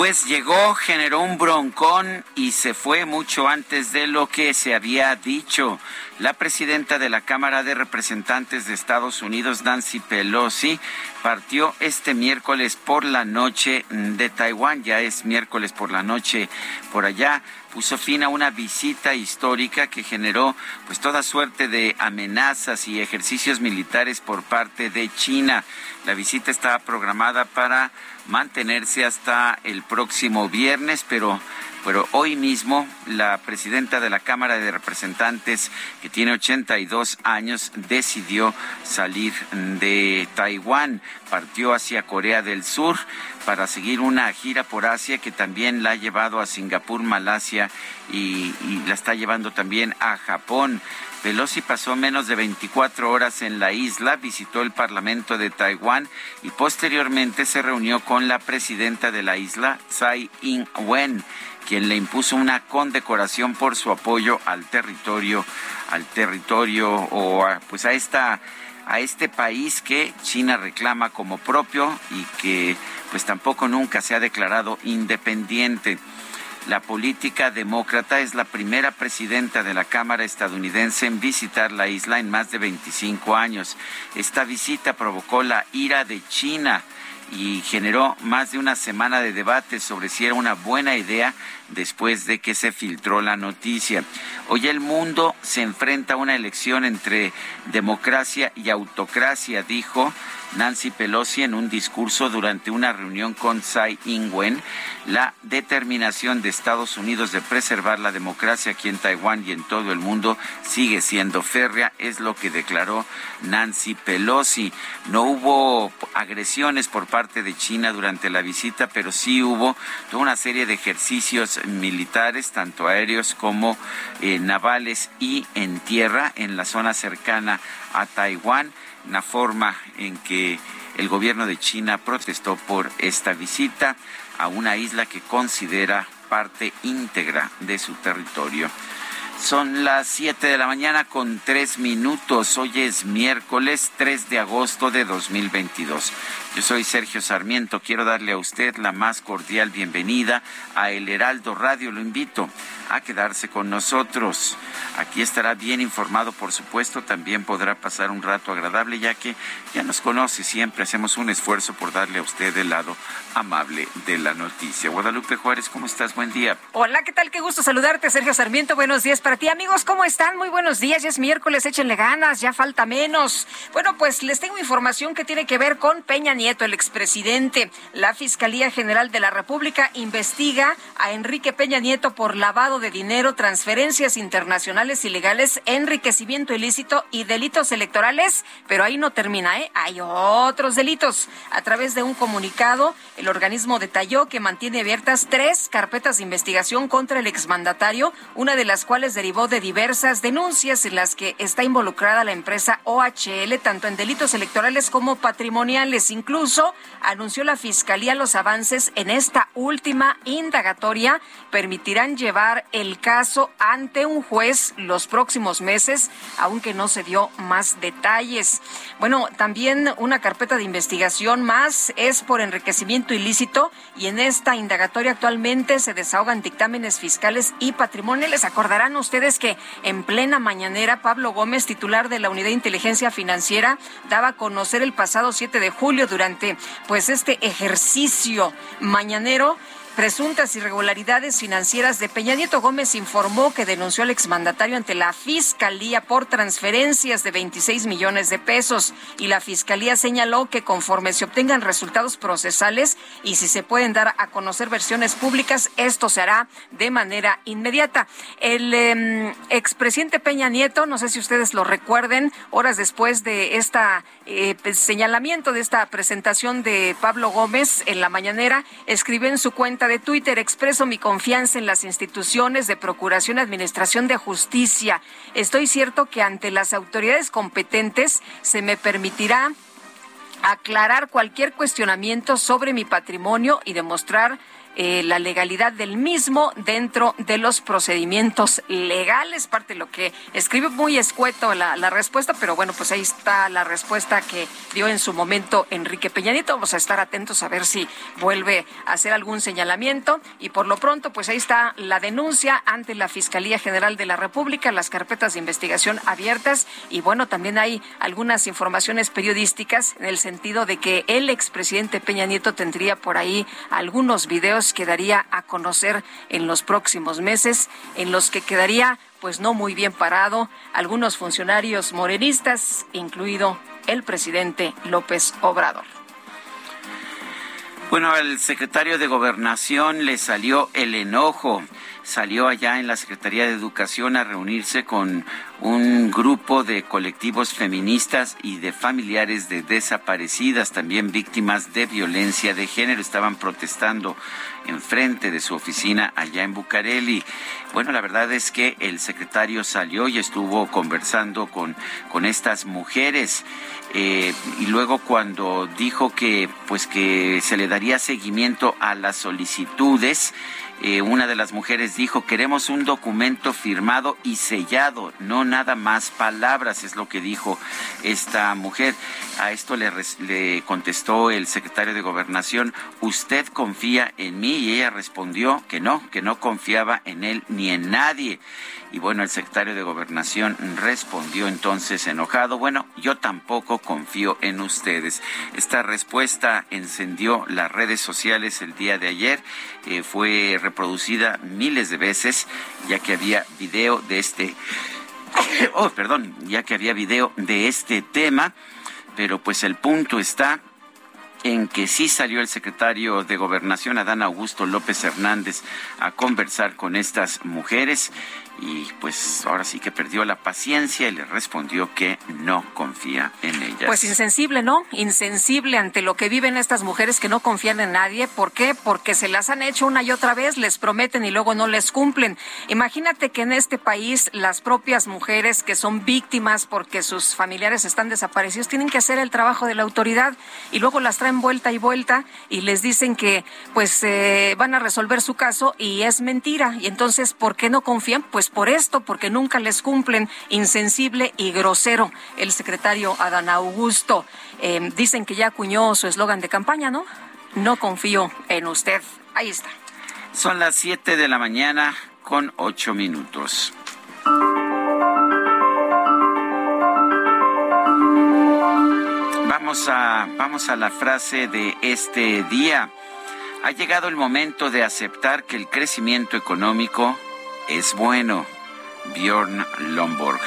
Pues llegó, generó un broncón y se fue mucho antes de lo que se había dicho. La presidenta de la Cámara de Representantes de Estados Unidos, Nancy Pelosi, partió este miércoles por la noche de Taiwán. Ya es miércoles por la noche por allá. Puso fin a una visita histórica que generó pues toda suerte de amenazas y ejercicios militares por parte de China. La visita estaba programada para mantenerse hasta el próximo viernes, pero pero hoy mismo la presidenta de la Cámara de Representantes, que tiene 82 años, decidió salir de Taiwán, partió hacia Corea del Sur para seguir una gira por Asia que también la ha llevado a Singapur, Malasia y, la está llevando también a Japón. Pelosi pasó menos de 24 horas en la isla, visitó el Parlamento de Taiwán y posteriormente se reunió con la presidenta de la isla, Tsai Ing-wen, quien le impuso una condecoración por su apoyo al territorio, al territorio o a, pues a esta a este país que China reclama como propio y que pues tampoco nunca se ha declarado independiente. La política demócrata es la primera presidenta de la Cámara estadounidense en visitar la isla en más de 25 años. Esta visita provocó la ira de China y generó más de una semana de debate sobre si era una buena idea después de que se filtró la noticia. Hoy el mundo se enfrenta a una elección entre democracia y autocracia, dijo Nancy Pelosi en un discurso durante una reunión con Tsai Ing-wen, la determinación de Estados Unidos de preservar la democracia aquí en Taiwán y en todo el mundo sigue siendo férrea, es lo que declaró Nancy Pelosi. No hubo agresiones por parte de China durante la visita, pero sí hubo toda una serie de ejercicios militares, tanto aéreos como eh, navales y en tierra en la zona cercana a Taiwán una forma en que el gobierno de China protestó por esta visita a una isla que considera parte íntegra de su territorio. Son las 7 de la mañana con 3 minutos. Hoy es miércoles 3 de agosto de 2022. Yo soy Sergio Sarmiento. Quiero darle a usted la más cordial bienvenida a El Heraldo Radio. Lo invito a quedarse con nosotros. Aquí estará bien informado, por supuesto. También podrá pasar un rato agradable, ya que ya nos conoce. Siempre hacemos un esfuerzo por darle a usted el lado amable de la noticia. Guadalupe Juárez, ¿cómo estás? Buen día. Hola, ¿qué tal? Qué gusto saludarte, Sergio Sarmiento. Buenos días para ti, amigos. ¿Cómo están? Muy buenos días. Ya es miércoles, échenle ganas, ya falta menos. Bueno, pues les tengo información que tiene que ver con Peña Nieto, el expresidente. La Fiscalía General de la República investiga a Enrique Peña Nieto por lavado de dinero, transferencias internacionales ilegales, enriquecimiento ilícito y delitos electorales, pero ahí no termina, ¿eh? Hay otros delitos. A través de un comunicado, el organismo detalló que mantiene abiertas tres carpetas de investigación contra el exmandatario, una de las cuales derivó de diversas denuncias en las que está involucrada la empresa OHL, tanto en delitos electorales como patrimoniales, incluso Incluso anunció la Fiscalía los avances en esta última indagatoria permitirán llevar el caso ante un juez los próximos meses, aunque no se dio más detalles. Bueno, también una carpeta de investigación más es por enriquecimiento ilícito y en esta indagatoria actualmente se desahogan dictámenes fiscales y patrimoniales. Acordarán ustedes que en plena mañanera Pablo Gómez, titular de la Unidad de Inteligencia Financiera, daba a conocer el pasado 7 de julio pues este ejercicio mañanero presuntas irregularidades financieras de Peña Nieto Gómez informó que denunció al exmandatario ante la Fiscalía por transferencias de 26 millones de pesos y la Fiscalía señaló que conforme se obtengan resultados procesales y si se pueden dar a conocer versiones públicas, esto se hará de manera inmediata. El eh, expresidente Peña Nieto, no sé si ustedes lo recuerden, horas después de esta eh, pues, señalamiento de esta presentación de Pablo Gómez en la mañanera, escribió en su cuenta de Twitter, expreso mi confianza en las instituciones de Procuración y Administración de Justicia. Estoy cierto que ante las autoridades competentes se me permitirá aclarar cualquier cuestionamiento sobre mi patrimonio y demostrar eh, la legalidad del mismo dentro de los procedimientos legales, parte de lo que escribe muy escueto la, respuesta, pero bueno, pues ahí está la respuesta que dio en su momento Enrique Peñanito. Vamos a estar atentos a ver si vuelve a hacer algún señalamiento y por lo pronto, pues ahí está la denuncia ante la Fiscalía General de la República, las carpetas de investigación abiertas y bueno, también hay algunas informaciones periodísticas en el sentido de que el expresidente Peña Nieto tendría por ahí algunos videos quedaría a conocer en los próximos meses, en los que quedaría pues no muy bien parado algunos funcionarios morenistas, incluido el presidente López Obrador. Bueno, al secretario de Gobernación le salió el enojo. Salió allá en la Secretaría de Educación a reunirse con un grupo de colectivos feministas y de familiares de desaparecidas, también víctimas de violencia de género. Estaban protestando enfrente de su oficina allá en Bucareli. Bueno, la verdad es que el secretario salió y estuvo conversando con, con estas mujeres. Eh, y luego cuando dijo que pues que se le daría seguimiento a las solicitudes eh, una de las mujeres dijo, queremos un documento firmado y sellado, no nada más palabras, es lo que dijo esta mujer. A esto le, le contestó el secretario de Gobernación, ¿usted confía en mí? Y ella respondió que no, que no confiaba en él ni en nadie. Y bueno, el secretario de Gobernación respondió entonces enojado, bueno, yo tampoco confío en ustedes. Esta respuesta encendió las redes sociales el día de ayer, eh, fue reproducida miles de veces, ya que había video de este, oh, perdón, ya que había video de este tema, pero pues el punto está en que sí salió el secretario de Gobernación, Adán Augusto López Hernández, a conversar con estas mujeres y pues ahora sí que perdió la paciencia y le respondió que no confía en ellas. Pues insensible, ¿no? Insensible ante lo que viven estas mujeres que no confían en nadie. ¿Por qué? Porque se las han hecho una y otra vez, les prometen y luego no les cumplen. Imagínate que en este país las propias mujeres que son víctimas porque sus familiares están desaparecidos tienen que hacer el trabajo de la autoridad y luego las traen vuelta y vuelta y les dicen que pues eh, van a resolver su caso y es mentira. Y entonces, ¿por qué no confían? Pues por esto, porque nunca les cumplen, insensible y grosero el secretario Adán Augusto. Eh, dicen que ya acuñó su eslogan de campaña, ¿no? No confío en usted. Ahí está. Son las 7 de la mañana con 8 minutos. Vamos a, vamos a la frase de este día. Ha llegado el momento de aceptar que el crecimiento económico es bueno. Bjorn Lomborg.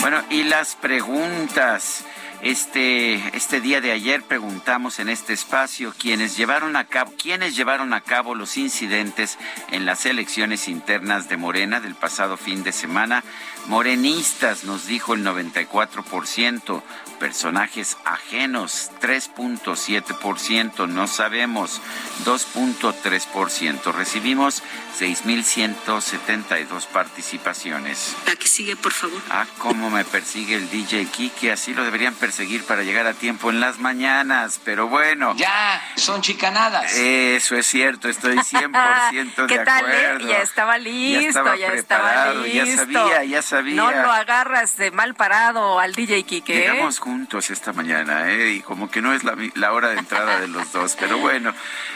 Bueno, y las preguntas. Este, este día de ayer preguntamos en este espacio quiénes llevaron a cabo, quiénes llevaron a cabo los incidentes en las elecciones internas de Morena del pasado fin de semana. Morenistas, nos dijo el 94%, personajes ajenos 3.7%, no sabemos 2.3%. Recibimos 6.172 participaciones. La que sigue, por favor. Ah, cómo me persigue el DJ Kiki, así lo deberían perseguir para llegar a tiempo en las mañanas, pero bueno. Ya, son chicanadas. Eso es cierto, estoy 100% de ¿Qué tal, eh? acuerdo. Ya estaba listo, ya estaba, ya estaba preparado, listo. Ya sabía, ya sabía. No lo agarras de mal parado al DJ Kike. ¿eh? Llegamos juntos esta mañana, ¿eh? Y como que no es la, la hora de entrada de los dos, pero bueno,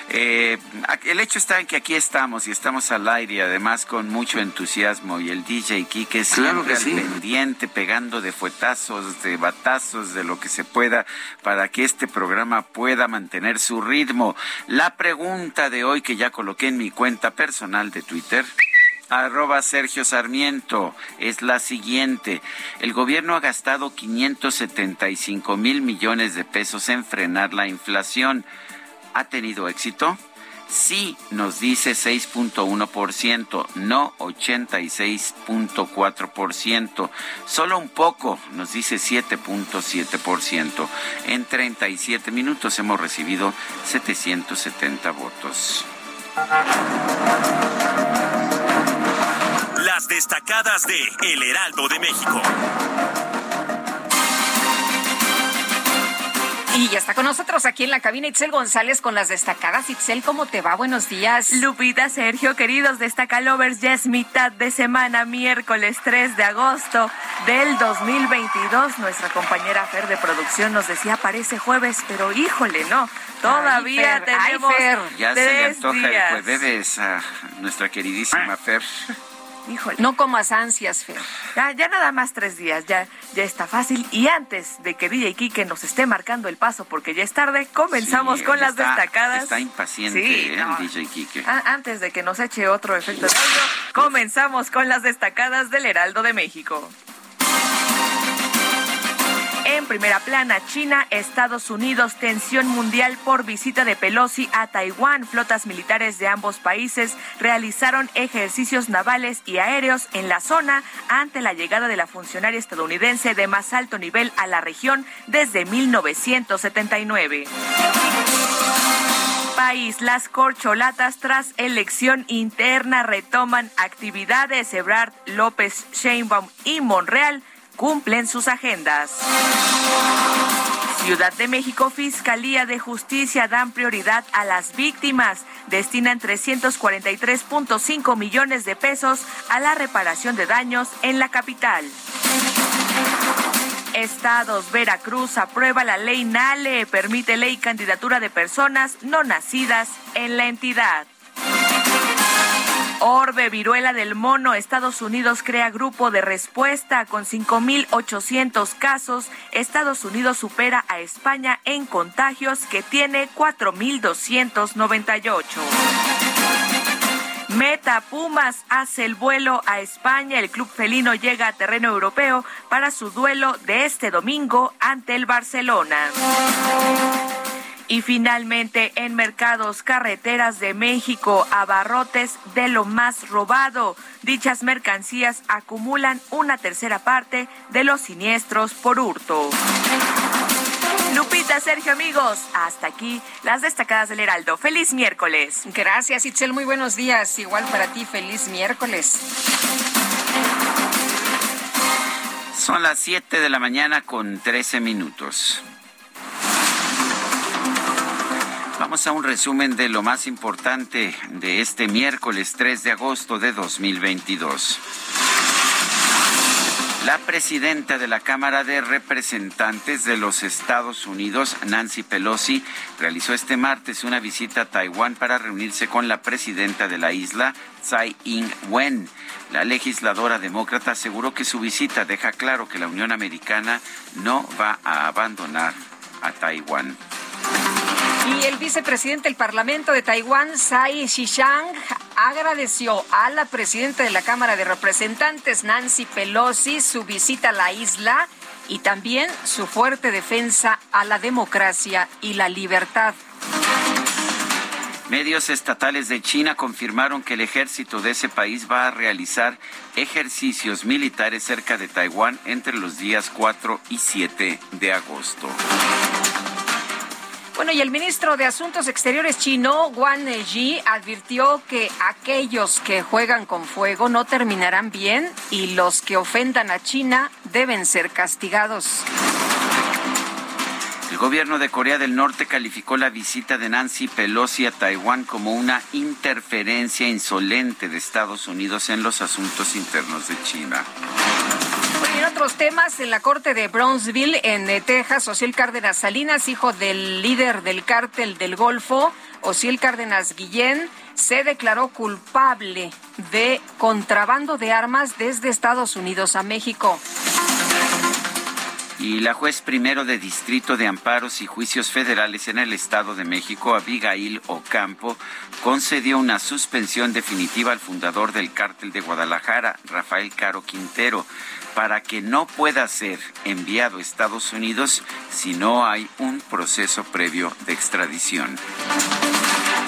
eh, el hecho está en que aquí estamos y estamos al aire y además con mucho entusiasmo y el DJ Kike Claro siempre que sí. al pendiente, pegando de fuetazos, de batazos, de lo que se pueda para que este programa pueda mantener su ritmo. La pregunta de hoy que ya coloqué en mi cuenta personal de Twitter arroba Sergio Sarmiento es la siguiente. El gobierno ha gastado 575 mil millones de pesos en frenar la inflación. ¿Ha tenido éxito? Sí, nos dice 6.1%, no 86.4%. Solo un poco, nos dice 7.7%. En 37 minutos hemos recibido 770 votos. Destacadas de El Heraldo de México. Y ya está con nosotros aquí en la cabina Itzel González con las destacadas. Itzel, ¿cómo te va? Buenos días. Lupita, Sergio, queridos destacalovers, ya es mitad de semana, miércoles 3 de agosto del 2022. Nuestra compañera Fer de producción nos decía parece jueves, pero híjole, no, todavía Ay, Fer, ay, tenemos Fer. Ya se le antoja días. el jueves a nuestra queridísima Fer. Híjole. No comas ansias, Fer. Ya, ya nada más tres días, ya, ya está fácil. Y antes de que DJ Kike nos esté marcando el paso porque ya es tarde, comenzamos Sí, con las está- destacadas. Está impaciente Sí, ¿eh, no. el DJ Kike. Antes de que nos eche otro efecto de audio, comenzamos con las destacadas del Heraldo de México. En primera plana, China, Estados Unidos, tensión mundial por visita de Pelosi a Taiwán. Flotas militares de ambos países realizaron ejercicios navales y aéreos en la zona ante la llegada de la funcionaria estadounidense de más alto nivel a la región desde 1979 país. Las corcholatas tras elección interna retoman actividades. Ebrard, López, Sheinbaum y Monreal cumplen sus agendas. Ciudad de México, Fiscalía de Justicia dan prioridad a las víctimas. Destinan 343.5 millones de pesos a la reparación de daños en la capital. Estados, Veracruz aprueba la ley NALE, permite ley candidatura de personas no nacidas en la entidad. Orbe, viruela del mono, Estados Unidos crea grupo de respuesta con 5.800 casos. Estados Unidos supera a España en contagios que tiene 4.298. Meta Pumas hace el vuelo a España. El club felino llega a terreno europeo para su duelo de este domingo ante el Barcelona. Y finalmente, en mercados carreteras de México, abarrotes de lo más robado. Dichas mercancías acumulan una tercera parte de los siniestros por hurto. Lupita, Sergio, amigos, hasta aquí las destacadas del Heraldo. Feliz miércoles. Gracias, Itzel. Muy buenos días. Igual para ti, feliz miércoles. Son las 7 de la mañana con 13 minutos. Vamos a un resumen de lo más importante de este miércoles 3 de agosto de 2022. La presidenta de la Cámara de Representantes de los Estados Unidos, Nancy Pelosi, realizó este martes una visita a Taiwán para reunirse con la presidenta de la isla, Tsai Ing-wen. La legisladora demócrata aseguró que su visita deja claro que la Unión Americana no va a abandonar a Taiwán. Y el vicepresidente del Parlamento de Taiwán, Tsai Shishang, agradeció a la presidenta de la Cámara de Representantes, Nancy Pelosi, su visita a la isla y también su fuerte defensa a la democracia y la libertad. Medios estatales de China confirmaron que el ejército de ese país va a realizar ejercicios militares cerca de Taiwán entre los días 4 y 7 de agosto. Bueno, y el ministro de Asuntos Exteriores chino, Wang Yi, advirtió que aquellos que juegan con fuego no terminarán bien y los que ofendan a China deben ser castigados. El gobierno de Corea del Norte calificó la visita de Nancy Pelosi a Taiwán como una interferencia insolente de Estados Unidos en los asuntos internos de China. Otros temas, en la corte de Brownsville, en eh, Texas, Osiel Cárdenas Salinas, hijo del líder del cártel del Golfo, Osiel Cárdenas Guillén, se declaró culpable de contrabando de armas desde Estados Unidos a México. Y la juez primero de Distrito de Amparos y Juicios Federales en el Estado de México, Abigail Ocampo, concedió una suspensión definitiva al fundador del cártel de Guadalajara, Rafael Caro Quintero, para que no pueda ser enviado a Estados Unidos si no hay un proceso previo de extradición.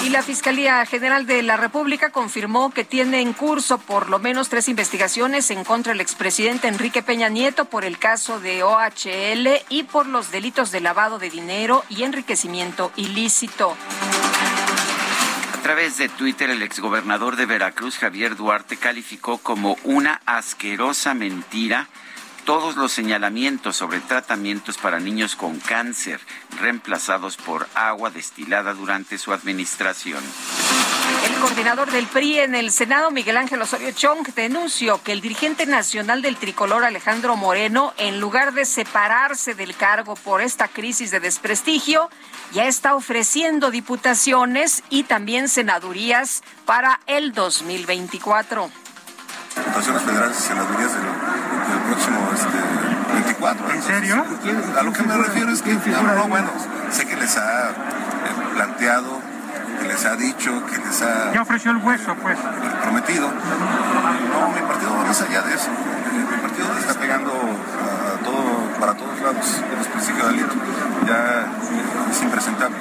Y la Fiscalía General de la República confirmó que tiene en curso por lo menos tres investigaciones en contra del expresidente Enrique Peña Nieto por el caso de OHL y por los delitos de lavado de dinero y enriquecimiento ilícito. A través de Twitter, el exgobernador de Veracruz, Javier Duarte, calificó como una asquerosa mentira todos los señalamientos sobre tratamientos para niños con cáncer reemplazados por agua destilada durante su administración. El coordinador del PRI en el Senado, Miguel Ángel Osorio Chong, denunció que el dirigente nacional del tricolor, Alejandro Moreno, en lugar de separarse del cargo por esta crisis de desprestigio, ya está ofreciendo diputaciones y también senadurías para el 2024. Diputaciones federales y senadurías del, del próximo 24. ¿En serio? A lo que me refiero es que, no, no, bueno, sé que les ha eh, planteado, que les ha dicho, que les ha Ya ofreció el hueso, pues. prometido. No, mi partido va más allá de eso. Mi partido le está pegando a todo, para todos lados, el desprestigio de Alito. Ya es impresentable.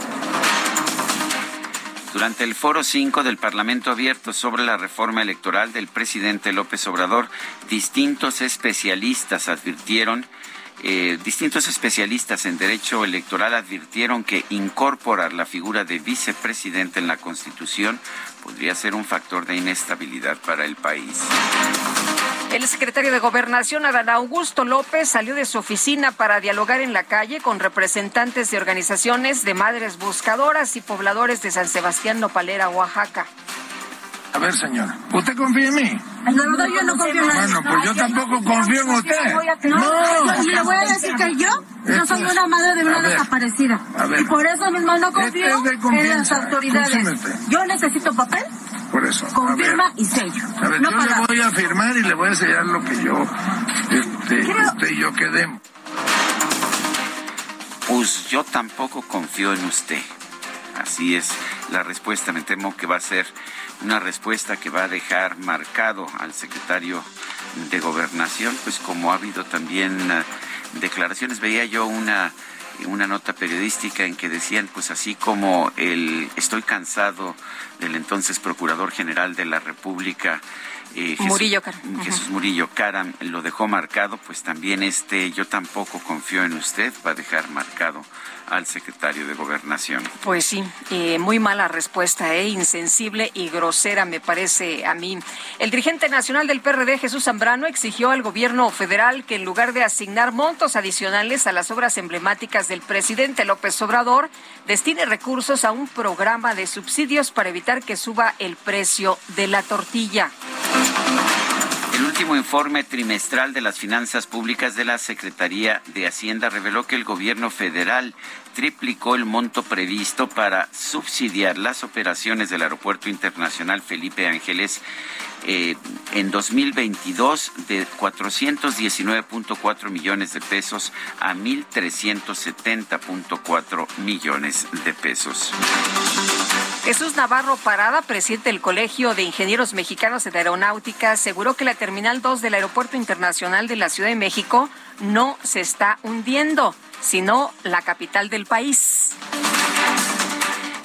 Durante el foro 5 del Parlamento Abierto sobre la reforma electoral del presidente López Obrador, distintos especialistas advirtieron, eh, distintos especialistas en derecho electoral advirtieron que incorporar la figura de vicepresidente en la Constitución podría ser un factor de inestabilidad para el país. El secretario de Gobernación, Adán Augusto López, salió de su oficina para dialogar en la calle con representantes de organizaciones de madres buscadoras y pobladores de San Sebastián Nopalera, Oaxaca. A ver, señora, ¿usted confía en mí? No, yo no confío en nadie. Bueno, pues yo tampoco confío en usted. No, y le voy a decir que yo no soy una madre de una desaparecida. a ver. Y por eso mismo no Este confío es de en las confianza. autoridades. Yo necesito papel, Por eso. a con ver. firma y sello. A ver, no yo le voy a firmar y le voy a enseñar lo que yo, este, Creo- usted y yo quedemos. Pues yo tampoco confío en usted. Así es la respuesta. Me temo que va a ser una respuesta que va a dejar marcado al secretario de Gobernación, pues como ha habido también eh, declaraciones. Veía yo una una nota periodística en que decían, pues así como el estoy cansado del entonces Procurador General de la República, eh, Jesús- Caram. Jesús Murillo Caram lo dejó marcado, pues también este, yo tampoco confío en usted, va a dejar marcado al secretario de Gobernación. Pues sí, eh, muy mala respuesta, eh, insensible y grosera me parece a mí. El dirigente nacional del PRD, Jesús Zambrano, exigió al gobierno federal que en lugar de asignar montos adicionales a las obras emblemáticas del presidente López Obrador, destine recursos a un programa de subsidios para evitar que suba el precio de la tortilla. El último informe trimestral de las finanzas públicas de la Secretaría de Hacienda reveló que el gobierno federal triplicó el monto previsto para subsidiar las operaciones del Aeropuerto Internacional Felipe Ángeles eh, en 2022 de 419.4 millones de pesos a 1.370.4 millones de pesos. Jesús Navarro Parada, presidente del Colegio de Ingenieros Mexicanos de Aeronáutica, aseguró que la Terminal 2 del Aeropuerto Internacional de la Ciudad de México no se está hundiendo, sino la capital del país.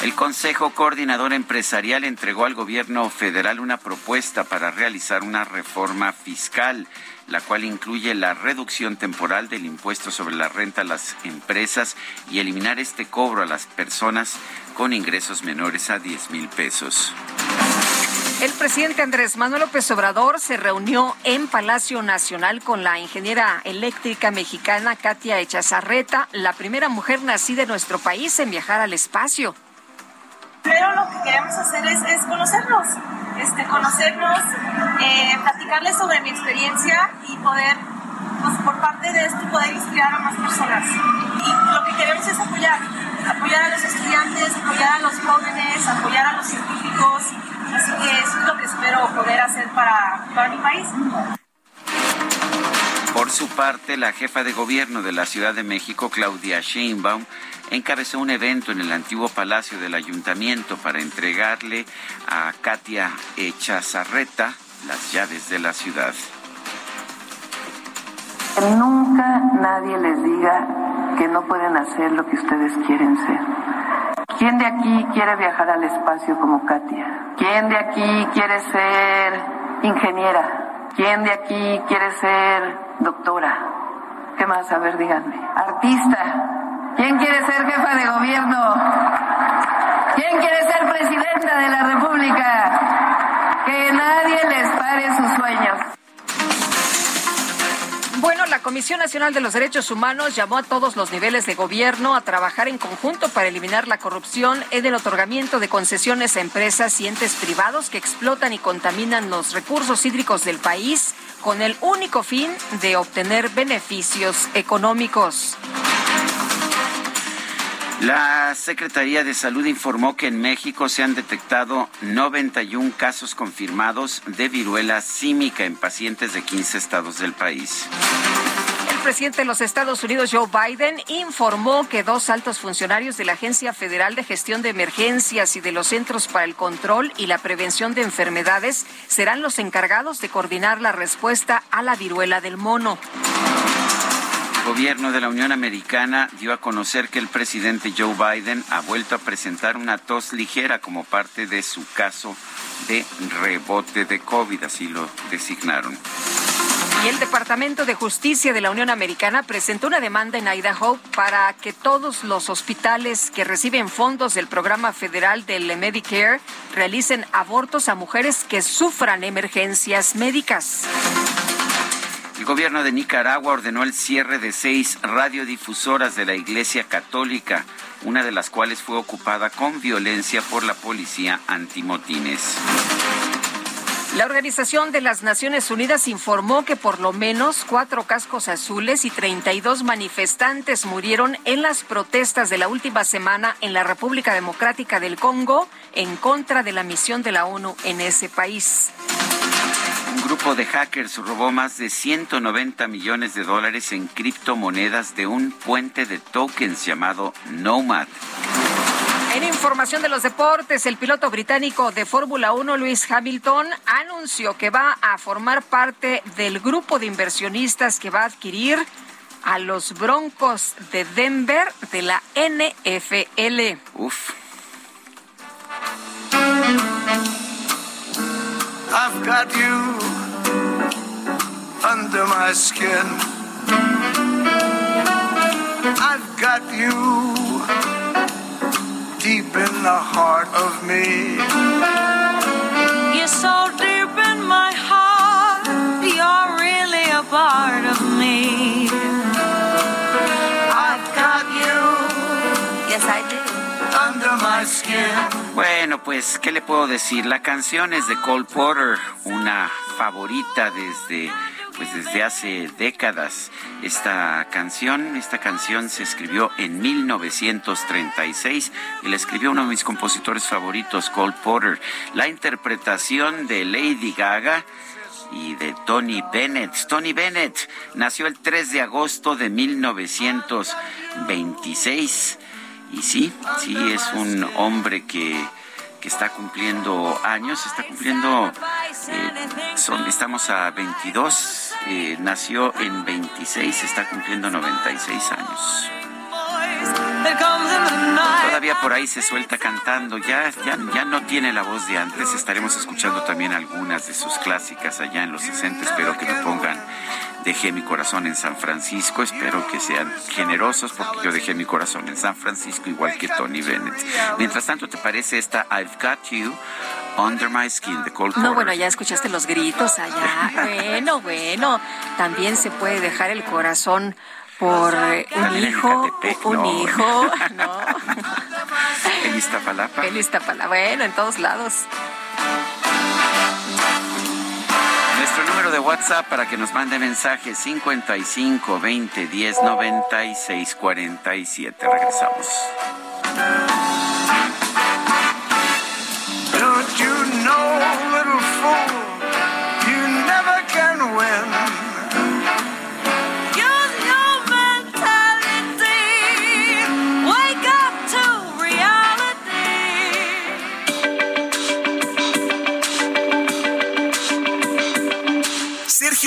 El Consejo Coordinador Empresarial entregó al gobierno federal una propuesta para realizar una reforma fiscal, la cual incluye la reducción temporal del impuesto sobre la renta a las empresas y eliminar este cobro a las personas con ingresos menores a 10 mil pesos. El presidente Andrés Manuel López Obrador se reunió en Palacio Nacional con la ingeniera eléctrica mexicana Katia Echazarreta, la primera mujer nacida en nuestro país en viajar al espacio. Pero lo que queremos hacer es, es conocernos, este, conocernos, eh, platicarles sobre mi experiencia y poder, pues, por parte de esto, poder inspirar a más personas. Y lo que queremos es apoyar, apoyar a los estudiantes, apoyar a los jóvenes, apoyar a los científicos. Así que eso es lo que espero poder hacer para, para mi país. Por su parte, la jefa de gobierno de la Ciudad de México, Claudia Sheinbaum, encabezó un evento en el antiguo Palacio del Ayuntamiento para entregarle a Katia Echazarreta las llaves de la ciudad. Que nunca nadie les diga que no pueden hacer lo que ustedes quieren ser. ¿Quién de aquí quiere viajar al espacio como Katia? ¿Quién de aquí quiere ser ingeniera? ¿Quién de aquí quiere ser doctora? ¿Qué más? A ver, díganme. Artista. ¿Quién quiere ser jefa de gobierno? ¿Quién quiere ser presidenta de la República? Que nadie les pare sus sueños. Bueno, la Comisión Nacional de los Derechos Humanos llamó a todos los niveles de gobierno a trabajar en conjunto para eliminar la corrupción en el otorgamiento de concesiones a empresas y entes privados que explotan y contaminan los recursos hídricos del país con el único fin de obtener beneficios económicos. La Secretaría de Salud informó que en México se han detectado 91 casos confirmados de viruela símica en pacientes de 15 estados del país. El presidente de los Estados Unidos, Joe Biden, informó que dos altos funcionarios de la Agencia Federal de Gestión de Emergencias y de los Centros para el Control y la Prevención de Enfermedades serán los encargados de coordinar la respuesta a la viruela del mono. Gobierno de la Unión Americana dio a conocer que el presidente Joe Biden ha vuelto a presentar una tos ligera como parte de su caso de rebote de COVID, así lo designaron. Y el Departamento de Justicia de la Unión Americana presentó una demanda en Idaho para que todos los hospitales que reciben fondos del programa federal del Medicare realicen abortos a mujeres que sufran emergencias médicas. El gobierno de Nicaragua ordenó el cierre de seis radiodifusoras de la Iglesia Católica, una de las cuales fue ocupada con violencia por la policía antimotines. La Organización de las Naciones Unidas informó que por lo menos cuatro cascos azules y 32 manifestantes murieron en las protestas de la última semana en la República Democrática del Congo en contra de la misión de la ONU en ese país. Un grupo de hackers robó más de 190 millones de dólares en criptomonedas de un puente de tokens llamado Nomad. En información de los deportes, el piloto británico de Fórmula 1, Luis Hamilton, anunció que va a formar parte del grupo de inversionistas que va a adquirir a los Broncos de Denver de la NFL. Uf. I've got you under my skin. I've got you deep in the heart of me. You're so deep Bueno, pues, ¿qué le puedo decir? La canción es de Cole Porter, una favorita desde pues desde hace décadas. Esta canción, esta canción se escribió en 1936 y la escribió uno de mis compositores favoritos, Cole Porter. La interpretación de Lady Gaga y de Tony Bennett. Tony Bennett nació el 3 de agosto de 1926 y sí, sí es un hombre que que está cumpliendo años, está cumpliendo, eh, son, estamos a 22, eh, nació en 26, está cumpliendo 96 años. Todavía por ahí se suelta cantando, ya, ya, ya no tiene la voz de antes. Estaremos escuchando también algunas de sus clásicas allá en los 60. Espero que me pongan Dejé mi corazón en San Francisco. Espero que sean generosos porque yo dejé mi corazón en San Francisco igual que Tony Bennett. Mientras tanto, ¿te parece esta I've Got You? Under My Skin de Cold No, bueno, ya escuchaste los gritos allá. Bueno, bueno, también se puede dejar el corazón por un hijo, un hijo, ¿no? en Iztapalapa. En Iztapalapa, bueno, en todos lados. Nuestro número de WhatsApp para que nos mande mensajes 55 20 10 96 47. Regresamos.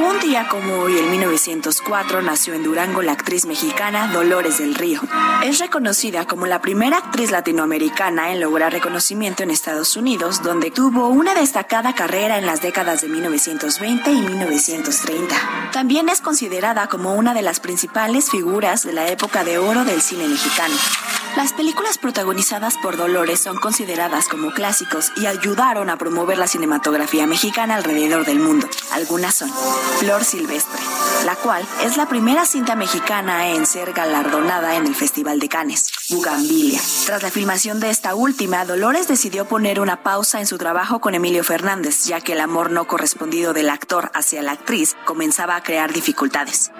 Un día como hoy, en 1904, nació en Durango la actriz mexicana Dolores del Río. Es reconocida como la primera actriz latinoamericana en lograr reconocimiento en Estados Unidos, donde tuvo una destacada carrera en las décadas de 1920 y 1930. También es considerada como una de las principales figuras de la época de oro del cine mexicano. Las películas protagonizadas por Dolores son consideradas como clásicos y ayudaron a promover la cinematografía mexicana alrededor del mundo. Algunas son Flor Silvestre, la cual es la primera cinta mexicana en ser galardonada en el Festival de Cannes. Bugambilia. Tras la filmación de esta última, Dolores decidió poner una pausa en su trabajo con Emilio Fernández, ya que el amor no correspondido del actor hacia la actriz comenzaba a crear dificultades.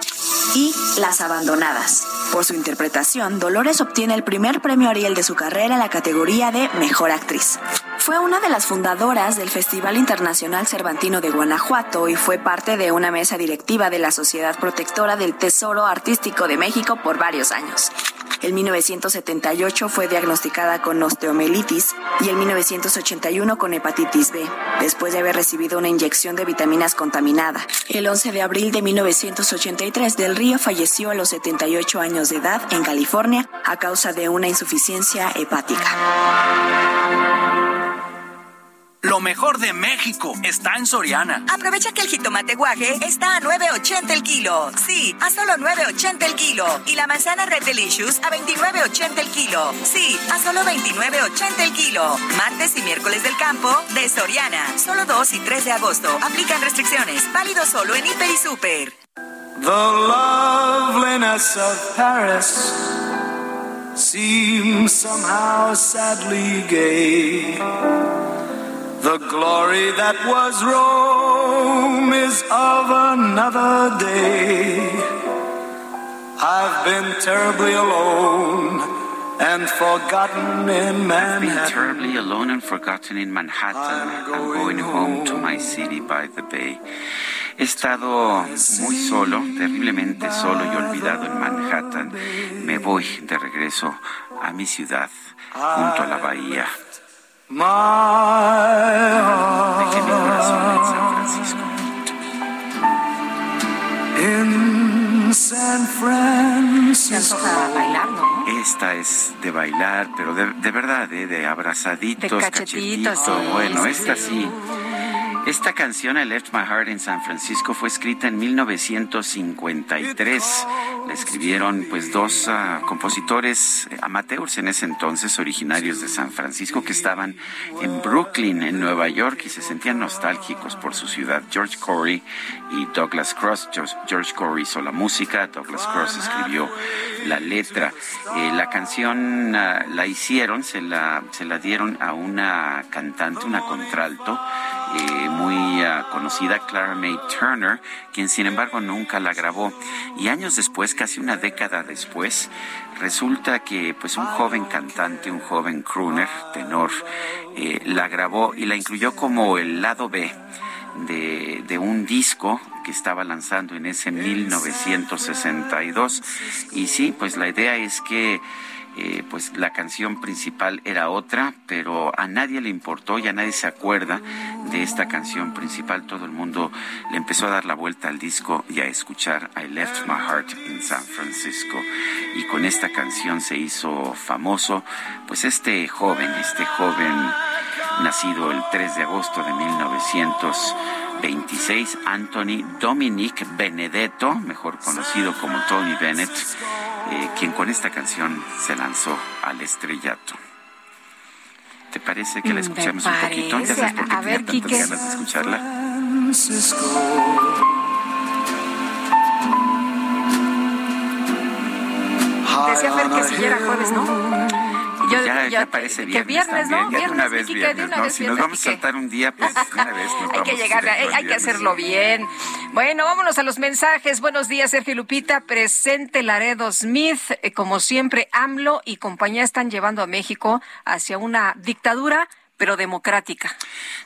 Y Las Abandonadas. Por su interpretación, Dolores obtiene el primer premio Ariel de su carrera en la categoría de Mejor Actriz. Fue una de las fundadoras del Festival Internacional Cervantino de Guanajuato y fue parte de una mesa directiva de la Sociedad Protectora del Tesoro Artístico de México por varios años. En 1978 fue diagnosticada con osteomelitis y en 1981 con hepatitis B, después de haber recibido una inyección de vitaminas contaminada. El 11 de abril de 1983 Del Río falleció a los 78 años de edad en California a causa de una insuficiencia hepática. Lo mejor de México está en Soriana. Aprovecha que el jitomate guaje está a 9.80 el kilo. Sí, a solo 9.80 el kilo. Y la manzana Red Delicious a 29.80 el kilo. Sí, a solo 29.80 el kilo. Martes y miércoles del campo de Soriana. Solo 2 y 3 de agosto. Aplican restricciones. Válido solo en Hiper y Super. The loveliness of Paris seems somehow sadly gay. The glory that was Rome is of another day. I've been terribly alone and forgotten in Manhattan. I've Been terribly alone and forgotten in Manhattan. I'm going home to my city by the bay. He estado muy solo, terriblemente solo y olvidado en Manhattan. Me voy de regreso a mi ciudad, junto a la bahía. My Dejé mi corazón en San Francisco. in San Francisco. bailar, ¿no? Es esta es de bailar, pero de, de verdad, ¿eh? de abrazaditos, De cachetitos, sí, bueno, sí. esta sí. Esta canción, I Left My Heart in San Francisco, fue escrita en 1953. La escribieron pues dos ah, compositores amateurs en ese entonces, originarios de San Francisco, que estaban en Brooklyn, en Nueva York, y se sentían nostálgicos por su ciudad. George Corey y Douglas Cross. George, George Corey hizo la música, Douglas Cross escribió la letra. Eh, la canción ah, la hicieron, se la, se la dieron a una cantante, una contralto, eh, muy ah, conocida, Clara May Turner, quien sin embargo nunca la grabó. Y años después, casi una década después, resulta que pues un joven cantante, un joven crooner, tenor, eh, la grabó y la incluyó como el lado B de, de un disco que estaba lanzando en ese 1962. Y sí, pues la idea es que eh, pues la canción principal era otra, pero a nadie le importó y a nadie se acuerda de esta canción principal. Todo el mundo le empezó a dar la vuelta al disco y a escuchar I Left My Heart in San Francisco. Y con esta canción se hizo famoso, pues este joven, este joven nacido el 3 de agosto de 1926, Anthony Dominic Benedetto, mejor conocido como Tony Bennett, eh, quien con esta canción se lanzó al estrellato. ¿Te parece que la escuchemos un poquito? Ya sabes por qué A ver, tenía tantas Quique. ganas de escucharla. Decía Fer que si ya era jueves, ¿no? Yo- ya, ya parece que viernes, viernes, ¿no? de una Viernes, vez viernes, una ¿no? vez Si nos viernes, vamos a saltar un día, pues una vez nos hay que llegar, hay, que viernes. hacerlo bien. Bueno, vámonos a los mensajes. Buenos días, Sergio Lupita. Presente Laredo Smith. Eh, Como siempre, AMLO y compañía están llevando a México hacia una dictadura, pero democrática.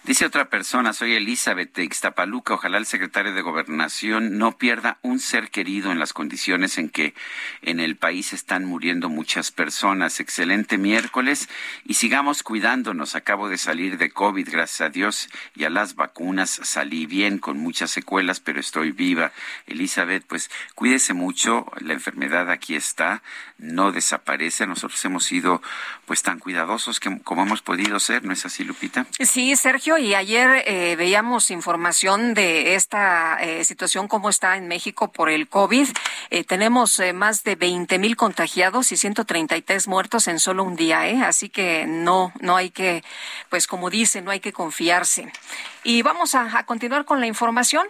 Dice otra persona, soy Elizabeth de Ixtapaluca. Ojalá el secretario de Gobernación no pierda un ser querido en las condiciones en que en el país están muriendo muchas personas. Excelente miércoles y sigamos cuidándonos. Acabo de salir de COVID, gracias a Dios, y a las vacunas salí bien con muchas secuelas, pero estoy viva. Elizabeth, pues cuídese mucho. La enfermedad aquí está, no desaparece. Nosotros hemos sido pues tan cuidadosos que, como hemos podido ser, ¿no es así, Lupita? Sí, Sergio, y ayer eh, veíamos información de esta eh, situación, cómo está en México por el COVID. Eh, tenemos eh, más de 20 mil contagiados y 133 muertos en solo un día, ¿eh? Así que no, no hay que, pues como dice, no hay que confiarse. Y vamos a, a continuar con la información.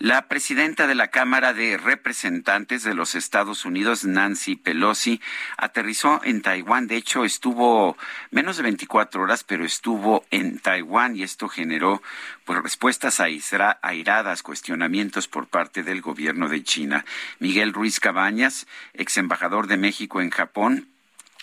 La presidenta de la Cámara de Representantes de los Estados Unidos, Nancy Pelosi, aterrizó en Taiwán. De hecho, estuvo menos de 24 horas, pero estuvo en Taiwán y esto generó pues, respuestas airadas, cuestionamientos por parte del gobierno de China. Miguel Ruiz Cabañas, ex embajador de México en Japón,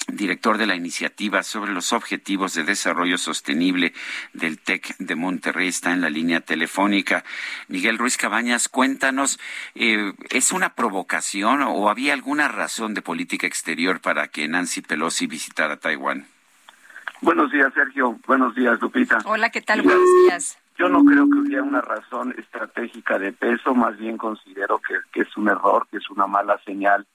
director de la iniciativa sobre los objetivos de desarrollo sostenible del TEC de Monterrey, está en la línea telefónica. Miguel Ruiz Cabañas, cuéntanos, eh, ¿es una provocación o había alguna razón de política exterior para que Nancy Pelosi visitara Taiwán? Buenos días, Sergio. Buenos días, Lupita. Hola, ¿qué tal? Buenos días. Yo no creo que hubiera una razón estratégica de peso, más bien considero que, que es un error, que es una mala señal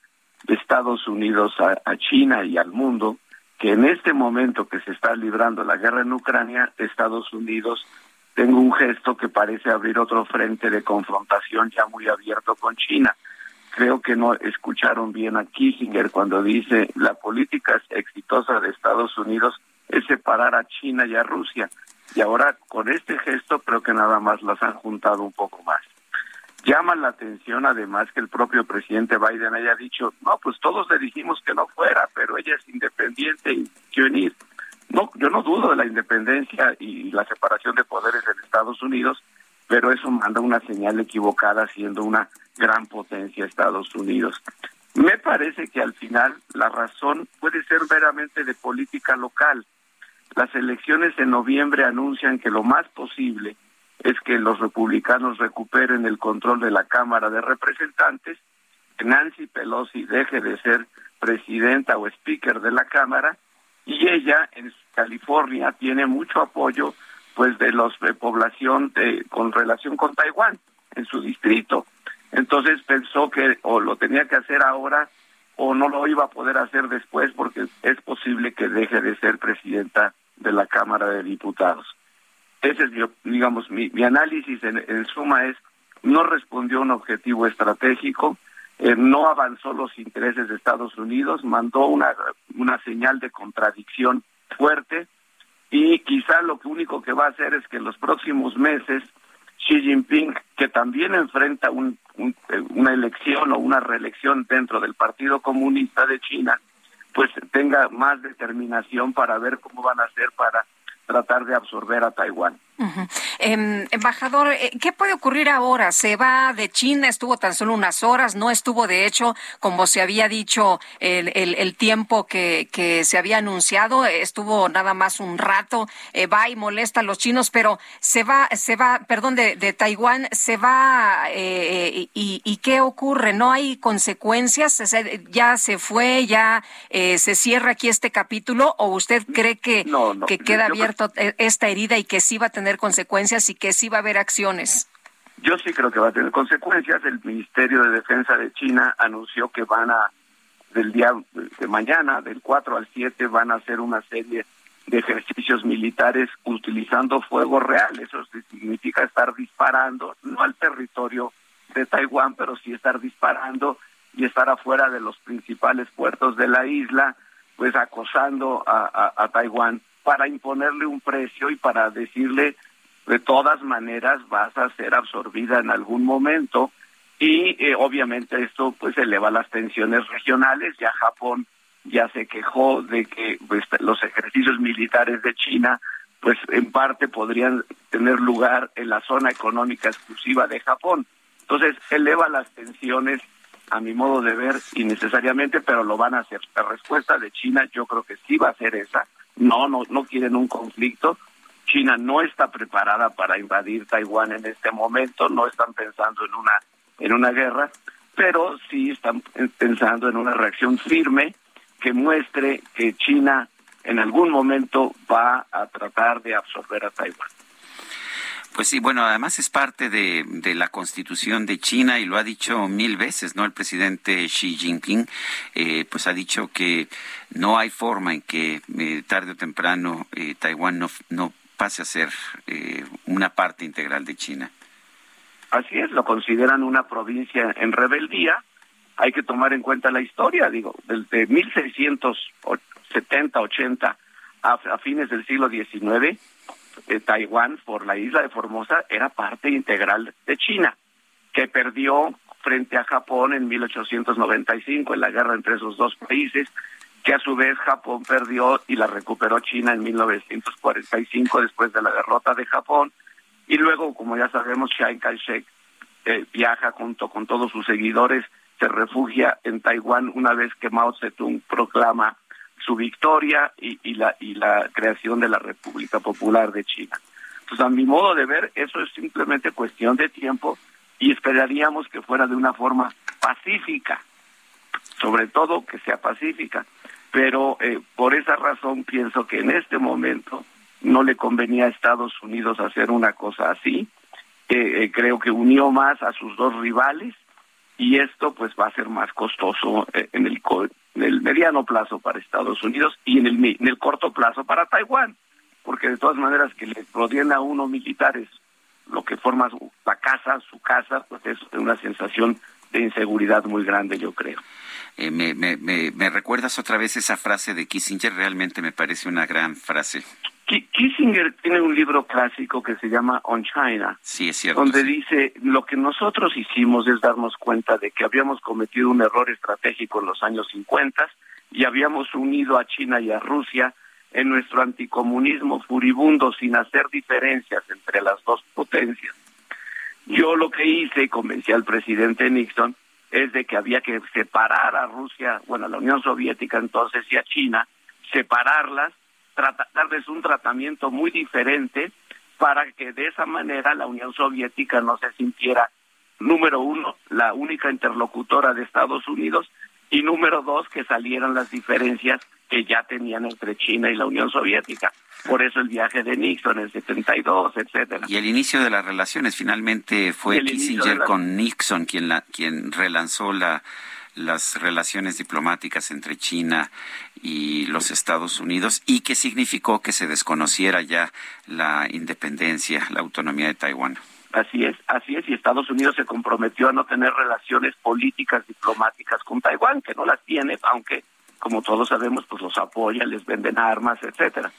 de Estados Unidos a, China y al mundo, que en este momento que se está librando la guerra en Ucrania, Estados Unidos tenga un gesto que parece abrir otro frente de confrontación ya muy abierto con China. Creo que no escucharon bien a Kissinger cuando dice la política exitosa de Estados Unidos es separar a China y a Rusia. Y ahora con este gesto creo que nada más las han juntado un poco más. Llama la atención además que el propio presidente Biden haya dicho, no, pues todos le dijimos que no fuera, pero ella es independiente y quiere venir. No, yo no dudo de la independencia y la separación de poderes en Estados Unidos, pero eso manda una señal equivocada siendo una gran potencia Estados Unidos. Me parece que al final la razón puede ser veramente de política local. Las elecciones en noviembre anuncian que lo más posible es que los republicanos recuperen el control de la Cámara de Representantes, que Nancy Pelosi deje de ser presidenta o speaker de la Cámara y ella en California tiene mucho apoyo pues de los de población de, con relación con Taiwán en su distrito. Entonces pensó que o lo tenía que hacer ahora o no lo iba a poder hacer después porque es posible que deje de ser presidenta de la Cámara de Diputados. Ese es, digamos, mi, análisis en, suma es, no respondió a un objetivo estratégico, eh, no avanzó los intereses de Estados Unidos, mandó una, una señal de contradicción fuerte y quizá lo único que va a hacer es que en los próximos meses Xi Jinping, que también enfrenta eh, una elección o una reelección dentro del Partido Comunista de China, pues tenga más determinación para ver cómo van a hacer para tratar de absorber a Taiwán. Em, embajador, eh, ¿qué puede ocurrir ahora? Se va de China, estuvo tan solo unas horas, no estuvo de hecho, como se había dicho, el, el, tiempo que, que, se había anunciado, estuvo nada más un rato, eh, va y molesta a los chinos, pero se va, se va, perdón, de, de Taiwán, se va, eh, y, y, qué ocurre? ¿No hay consecuencias? ¿Ya se fue, ya se cierra aquí este capítulo o usted cree que, que queda abierto esta herida y que sí va a tener consecuencias y que sí va a haber acciones. Yo sí creo que va a tener consecuencias. El Ministerio de Defensa de China anunció que van a, del día de mañana, del 4 al 7, van a hacer una serie de ejercicios militares utilizando fuego real. Eso significa estar disparando, no al territorio de Taiwán, pero sí estar disparando y estar afuera de los principales puertos de la isla, pues acosando a, a Taiwán para imponerle un precio y para decirle de todas maneras vas a ser absorbida en algún momento. Y eh, obviamente esto pues eleva las tensiones regionales. Ya Japón ya se quejó de que pues, los ejercicios militares de China pues en parte podrían tener lugar en la zona económica exclusiva de Japón. Entonces eleva las tensiones a mi modo de ver innecesariamente pero lo van a hacer. La respuesta de China yo creo que sí va a ser esa no, no, no quieren un conflicto. China no está preparada para invadir Taiwán en este momento, no están pensando en una en una guerra, pero sí están pensando en una reacción firme que muestre que China en algún momento va a tratar de absorber a Taiwán. Pues sí, bueno, además es parte de, la constitución de China y lo ha dicho mil veces, ¿no? El presidente Xi Jinping, eh, pues ha dicho que no hay forma en que eh, tarde o temprano eh, Taiwán no, no pase a ser una parte integral de China. Así es, lo consideran una provincia en rebeldía. Hay que tomar en cuenta la historia, digo, desde 1670, 80 a, a fines del siglo XIX Taiwán por la isla de Formosa era parte integral de China, que perdió frente a Japón en 1895 en la guerra entre esos dos países, que a su vez Japón perdió y la recuperó China en 1945 después de la derrota de Japón. Y luego, como ya sabemos, Chiang Kai-shek eh, viaja junto con todos sus seguidores, se refugia en Taiwán una vez que Mao Zedong proclama su victoria y, y, la, y la creación de la República Popular de China. Entonces, a mi modo de ver, eso es simplemente cuestión de tiempo y esperaríamos que fuera de una forma pacífica, sobre todo que sea pacífica. Pero eh, por esa razón pienso que en este momento no le convenía a Estados Unidos hacer una cosa así. Eh, eh, creo que unió más a sus dos rivales y esto pues va a ser más costoso en el en el mediano plazo para Estados Unidos y en el, en el corto plazo para Taiwán, porque de todas maneras que le rodean a uno militares, lo que forma la casa, su casa, pues es una sensación de inseguridad muy grande, yo creo. Eh, me, me, me, recuerdas otra vez esa frase de Kissinger, realmente me parece una gran frase. Kissinger tiene un libro clásico que se llama On China, sí, es cierto, donde dice, lo que nosotros hicimos es darnos cuenta de que habíamos cometido un error estratégico en los años 50 y habíamos unido a China y a Rusia en nuestro anticomunismo furibundo sin hacer diferencias entre las dos potencias. Yo lo que hice y convencí al presidente Nixon es de que había que separar a Rusia, bueno, a la Unión Soviética entonces y a China, separarlas darles un tratamiento muy diferente para que de esa manera la Unión Soviética no se sintiera, número uno, la única interlocutora de Estados Unidos y número dos, que salieran las diferencias que ya tenían entre China y la Unión Soviética. Por eso el viaje de Nixon en 72, etcétera. Y el inicio de las relaciones finalmente fue Kissinger con Nixon quien la, quien relanzó la las relaciones diplomáticas entre China y los Estados Unidos y que significó que se desconociera ya la independencia, la autonomía de Taiwán. Así es, así es, y Estados Unidos se comprometió a no tener relaciones políticas diplomáticas con Taiwán, que no las tiene, aunque como todos sabemos, pues los apoya, les venden armas, etcétera.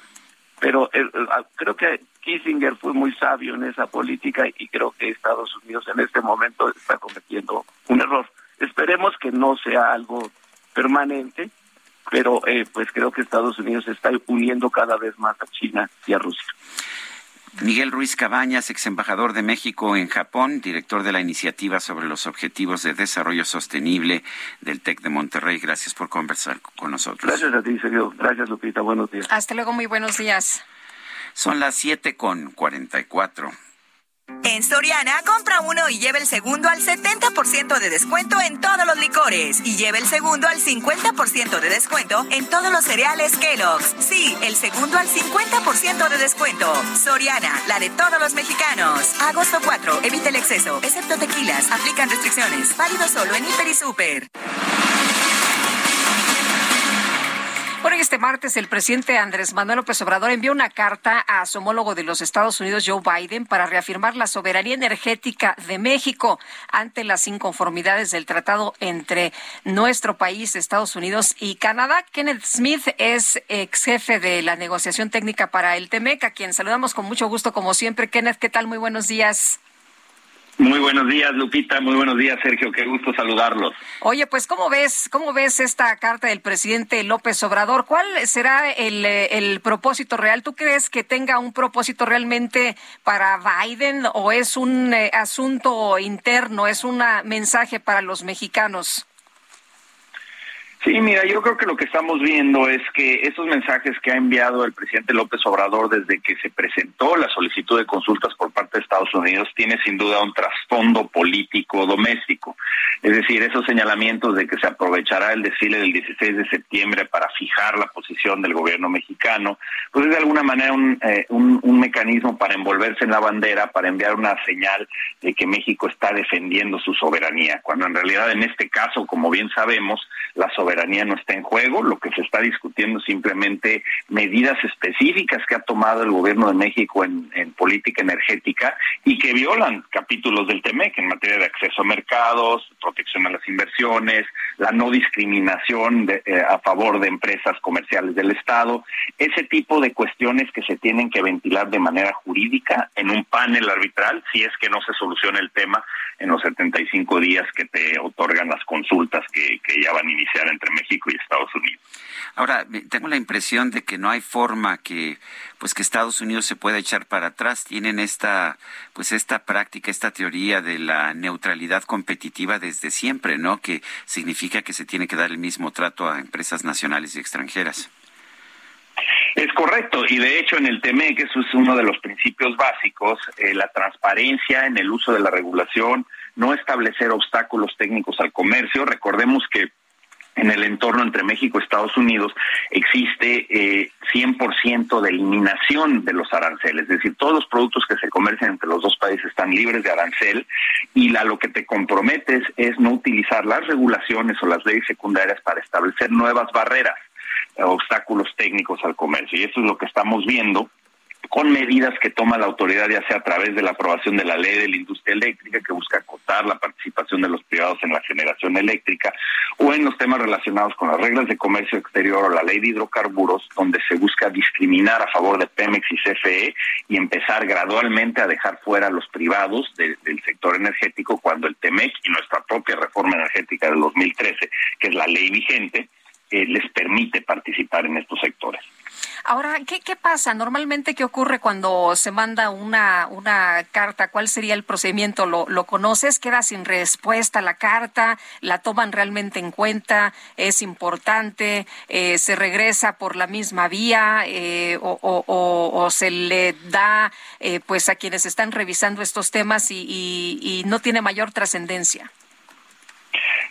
Pero eh, eh, creo que Kissinger fue muy sabio en esa política y creo que Estados Unidos en este momento está cometiendo un error. Esperemos que no sea algo permanente, pero eh, pues creo que Estados Unidos está uniendo cada vez más a China y a Rusia. Miguel Ruiz Cabañas, ex embajador de México en Japón, director de la iniciativa sobre los objetivos de desarrollo sostenible del TEC de Monterrey. Gracias por conversar con nosotros. Gracias a ti, Sergio. Gracias, Lupita. Buenos días. Hasta luego, muy buenos días. Son las siete con cuarenta y cuatro. En Soriana, compra uno y lleva el segundo al 70% de descuento en todos los licores y lleva el segundo al 50% de descuento en todos los cereales Kellogg's. Sí, el segundo al 50% de descuento. Soriana, la de todos los mexicanos. Agosto 4, evita el exceso, excepto tequilas. Aplican restricciones. Válido solo en Hiper y Super. Bueno, este martes el presidente Andrés Manuel López Obrador envió una carta a su homólogo de los Estados Unidos, Joe Biden, para reafirmar la soberanía energética de México ante las inconformidades del tratado entre nuestro país, Estados Unidos y Canadá. Kenneth Smith es ex jefe de la negociación técnica para el TEMEC, a quien saludamos con mucho gusto como siempre. Kenneth, ¿qué tal? Muy buenos días. Muy buenos días, Lupita. Muy buenos días, Sergio. Qué gusto saludarlos. Oye, pues, ¿cómo ves, cómo ves esta carta del presidente López Obrador? ¿Cuál será el, el propósito real? ¿Tú crees que tenga un propósito realmente para Biden o es un eh, asunto interno, es un mensaje para los mexicanos? Sí, mira, yo creo que lo que estamos viendo es que esos mensajes que ha enviado el presidente López Obrador desde que se presentó la solicitud de consultas por parte de Estados Unidos tiene sin duda un trasfondo político doméstico. Es decir, esos señalamientos de que se aprovechará el desfile del 16 de septiembre para fijar la posición del gobierno mexicano, pues es de alguna manera un, eh, un, un mecanismo para envolverse en la bandera, para enviar una señal de que México está defendiendo su soberanía, cuando en realidad en este caso, como bien sabemos, la soberanía no está en juego, lo que se está discutiendo simplemente medidas específicas que ha tomado el gobierno de México en, política energética y que violan capítulos del TEMEC en materia de acceso a mercados, protección a las inversiones, la no discriminación de, eh, a favor de empresas comerciales del Estado, ese tipo de cuestiones que se tienen que ventilar de manera jurídica en un panel arbitral si es que no se soluciona el tema en los 75 días que te otorgan las consultas que, que ya van a iniciar entre México y Estados Unidos. Ahora, tengo la impresión de que no hay forma que pues que Estados Unidos se pueda echar para atrás. Tienen esta pues esta práctica, esta teoría de la neutralidad competitiva desde siempre, ¿no? Que significa que se tiene que dar el mismo trato a empresas nacionales y extranjeras. Es correcto, y de hecho en el TME, eso es uno de los principios básicos, eh, la transparencia en el uso de la regulación, no establecer obstáculos técnicos al comercio. Recordemos que en el entorno entre México y Estados Unidos existe eh, 100% de eliminación de los aranceles, es decir, todos los productos que se comercian entre los dos países están libres de arancel y la, lo que te comprometes es no utilizar las regulaciones o las leyes secundarias para establecer nuevas barreras obstáculos técnicos al comercio. Y eso es lo que estamos viendo con medidas que toma la autoridad, ya sea a través de la aprobación de la ley de la industria eléctrica, que busca acotar la participación de los privados en la generación eléctrica, o en los temas relacionados con las reglas de comercio exterior o la ley de hidrocarburos, donde se busca discriminar a favor de Pemex y CFE y empezar gradualmente a dejar fuera a los privados del sector energético cuando el TEMEC y nuestra propia reforma energética del 2013, que es la ley vigente, eh, les permite participar en estos sectores. Ahora, ¿qué, ¿qué pasa? Normalmente, ¿qué ocurre cuando se manda una, una carta? ¿Cuál sería el procedimiento? ¿Lo, ¿Lo conoces? ¿Queda sin respuesta la carta? ¿La toman realmente en cuenta? ¿Es importante? Eh, ¿Se regresa por la misma vía? Eh, o, se le da eh, pues a quienes están revisando estos temas y, y no tiene mayor trascendencia?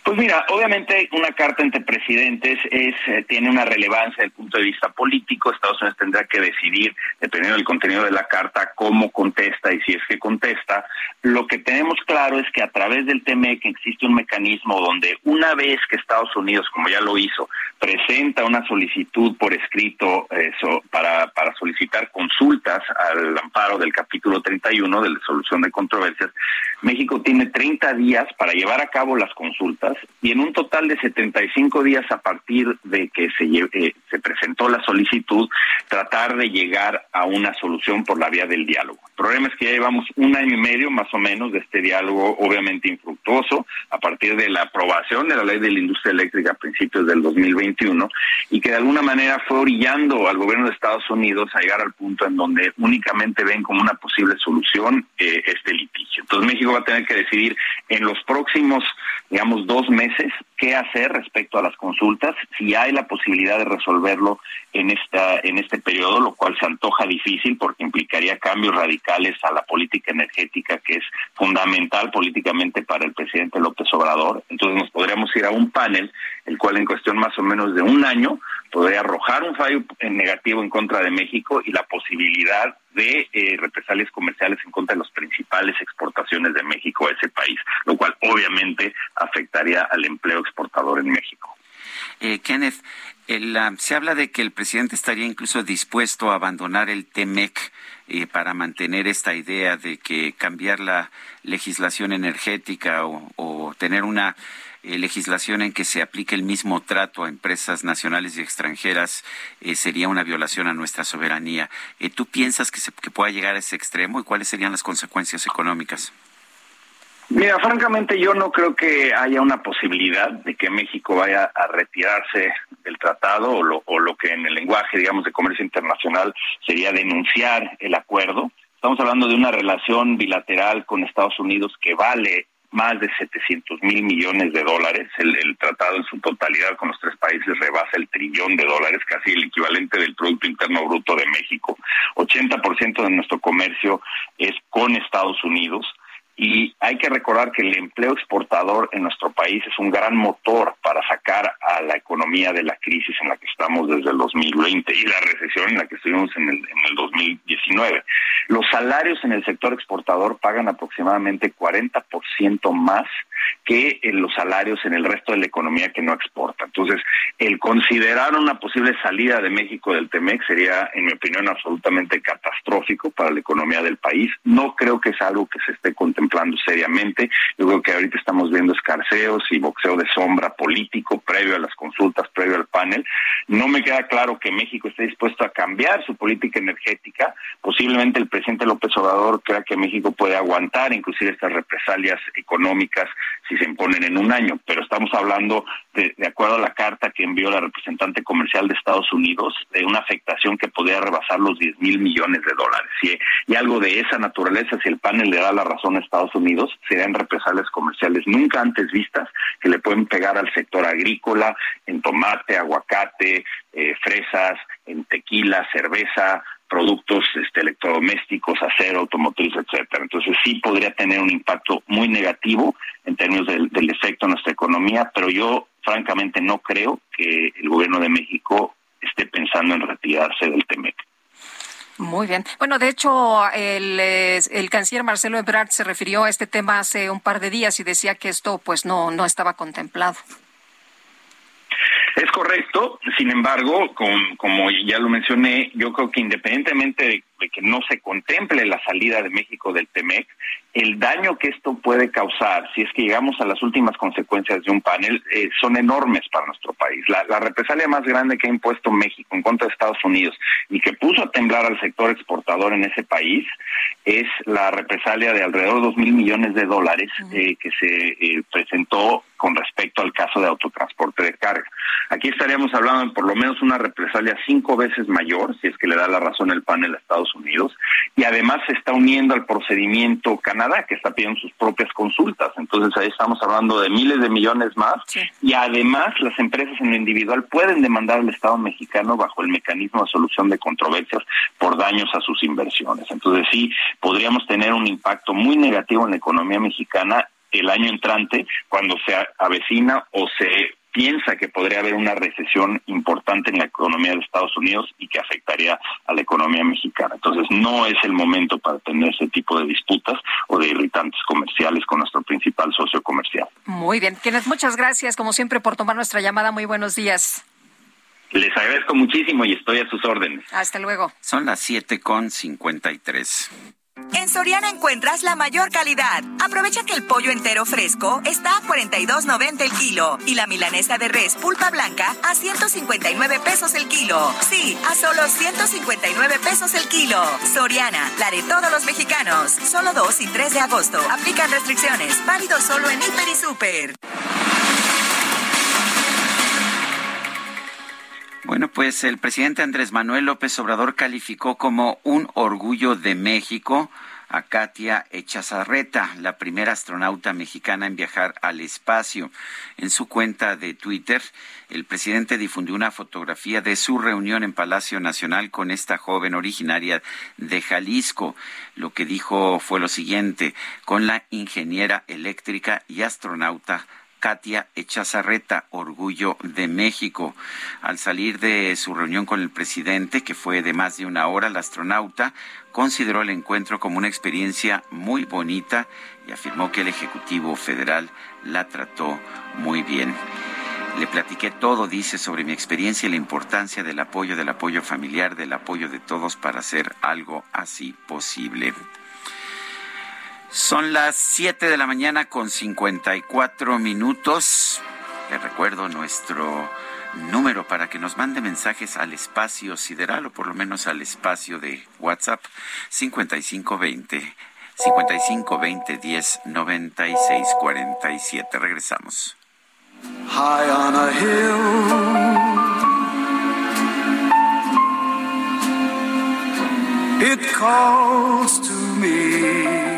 Pues mira, obviamente una carta entre presidentes es eh, tiene una relevancia desde el punto de vista político. Estados Unidos tendrá que decidir, dependiendo del contenido de la carta, cómo contesta y si es que contesta. Lo que tenemos claro es que a través del TMEC existe un mecanismo donde una vez que Estados Unidos, como ya lo hizo, presenta una solicitud por escrito eso, para, para solicitar consultas al amparo del capítulo 31 de la solución de controversias, México tiene 30 días para llevar a cabo las consultas y en un total de 75 días a partir de que se, eh, se presentó la solicitud, tratar de llegar a una solución por la vía del diálogo. El problema es que ya llevamos un año y medio más o menos de este diálogo obviamente infructuoso a partir de la aprobación de la ley de la industria eléctrica a principios del 2021 y que de alguna manera fue orillando al gobierno de Estados Unidos a llegar al punto en donde únicamente ven como una posible solución eh, este litigio. Entonces México va a tener que decidir en los próximos, digamos, dos meses qué hacer respecto a las consultas, si hay la posibilidad de resolverlo en esta en este periodo, lo cual se antoja difícil porque implicaría cambios radicales a la política energética que es fundamental políticamente para el presidente López Obrador. Entonces nos podríamos ir a un panel, el cual en cuestión más o menos de un año podría arrojar un fallo negativo en contra de México y la posibilidad de eh, represalias comerciales en contra de las principales exportaciones de México a ese país, lo cual obviamente afectaría al empleo exportador en México. Eh, Kenneth, se habla de que el presidente estaría incluso dispuesto a abandonar el TEMEC eh, para mantener esta idea de que cambiar la legislación energética o, tener una eh, legislación en que se aplique el mismo trato a empresas nacionales y extranjeras eh, sería una violación a nuestra soberanía. ¿Tú piensas que, se, que pueda llegar a ese extremo y cuáles serían las consecuencias económicas? Mira, francamente yo no creo que haya una posibilidad de que México vaya a retirarse del tratado o lo que en el lenguaje, digamos, de comercio internacional sería denunciar el acuerdo. Estamos hablando de una relación bilateral con Estados Unidos que vale más de 700 mil millones de dólares. El, el, tratado en su totalidad con los tres países rebasa el trillón de dólares, casi el equivalente del Producto Interno Bruto de México. 80% de nuestro comercio es con Estados Unidos. Y hay que recordar que el empleo exportador en nuestro país es un gran motor para sacar a la economía de la crisis en la que estamos desde el 2020 y la recesión en la que estuvimos en el, en el 2019. Los salarios en el sector exportador pagan aproximadamente 40% más que en los salarios en el resto de la economía que no exporta. Entonces, el considerar una posible salida de México del TEMEC sería, en mi opinión, absolutamente catastrófico para la economía del país. No creo que es algo que se esté contemplando seriamente. Yo creo que ahorita estamos viendo escarceos y boxeo de sombra político previo a las consultas, previo al panel. No me queda claro que México esté dispuesto a cambiar su política energética. Posiblemente el presidente López Obrador crea que México puede aguantar inclusive estas represalias económicas si se imponen en un año, pero estamos hablando, de, de, acuerdo a la carta que envió la representante comercial de Estados Unidos, de una afectación que podría rebasar los 10 mil millones de dólares. Y, algo de esa naturaleza, si el panel le da la razón a Estados Unidos, serían represalias comerciales nunca antes vistas que le pueden pegar al sector agrícola, en tomate, aguacate, eh, fresas, en tequila, cerveza, productos este, electrodomésticos, acero, automotriz, etcétera. Entonces sí podría tener un impacto muy negativo en términos del, del efecto en nuestra economía, pero yo francamente no creo que el gobierno de México esté pensando en retirarse del TEMEC. Muy bien. Bueno, de hecho, el, el, canciller Marcelo Ebrard se refirió a este tema hace un par de días y decía que esto pues no, no estaba contemplado. Es correcto, sin embargo, con, como ya lo mencioné, yo creo que independientemente de, de, que no se contemple la salida de México del TEMEC, el daño que esto puede causar, si es que llegamos a las últimas consecuencias de un panel, eh, son enormes para nuestro país. La, la, represalia más grande que ha impuesto México en contra de Estados Unidos y que puso a temblar al sector exportador en ese país es la represalia de alrededor de dos mil millones de dólares eh, que se eh, presentó con respecto al caso de autotransporte de carga. Aquí estaríamos hablando de por lo menos una represalia cinco veces mayor, si es que le da la razón el panel a Estados Unidos, y además se está uniendo al procedimiento Canadá, que está pidiendo sus propias consultas. Entonces ahí estamos hablando de miles de millones más, sí. y además las empresas en lo individual pueden demandar al Estado mexicano bajo el mecanismo de solución de controversias por daños a sus inversiones. Entonces sí, podríamos tener un impacto muy negativo en la economía mexicana el año entrante cuando se avecina o se piensa que podría haber una recesión importante en la economía de Estados Unidos y que afectaría a la economía mexicana. Entonces, no es el momento para tener ese tipo de disputas o de irritantes comerciales con nuestro principal socio comercial. Muy bien. Kenneth, muchas gracias, como siempre, por tomar nuestra llamada. Muy buenos días. Les agradezco muchísimo y estoy a sus órdenes. Hasta luego. Son las siete con cincuenta y tres. En Soriana encuentras la mayor calidad. Aprovecha que el pollo entero fresco está a 42.90 el kilo y la milanesa de res pulpa blanca a 159 pesos el kilo. Sí, a solo 159 pesos el kilo. Soriana, la de todos los mexicanos. Solo 2 y 3 de agosto. Aplican restricciones. Válido solo en Hiper y Super. Bueno, pues el presidente Andrés Manuel López Obrador calificó como un orgullo de México a Katia Echazarreta, la primera astronauta mexicana en viajar al espacio. En su cuenta de Twitter, el presidente difundió una fotografía de su reunión en Palacio Nacional con esta joven originaria de Jalisco. Lo que dijo fue lo siguiente, con la ingeniera eléctrica y astronauta Katia Echazarreta, Orgullo de México. Al salir de su reunión con el presidente, que fue de más de una hora, la astronauta consideró el encuentro como una experiencia muy bonita y afirmó que el Ejecutivo Federal la trató muy bien. Le platiqué todo, dice, sobre mi experiencia y la importancia del apoyo, del apoyo familiar, del apoyo de todos para hacer algo así posible. Son las 7 de la mañana con 54 minutos. Le recuerdo nuestro número para que nos mande mensajes al espacio sideral o por lo menos al espacio de WhatsApp 5520 5520 10 96 47. Regresamos. High on a hill, it calls to me.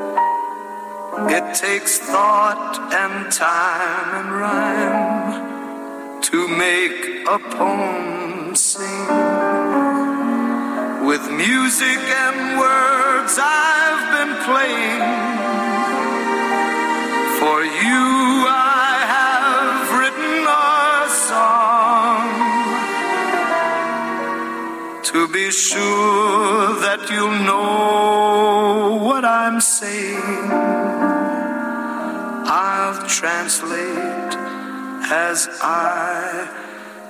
It takes thought and time and rhyme to make a poem sing. With music and words I've been playing. For you I have written a song. To be sure that you'll translate as I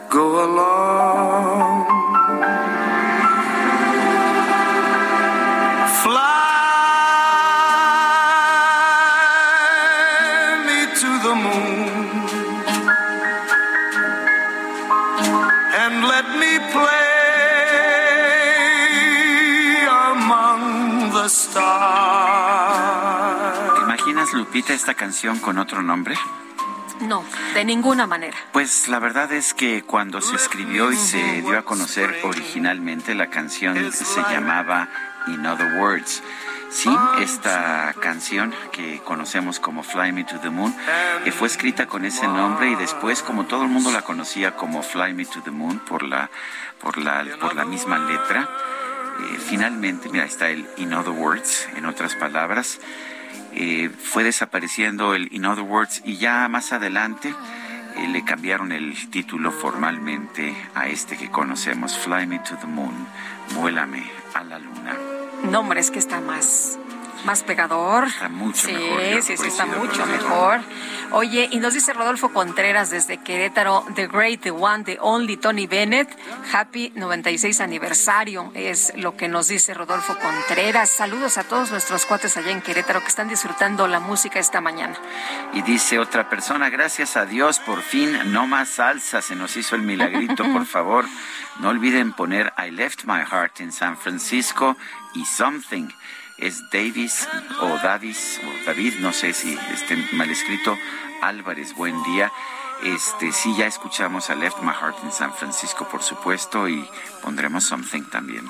go along. Lupita, esta canción con otro nombre? No, de ninguna manera. Pues la verdad es que cuando se escribió y se dio a conocer originalmente la canción se llamaba In Other Words. Sí, esta canción que conocemos como Fly Me to the Moon eh, fue escrita con ese nombre y después como todo el mundo la conocía como Fly Me to the Moon por la por la por la misma letra, eh, finalmente mira está el In Other Words en otras palabras eh, fue desapareciendo el In Other Words y ya más adelante eh, le cambiaron el título formalmente a este que conocemos, Fly Me to the Moon, Vuélame a la Luna. No, hombre, es que está más más pegador. Está mucho sí, mejor. Sí, sí, está mucho mejor. Oye, y nos dice Rodolfo Contreras desde Querétaro, The Great, The One, The Only Tony Bennett, Happy 96 aniversario, es lo que nos dice Rodolfo Contreras. Saludos a todos nuestros cuates allá en Querétaro que están disfrutando la música esta mañana. Y dice otra persona, gracias a Dios, por fin, no más salsa, se nos hizo el milagrito, por favor. No olviden poner I Left My Heart in San Francisco y Something es Davis o Davis o David, no sé si esté mal escrito, Álvarez, buen día. Este, sí, ya escuchamos a Left My Heart in San Francisco, por supuesto, y pondremos Something también.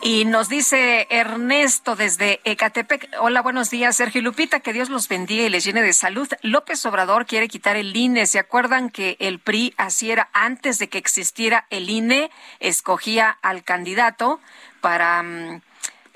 Y nos dice Ernesto desde Ecatepec. Hola, buenos días, Sergio Lupita. Que Dios los bendiga y les llene de salud. López Obrador quiere quitar el INE. ¿Se acuerdan que el PRI así era antes de que existiera el INE? Escogía al candidato para mm,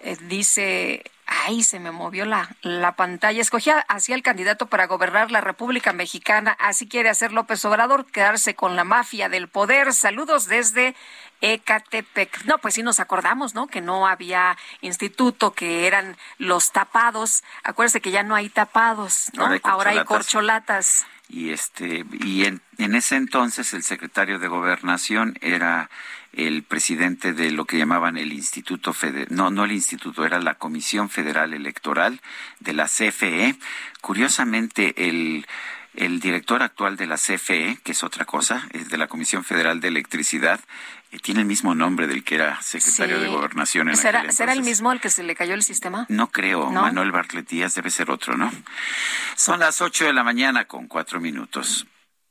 eh, dice, ay, se me movió la, la pantalla, escogía hacia el candidato para gobernar la República Mexicana, así quiere hacer López Obrador, quedarse con la mafia del poder. Saludos desde Ecatepec. No, pues sí nos acordamos, ¿no? Que no había instituto, que eran los tapados. Acuérdese que ya no hay tapados, ¿no? Ahora hay corcholatas. Y este, y en, en ese entonces el secretario de Gobernación era el presidente de lo que llamaban el Instituto Federal, no, no el Instituto, era la Comisión Federal Electoral de la CFE. Curiosamente, el, el director actual de la CFE, que es otra cosa, es de la Comisión Federal de Electricidad, eh, tiene el mismo nombre del que era secretario de Gobernación en ¿Será, aquel ¿Será el mismo al que se le cayó el sistema? No creo, Manuel Bartlett Díaz debe ser otro, ¿no? Son las ocho de la mañana con cuatro minutos.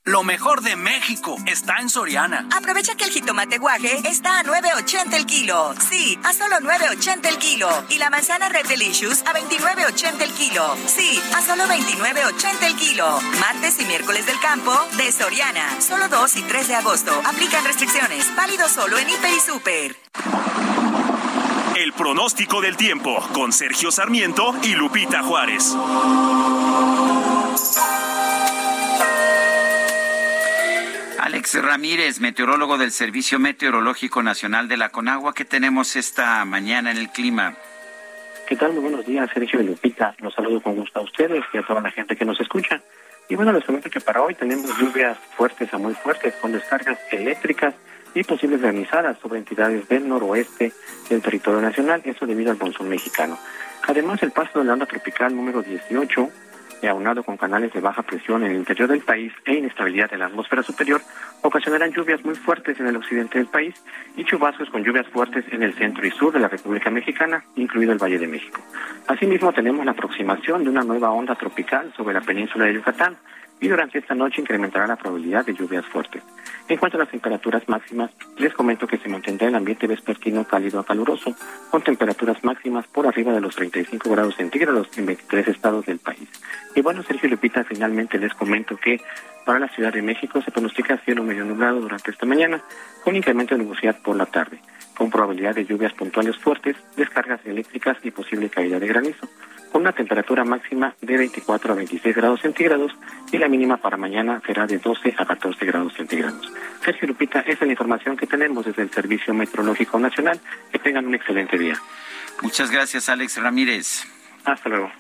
Lo mejor de México está en Soriana. Aprovecha que el jitomate guaje está a 9.80 el kilo. Sí, a solo 9.80 el kilo. Y la manzana Red Delicious a 29.80 el kilo. Sí, a solo 29.80 el kilo. Martes y miércoles del campo de Soriana. Solo 2 y 3 de agosto. Aplican restricciones. Válido solo en Hiper y Super. El pronóstico del tiempo con Sergio Sarmiento y Lupita Juárez. Alex Ramírez, meteorólogo del Servicio Meteorológico Nacional de la Conagua, ¿qué tenemos esta mañana en el clima? ¿Qué tal? Muy buenos días, Sergio y Lupita. Los saludo con gusto a ustedes y a toda la gente que nos escucha. Y bueno, les comento que para hoy tenemos lluvias fuertes a muy fuertes con descargas eléctricas y posibles granizadas sobre entidades del noroeste del territorio nacional, eso debido al monzón mexicano. Además, el paso de la onda tropical número 18 y aunado con canales de baja presión en el interior del país e inestabilidad en la atmósfera superior, ocasionarán lluvias muy fuertes en el occidente del país y chubascos con lluvias fuertes en el centro y sur de la República Mexicana, incluido el Valle de México. Asimismo, tenemos la aproximación de una nueva onda tropical sobre la península de Yucatán y durante esta noche incrementará la probabilidad de lluvias fuertes. En cuanto a las temperaturas máximas, les comento que se mantendrá el ambiente vespertino cálido a caluroso, con temperaturas máximas por arriba de los 35 grados centígrados en 23 estados del país. Y bueno, Sergio Lupita, finalmente les comento que para la Ciudad de México se pronostica cielo medio nublado durante esta mañana, con incremento de nubosidad por la tarde, con probabilidad de lluvias puntuales fuertes, descargas eléctricas y posible caída de granizo con una temperatura máxima de 24 a 26 grados centígrados y la mínima para mañana será de 12 a 14 grados centígrados. Sergio Lupita, esa es la información que tenemos desde el Servicio Meteorológico Nacional. Que tengan un excelente día. Muchas gracias, Alex Ramírez. Hasta luego.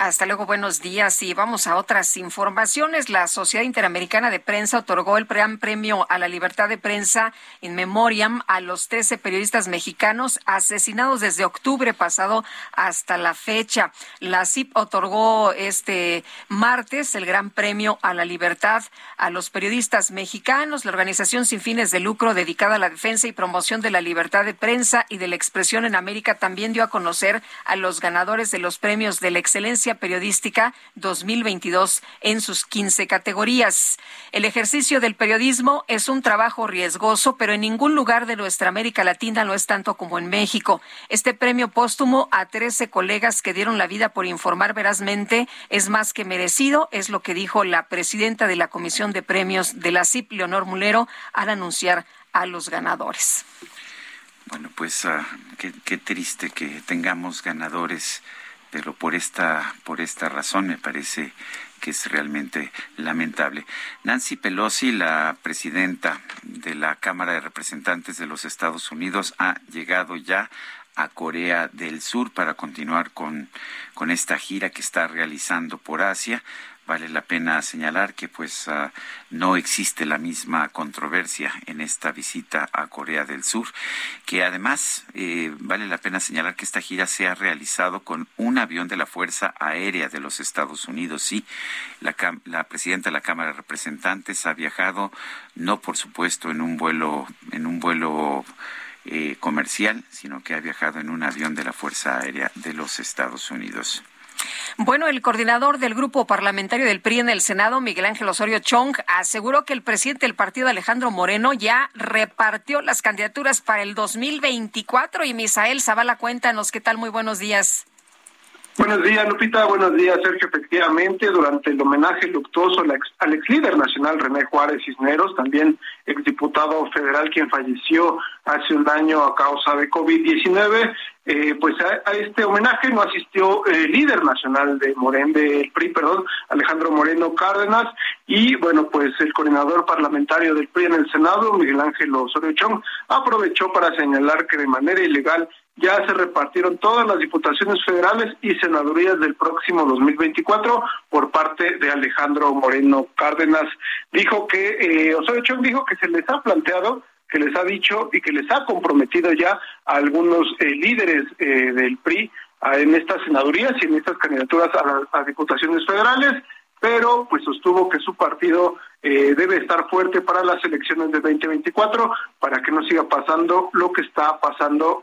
Hasta luego, buenos días. Y vamos a otras informaciones. La Sociedad Interamericana de Prensa otorgó el gran premio a la libertad de prensa in memoriam a los 13 periodistas mexicanos asesinados desde octubre pasado hasta la fecha. La CIP otorgó este martes el gran premio a la libertad a los periodistas mexicanos. La organización sin fines de lucro dedicada a la defensa y promoción de la libertad de prensa y de la expresión en América también dio a conocer a los ganadores de los premios de la excelencia Periodística 2022 en sus 15 categorías. El ejercicio del periodismo es un trabajo riesgoso, pero en ningún lugar de nuestra América Latina lo es tanto como en México. Este premio póstumo a 13 colegas que dieron la vida por informar verazmente es más que merecido, es lo que dijo la presidenta de la Comisión de Premios de la CIP, Leonor Mulero, al anunciar a los ganadores. Bueno, pues qué, qué triste que tengamos ganadores pero por esta, por esta razón me parece que es realmente lamentable. Nancy Pelosi, la presidenta de la Cámara de Representantes de los Estados Unidos, ha llegado ya a Corea del Sur para continuar con, con esta gira que está realizando por Asia vale la pena señalar que pues ah, no existe la misma controversia en esta visita a Corea del Sur, que además eh, vale la pena señalar que esta gira se ha realizado con un avión de la Fuerza Aérea de los Estados Unidos. Sí, la, la presidenta de la Cámara de Representantes ha viajado, no por supuesto en un vuelo, en un vuelo eh, comercial, sino que ha viajado en un avión de la Fuerza Aérea de los Estados Unidos. Bueno, el coordinador del grupo parlamentario del PRI en el Senado, Miguel Ángel Osorio Chong, aseguró que el presidente del partido, Alejandro Moreno, ya repartió las candidaturas para el 2024. Y Misael Zavala, cuéntanos qué tal. Muy buenos días. Buenos días, Lupita. Buenos días, Sergio. Efectivamente, durante el homenaje luctuoso al ex líder nacional René Juárez Cisneros, también exdiputado federal quien falleció hace un año a causa de COVID-19, eh, pues a, este homenaje no asistió el líder nacional de Morén, del PRI, perdón, Alejandro Moreno Cárdenas, y bueno, pues el coordinador parlamentario del PRI en el Senado, Miguel Ángel Osorio Chong, aprovechó para señalar que de manera ilegal ya se repartieron todas las diputaciones federales y senadurías del próximo 2024 por parte de Alejandro Moreno Cárdenas. Dijo que, eh, Osorio Chong dijo que se les ha planteado que les ha dicho y que les ha comprometido ya a algunos eh, líderes eh, del PRI en estas senadurías y en estas candidaturas a, diputaciones federales, pero pues sostuvo que su partido eh, debe estar fuerte para las elecciones de 2024 para que no siga pasando lo que está pasando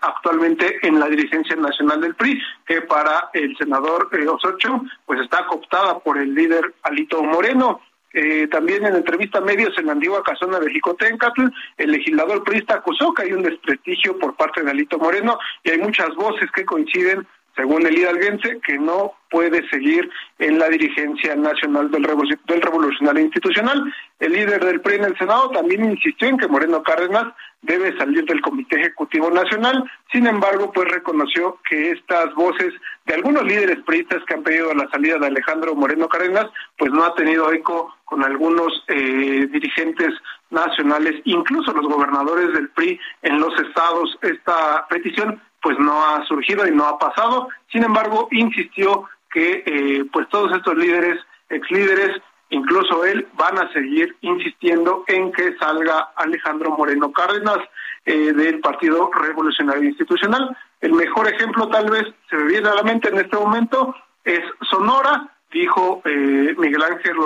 actualmente en la dirigencia nacional del PRI, que para el senador Osocho pues está cooptada por el líder Alito Moreno. Eh, también en entrevista a medios en la antigua casona de Jicotencatl, el legislador priista acusó que hay un desprestigio por parte de Alito Moreno y hay muchas voces que coinciden, según el hidalguense, que no puede seguir en la dirigencia nacional del, del revolucionario institucional. El líder del PRI en el Senado también insistió en que Moreno Cárdenas debe salir del Comité Ejecutivo Nacional. Sin embargo, pues reconoció que estas voces de algunos líderes priistas que han pedido la salida de Alejandro Moreno Cárdenas, pues no ha tenido eco con algunos eh, dirigentes nacionales, incluso los gobernadores del PRI en los estados. Esta petición pues no ha surgido y no ha pasado. Sin embargo, insistió que eh, pues todos estos líderes, ex líderes, incluso él, van a seguir insistiendo en que salga Alejandro Moreno Cárdenas eh, del Partido Revolucionario Institucional. El mejor ejemplo tal vez se me viene a la mente en este momento es Sonora, dijo eh, Miguel Ángel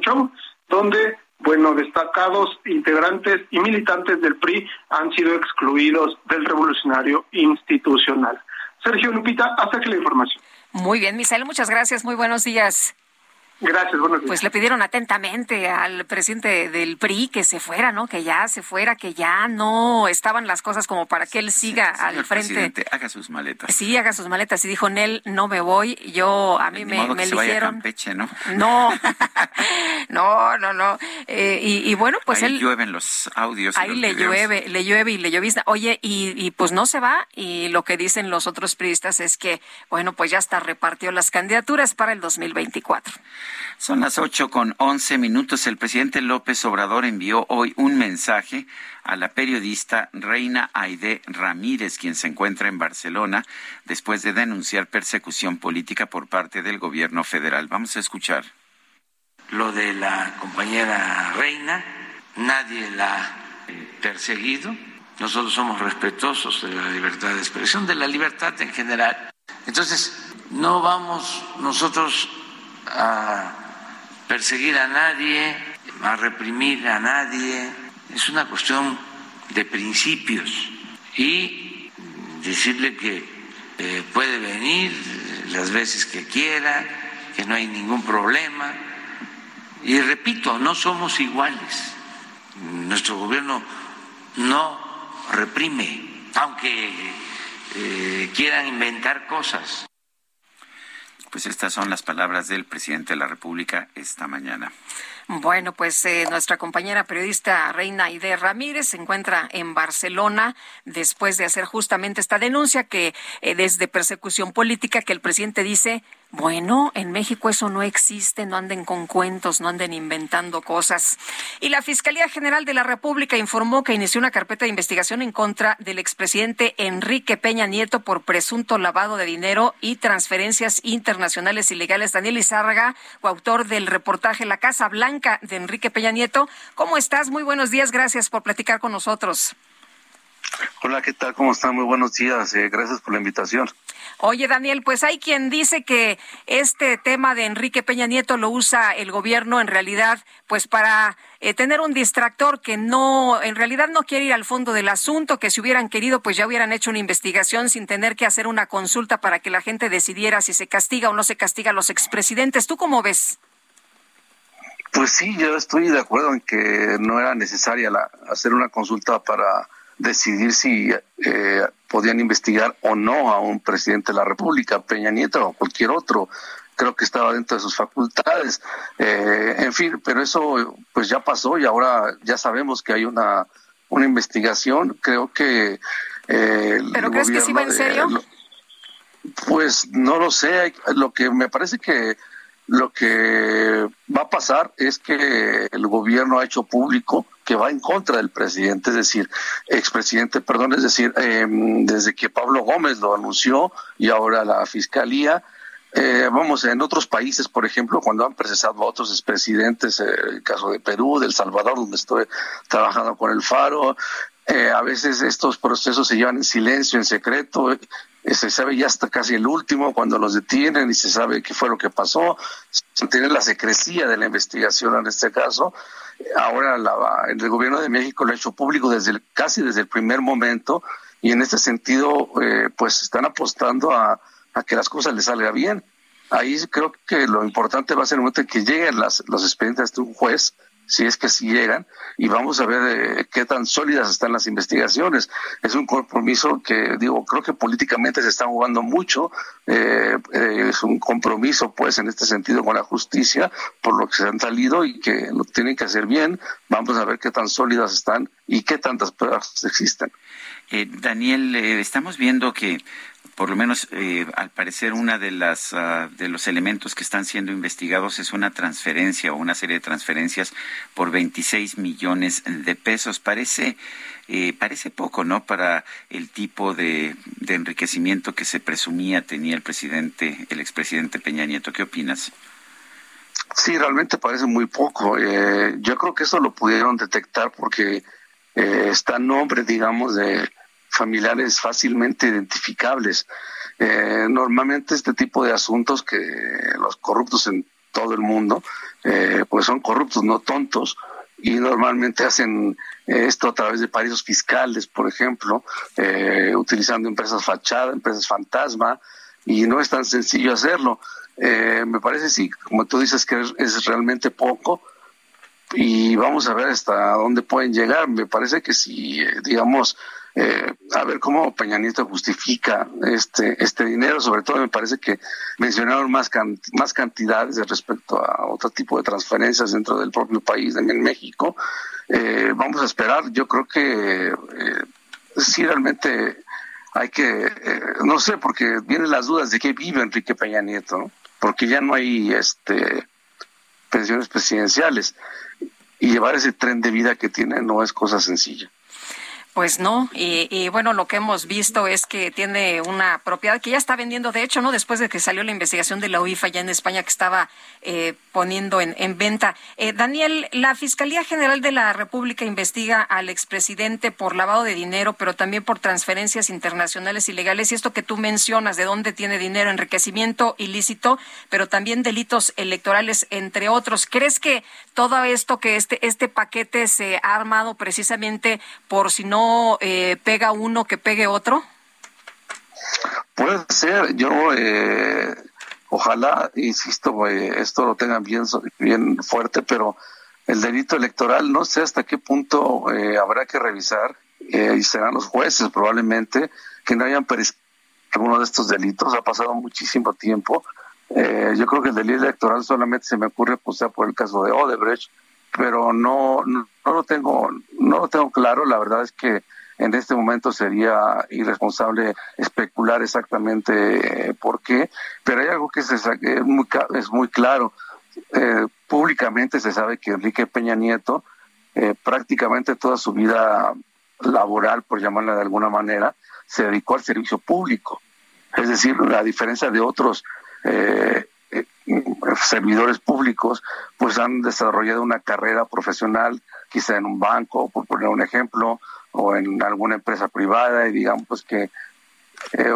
Chong, donde bueno, destacados integrantes y militantes del PRI han sido excluidos del revolucionario institucional. Sergio Lupita, hasta aquí la información. Muy bien, Misael, muchas gracias, muy buenos días. Gracias, buenos días. Pues le pidieron atentamente al presidente del PRI que se fuera, ¿no? Que ya se fuera, que ya no estaban las cosas como para que él siga al frente. Presidente, haga sus maletas. Sí, haga sus maletas. Y dijo, Nel, no me voy. Yo, a mí me, modo me que se vaya a eligieron. Campeche, ¿no? No, no, no, no. Eh, y, y bueno, pues Ahí él. llueven los audios. y Ahí los le videos. llueve, le llueve y le llovizna. Oye, y, y pues no se va. Y lo que dicen los otros periodistas es que, bueno, pues ya hasta repartió las candidaturas para el 2024. Son las ocho con once minutos. El presidente López Obrador envió hoy un mensaje a la periodista Reina Aide Ramírez, quien se encuentra en Barcelona después de denunciar persecución política por parte del gobierno federal. Vamos a escuchar. Lo de la compañera Reina, nadie la ha perseguido. Nosotros somos respetuosos de la libertad de expresión, de la libertad en general. Entonces, no vamos nosotros a perseguir a nadie, a reprimir a nadie. Es una cuestión de principios y decirle que eh, puede venir las veces que quiera, que no hay ningún problema. Y repito, no somos iguales. Nuestro gobierno no reprime, aunque eh, quieran inventar cosas. Pues estas son las palabras del presidente de la República esta mañana. Bueno, pues eh, nuestra compañera periodista Reina Aide Ramírez se encuentra en Barcelona después de hacer justamente esta denuncia que eh, desde persecución política que el presidente dice bueno, en México eso no existe, no anden con cuentos, no anden inventando cosas. Y la Fiscalía General de la República informó que inició una carpeta de investigación en contra del expresidente Enrique Peña Nieto por presunto lavado de dinero y transferencias internacionales ilegales. Daniel Izárraga, coautor del reportaje La Casa Blanca de Enrique Peña Nieto. ¿Cómo estás? Muy buenos días, gracias por platicar con nosotros. Hola, ¿qué tal? ¿Cómo están? Muy buenos días. Eh, gracias por la invitación. Oye, Daniel, pues hay quien dice que este tema de Enrique Peña Nieto lo usa el gobierno en realidad, pues para eh, tener un distractor que no, en realidad no quiere ir al fondo del asunto, que si hubieran querido, pues ya hubieran hecho una investigación sin tener que hacer una consulta para que la gente decidiera si se castiga o no se castiga a los expresidentes. ¿Tú cómo ves? Pues sí, yo estoy de acuerdo en que no era necesaria la, hacer una consulta para decidir si eh, podían investigar o no a un presidente de la República, Peña Nieto o cualquier otro. Creo que estaba dentro de sus facultades. Eh, en fin, pero eso pues ya pasó y ahora ya sabemos que hay una, una investigación. Creo que... Eh, ¿Pero crees que sí va en serio? pues no lo sé. Lo que me parece que lo que va a pasar es que el gobierno ha hecho público que va en contra del presidente, es decir, expresidente, perdón, es decir, em, desde que Pablo Gómez lo anunció y ahora la fiscalía, eh, vamos, en otros países, por ejemplo, cuando han procesado a otros expresidentes, eh, el caso de Perú, de El Salvador, donde estoy trabajando con el Faro, eh, a veces estos procesos se llevan en silencio, en secreto, se sabe ya hasta casi el último cuando los detienen y se sabe qué fue lo que pasó, se tiene la secrecía de la investigación en este caso. Ahora la, el gobierno de México lo ha hecho público desde casi desde el primer momento y en este sentido eh, pues están apostando a, que las cosas les salgan bien. Ahí creo que lo importante va a ser el momento en que lleguen las, los expedientes de un juez si es que sí llegan, y vamos a ver eh, qué tan sólidas están las investigaciones. Es un compromiso que, digo, creo que políticamente se está jugando mucho, eh, eh, es un compromiso, pues, en este sentido con la justicia, por lo que se han salido y que lo tienen que hacer bien. Vamos a ver qué tan sólidas están y qué tantas pruebas existen. Daniel, estamos viendo que por lo menos eh, al parecer una de las ah, de los elementos que están siendo investigados es una transferencia o una serie de transferencias por 26 millones de pesos. Parece eh, parece poco no para el tipo de, de, enriquecimiento que se presumía tenía el presidente el expresidente Peña Nieto. Qué opinas sí realmente parece muy poco. Eh, yo creo que eso lo pudieron detectar porque está nombre digamos de familiares fácilmente identificables. Eh, normalmente este tipo de asuntos que los corruptos en todo el mundo, eh, pues son corruptos, no tontos, y normalmente hacen eh, esto a través de paraísos fiscales, por ejemplo, utilizando empresas fachada, empresas fantasma, y no es tan sencillo hacerlo. me parece, sí, como tú dices, que es realmente poco, y vamos a ver hasta dónde pueden llegar. Me parece que si, digamos, eh, a ver cómo Peña Nieto justifica este este dinero. Sobre todo me parece que mencionaron más más cantidades respecto a otro tipo de transferencias dentro del propio país, en México. Eh, vamos a esperar. Yo creo que eh, sí realmente hay que, eh, no sé, porque vienen las dudas de qué vive Enrique Peña Nieto, porque ya no hay este pensiones presidenciales y llevar ese tren de vida que tiene no es cosa sencilla. Pues no, y, bueno, lo que hemos visto es que tiene una propiedad que ya está vendiendo, de hecho, ¿no? Después de que salió la investigación de la UIFA ya en España que estaba eh, poniendo en, venta. Eh, Daniel, la Fiscalía General de la República investiga al expresidente por lavado de dinero, pero también por transferencias internacionales ilegales. Y esto que tú mencionas, de dónde tiene dinero, enriquecimiento ilícito, pero también delitos electorales, entre otros. ¿Crees que todo esto, que este, este paquete se ha armado precisamente por si no eh, pega uno que pegue otro? Puede ser, yo eh, ojalá, insisto, eh, esto lo tengan bien, bien fuerte, pero el delito electoral no sé hasta qué punto habrá que revisar, y serán los jueces probablemente, que no hayan alguno de estos delitos, ha pasado muchísimo tiempo, Eh, yo creo que el delito electoral solamente se me ocurre pues sea por el caso de Odebrecht, pero no, no, lo tengo, no lo tengo claro. La verdad es que en este momento sería irresponsable especular exactamente eh, por qué, pero hay algo que es, muy, es muy claro. Eh, públicamente se sabe que Enrique Peña Nieto eh, prácticamente toda su vida laboral, por llamarla de alguna manera, se dedicó al servicio público. Es decir, a diferencia de otros eh, eh, servidores públicos, pues han desarrollado una carrera profesional, quizá en un banco, por poner un ejemplo, o en alguna empresa privada, y digamos pues que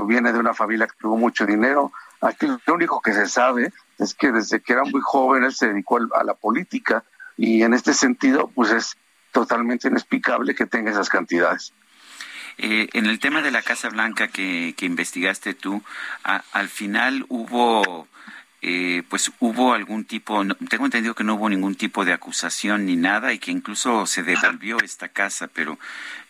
viene de una familia que tuvo mucho dinero. Aquí lo único que se sabe es que desde que era muy joven él se dedicó a la política y en este sentido, pues es totalmente inexplicable que tenga esas cantidades. Eh, en el tema de la Casa Blanca que, investigaste tú, al final hubo, eh, pues hubo algún tipo, tengo entendido que no hubo ningún tipo de acusación ni nada y que incluso se devolvió esta casa, pero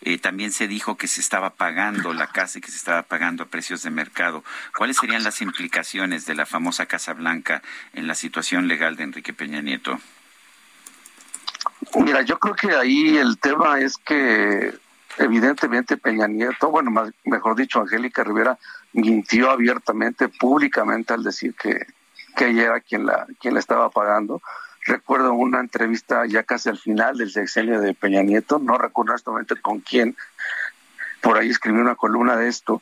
eh, también se dijo que se estaba pagando la casa y que se estaba pagando a precios de mercado. ¿Cuáles serían las implicaciones de la famosa Casa Blanca en la situación legal de Enrique Peña Nieto? Mira, yo creo que ahí el tema es que evidentemente Peña Nieto, bueno, mejor dicho, Angélica Rivera mintió abiertamente, públicamente al decir que, que ella era quien la, quien la estaba pagando. Recuerdo una entrevista ya casi al final del sexenio de Peña Nieto, no recuerdo exactamente con quién, por ahí escribió una columna de esto,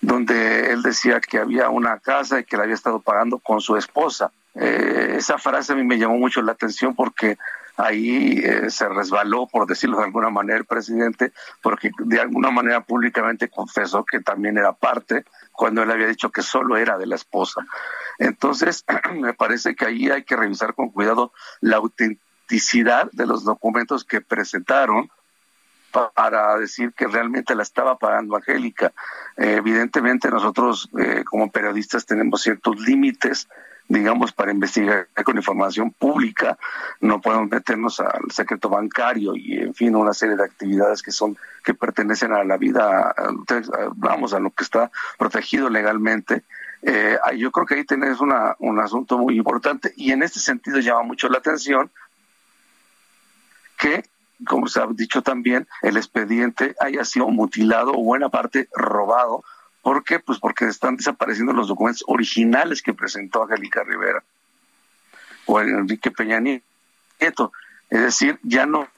donde él decía que había una casa y que la había estado pagando con su esposa. Eh, esa frase a mí me llamó mucho la atención porque ahí eh, se resbaló, por decirlo de alguna manera, el presidente, porque de alguna manera públicamente confesó que también era parte cuando él había dicho que solo era de la esposa. Entonces, me parece que ahí hay que revisar con cuidado la autenticidad de los documentos que presentaron para decir que realmente la estaba pagando Angélica. Eh, evidentemente nosotros eh, como periodistas tenemos ciertos límites digamos, para investigar con información pública, no podemos meternos al secreto bancario y, en fin, una serie de actividades que son, que pertenecen a la vida, vamos, a lo que está protegido legalmente. Eh, yo creo que ahí tenés una, un asunto muy importante y en este sentido llama mucho la atención que como se ha dicho también, el expediente haya sido mutilado o buena parte robado ¿Por qué? Pues porque están desapareciendo los documentos originales que presentó Angélica Rivera o Enrique Peña Nieto. Es decir, ya no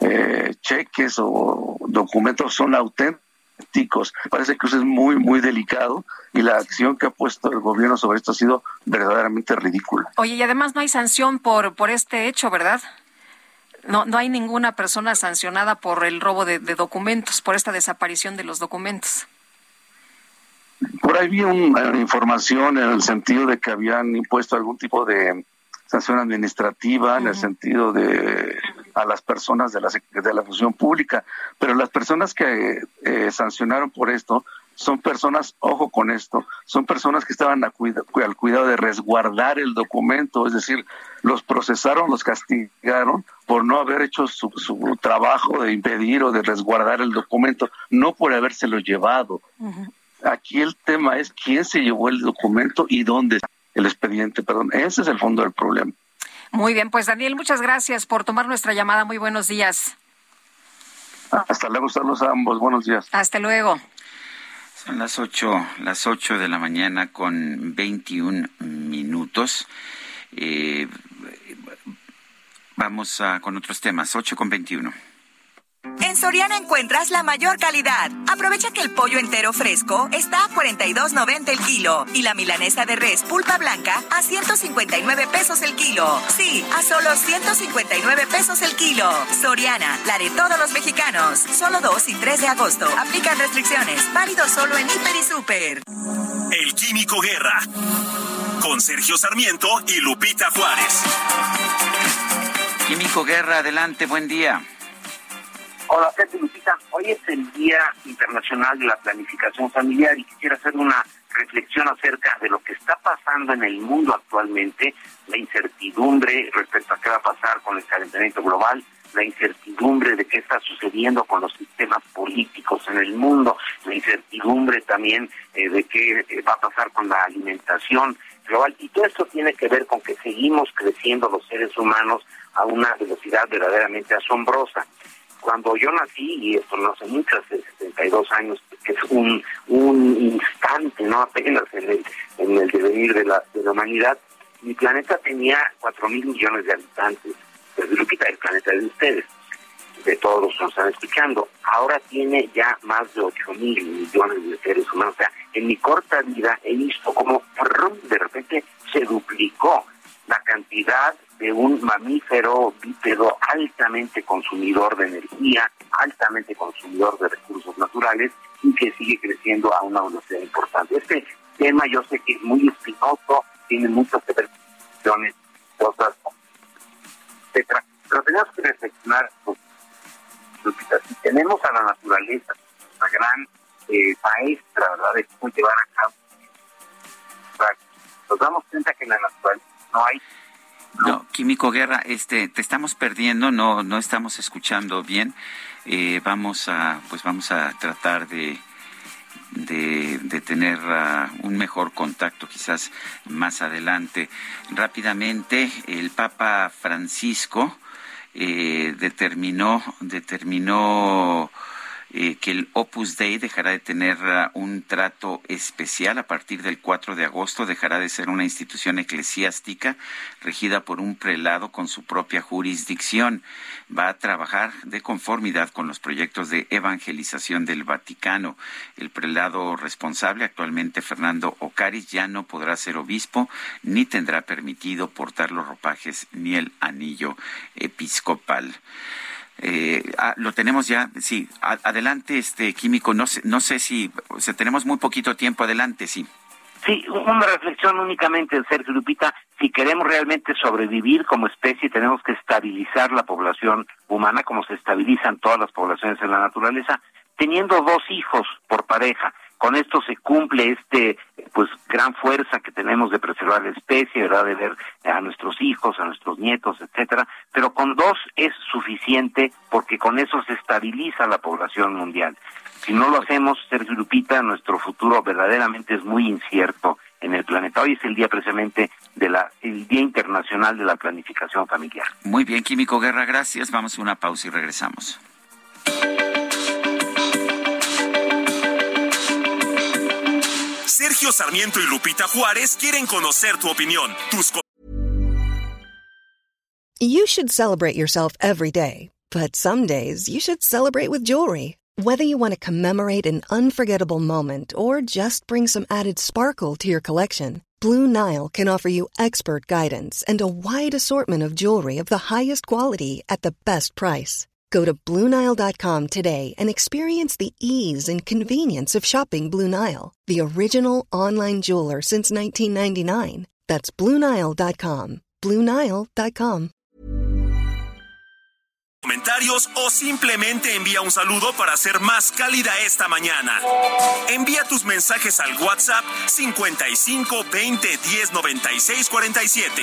eh, cheques o documentos son auténticos. Parece que eso es muy, muy delicado y la acción que ha puesto el gobierno sobre esto ha sido verdaderamente ridícula. Oye, y además no hay sanción por, por este hecho, ¿verdad? No, no hay ninguna persona sancionada por el robo de, documentos, por esta desaparición de los documentos. Por ahí vi una información en el sentido de que habían impuesto algún tipo de sanción administrativa en el sentido de a las personas de la de la función pública, pero las personas que eh, sancionaron por esto son personas, ojo con esto, son personas que estaban al cuidado de resguardar el documento, es decir, los procesaron, los castigaron por no haber hecho su, trabajo de impedir o de resguardar el documento, no por habérselo llevado. Aquí el tema es quién se llevó el documento y dónde el expediente, perdón. Ese es el fondo del problema. Muy bien, pues Daniel, muchas gracias por tomar nuestra llamada. Muy buenos días. Hasta luego, saludos a ambos. Buenos días. Hasta luego. Las ocho, las ocho de la mañana con 21 minutos. Eh, vamos a, con otros temas, ocho con 21. En Soriana encuentras la mayor calidad. Aprovecha que el pollo entero fresco está a 42.90 el kilo y la milanesa de res pulpa blanca a 159 pesos el kilo. Sí, a solo 159 pesos el kilo. Soriana, la de todos los mexicanos. Solo 2 y 3 de agosto. Aplican restricciones. Válido solo en Hiper y Super. El Químico Guerra. Con Sergio Sarmiento y Lupita Juárez. Químico Guerra, adelante, buen día. Hola, Pepe Lupita. Hoy es el Día Internacional de la Planificación Familiar y quisiera hacer una reflexión acerca de lo que está pasando en el mundo actualmente, la incertidumbre respecto a qué va a pasar con el calentamiento global, la incertidumbre de qué está sucediendo con los sistemas políticos en el mundo, la incertidumbre también eh, de qué eh, va a pasar con la alimentación global. Y todo esto tiene que ver con que seguimos creciendo los seres humanos a una velocidad verdaderamente asombrosa. Cuando yo nací, y esto no hace mucho, hace 72 años, que es un, un instante, no apenas en el, en el devenir de la, de la humanidad, mi planeta tenía 4 mil millones de habitantes. Desde Lupita, el planeta de ustedes de todos los que nos están escuchando. Ahora tiene ya más de 8 mil millones de seres humanos. O sea, en mi corta vida he visto como de repente se duplicó la cantidad de un mamífero bípedo altamente consumidor de energía, altamente consumidor de recursos naturales y que sigue creciendo a una velocidad importante. Este tema yo sé que es muy espinoso, tiene muchas repercusiones, cosas, etcétera, pero tenemos que reflexionar si tenemos a la naturaleza, la gran eh, maestra ¿verdad? de cómo llevar a cabo, nos damos cuenta que en la naturaleza no hay no, Químico Guerra, este, te estamos perdiendo, no, no estamos escuchando bien. Eh, vamos a, pues vamos a tratar de, de, tener uh, un mejor contacto quizás más adelante. Rápidamente, el Papa Francisco eh, determinó, determinó eh, que el Opus Dei dejará de tener uh, un trato especial a partir del 4 de agosto, dejará de ser una institución eclesiástica regida por un prelado con su propia jurisdicción. Va a trabajar de conformidad con los proyectos de evangelización del Vaticano. El prelado responsable, actualmente Fernando Ocaris, ya no podrá ser obispo ni tendrá permitido portar los ropajes ni el anillo episcopal. Eh, ah, lo tenemos ya, sí. adelante, este químico. No sé, no sé si, o sea, tenemos muy poquito tiempo. Adelante, sí. Sí, una reflexión únicamente, Sergio Lupita. Si queremos realmente sobrevivir como especie, tenemos que estabilizar la población humana como se estabilizan todas las poblaciones en la naturaleza, teniendo dos hijos por pareja con esto se cumple este pues gran fuerza que tenemos de preservar la especie, ¿verdad? De ver a nuestros hijos, a nuestros nietos, etcétera, pero con dos es suficiente porque con eso se estabiliza la población mundial. Si no lo hacemos, Sergio Lupita, nuestro futuro verdaderamente es muy incierto en el planeta. Hoy es el día precisamente de la Día Internacional de la Planificación Familiar. Muy bien, Químico Guerra, gracias. Vamos a una pausa y regresamos. Sergio Sarmiento y Lupita Juárez quieren conocer tu opinión, tus You should celebrate yourself every day, but some days you should celebrate with jewelry. Whether you want to commemorate an unforgettable moment or just bring some added sparkle to your collection, Blue Nile can offer you expert guidance and a wide assortment of jewelry of the highest quality at the best price. Go to Bluenile.com today and experience the ease and convenience of shopping Blue Nile, the original online jeweler since 1999. That's Bluenile.com. Bluenile.com. Comentarios o simplemente envía un saludo para ser más cálida esta mañana. Envía tus mensajes al WhatsApp 55 20 10 96 47.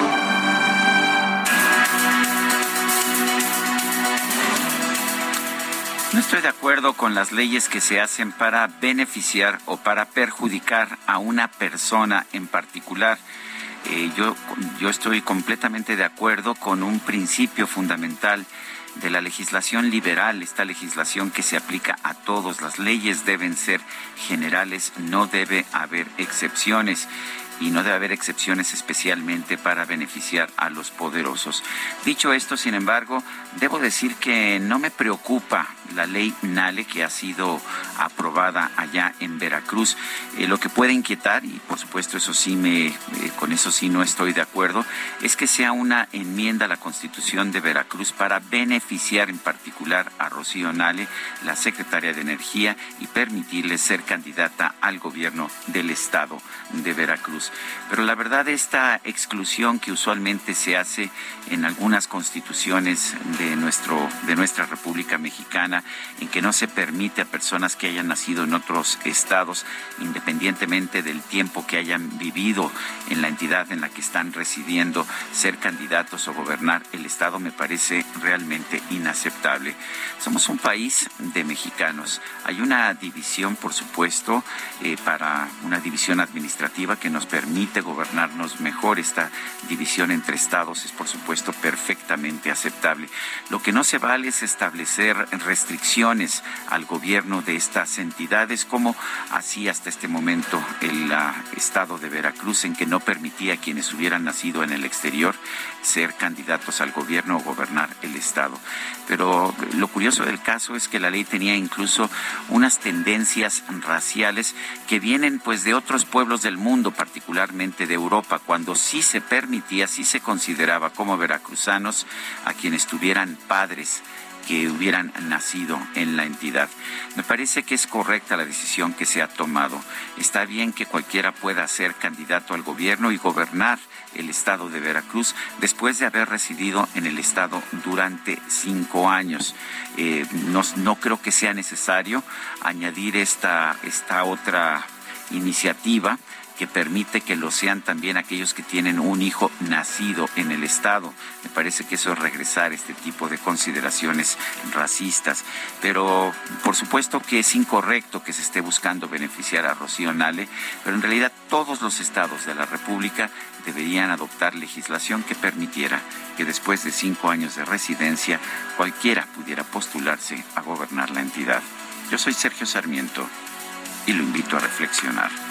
Estoy de acuerdo con las leyes que se hacen para beneficiar o para perjudicar a una persona en particular. Eh, yo, yo estoy completamente de acuerdo con un principio fundamental de la legislación liberal, esta legislación que se aplica a todos. Las leyes deben ser generales, no debe haber excepciones y no debe haber excepciones especialmente para beneficiar a los poderosos. Dicho esto, sin embargo, debo decir que no me preocupa la ley NALE que ha sido aprobada allá en Veracruz. Eh, lo que puede inquietar, y por supuesto eso sí me, eh, con eso sí no estoy de acuerdo, es que sea una enmienda a la Constitución de Veracruz para beneficiar en particular a Rocío Nale, la secretaria de Energía, y permitirle ser candidata al gobierno del estado de Veracruz. Pero la verdad, esta exclusión que usualmente se hace en algunas constituciones de, nuestro, de nuestra República Mexicana, en que no se permite a personas que hayan nacido en otros estados, independientemente del tiempo que hayan vivido en la entidad en la que están residiendo, ser candidatos o gobernar el estado, me parece realmente inaceptable. Somos un país de mexicanos. Hay una división, por supuesto, eh, para una división administrativa que nos permite gobernarnos mejor. Esta división entre estados es, por supuesto, perfectamente aceptable. Lo que no se vale es establecer restricciones al gobierno de estas entidades, como hacía hasta este momento el estado de Veracruz, en que no permitía a quienes hubieran nacido en el exterior ser candidatos al gobierno o gobernar el estado. Pero lo curioso del caso es que la ley tenía incluso unas tendencias raciales que vienen pues de otros pueblos del mundo, particularmente de Europa, cuando sí se permitía, sí se consideraba como veracruzanos a quienes tuvieran padres que hubieran nacido en la entidad. Me parece que es correcta la decisión que se ha tomado. Está bien que cualquiera pueda ser candidato al gobierno y gobernar el estado de Veracruz después de haber residido en el estado durante cinco años. Eh, no, no, creo que sea necesario añadir esta, esta otra iniciativa que permite que lo sean también aquellos que tienen un hijo nacido en el Estado. Me parece que eso es regresar este tipo de consideraciones racistas. Pero por supuesto que es incorrecto que se esté buscando beneficiar a Rocío Nale, pero en realidad todos los estados de la República deberían adoptar legislación que permitiera que después de cinco años de residencia cualquiera pudiera postularse a gobernar la entidad. Yo soy Sergio Sarmiento y lo invito a reflexionar.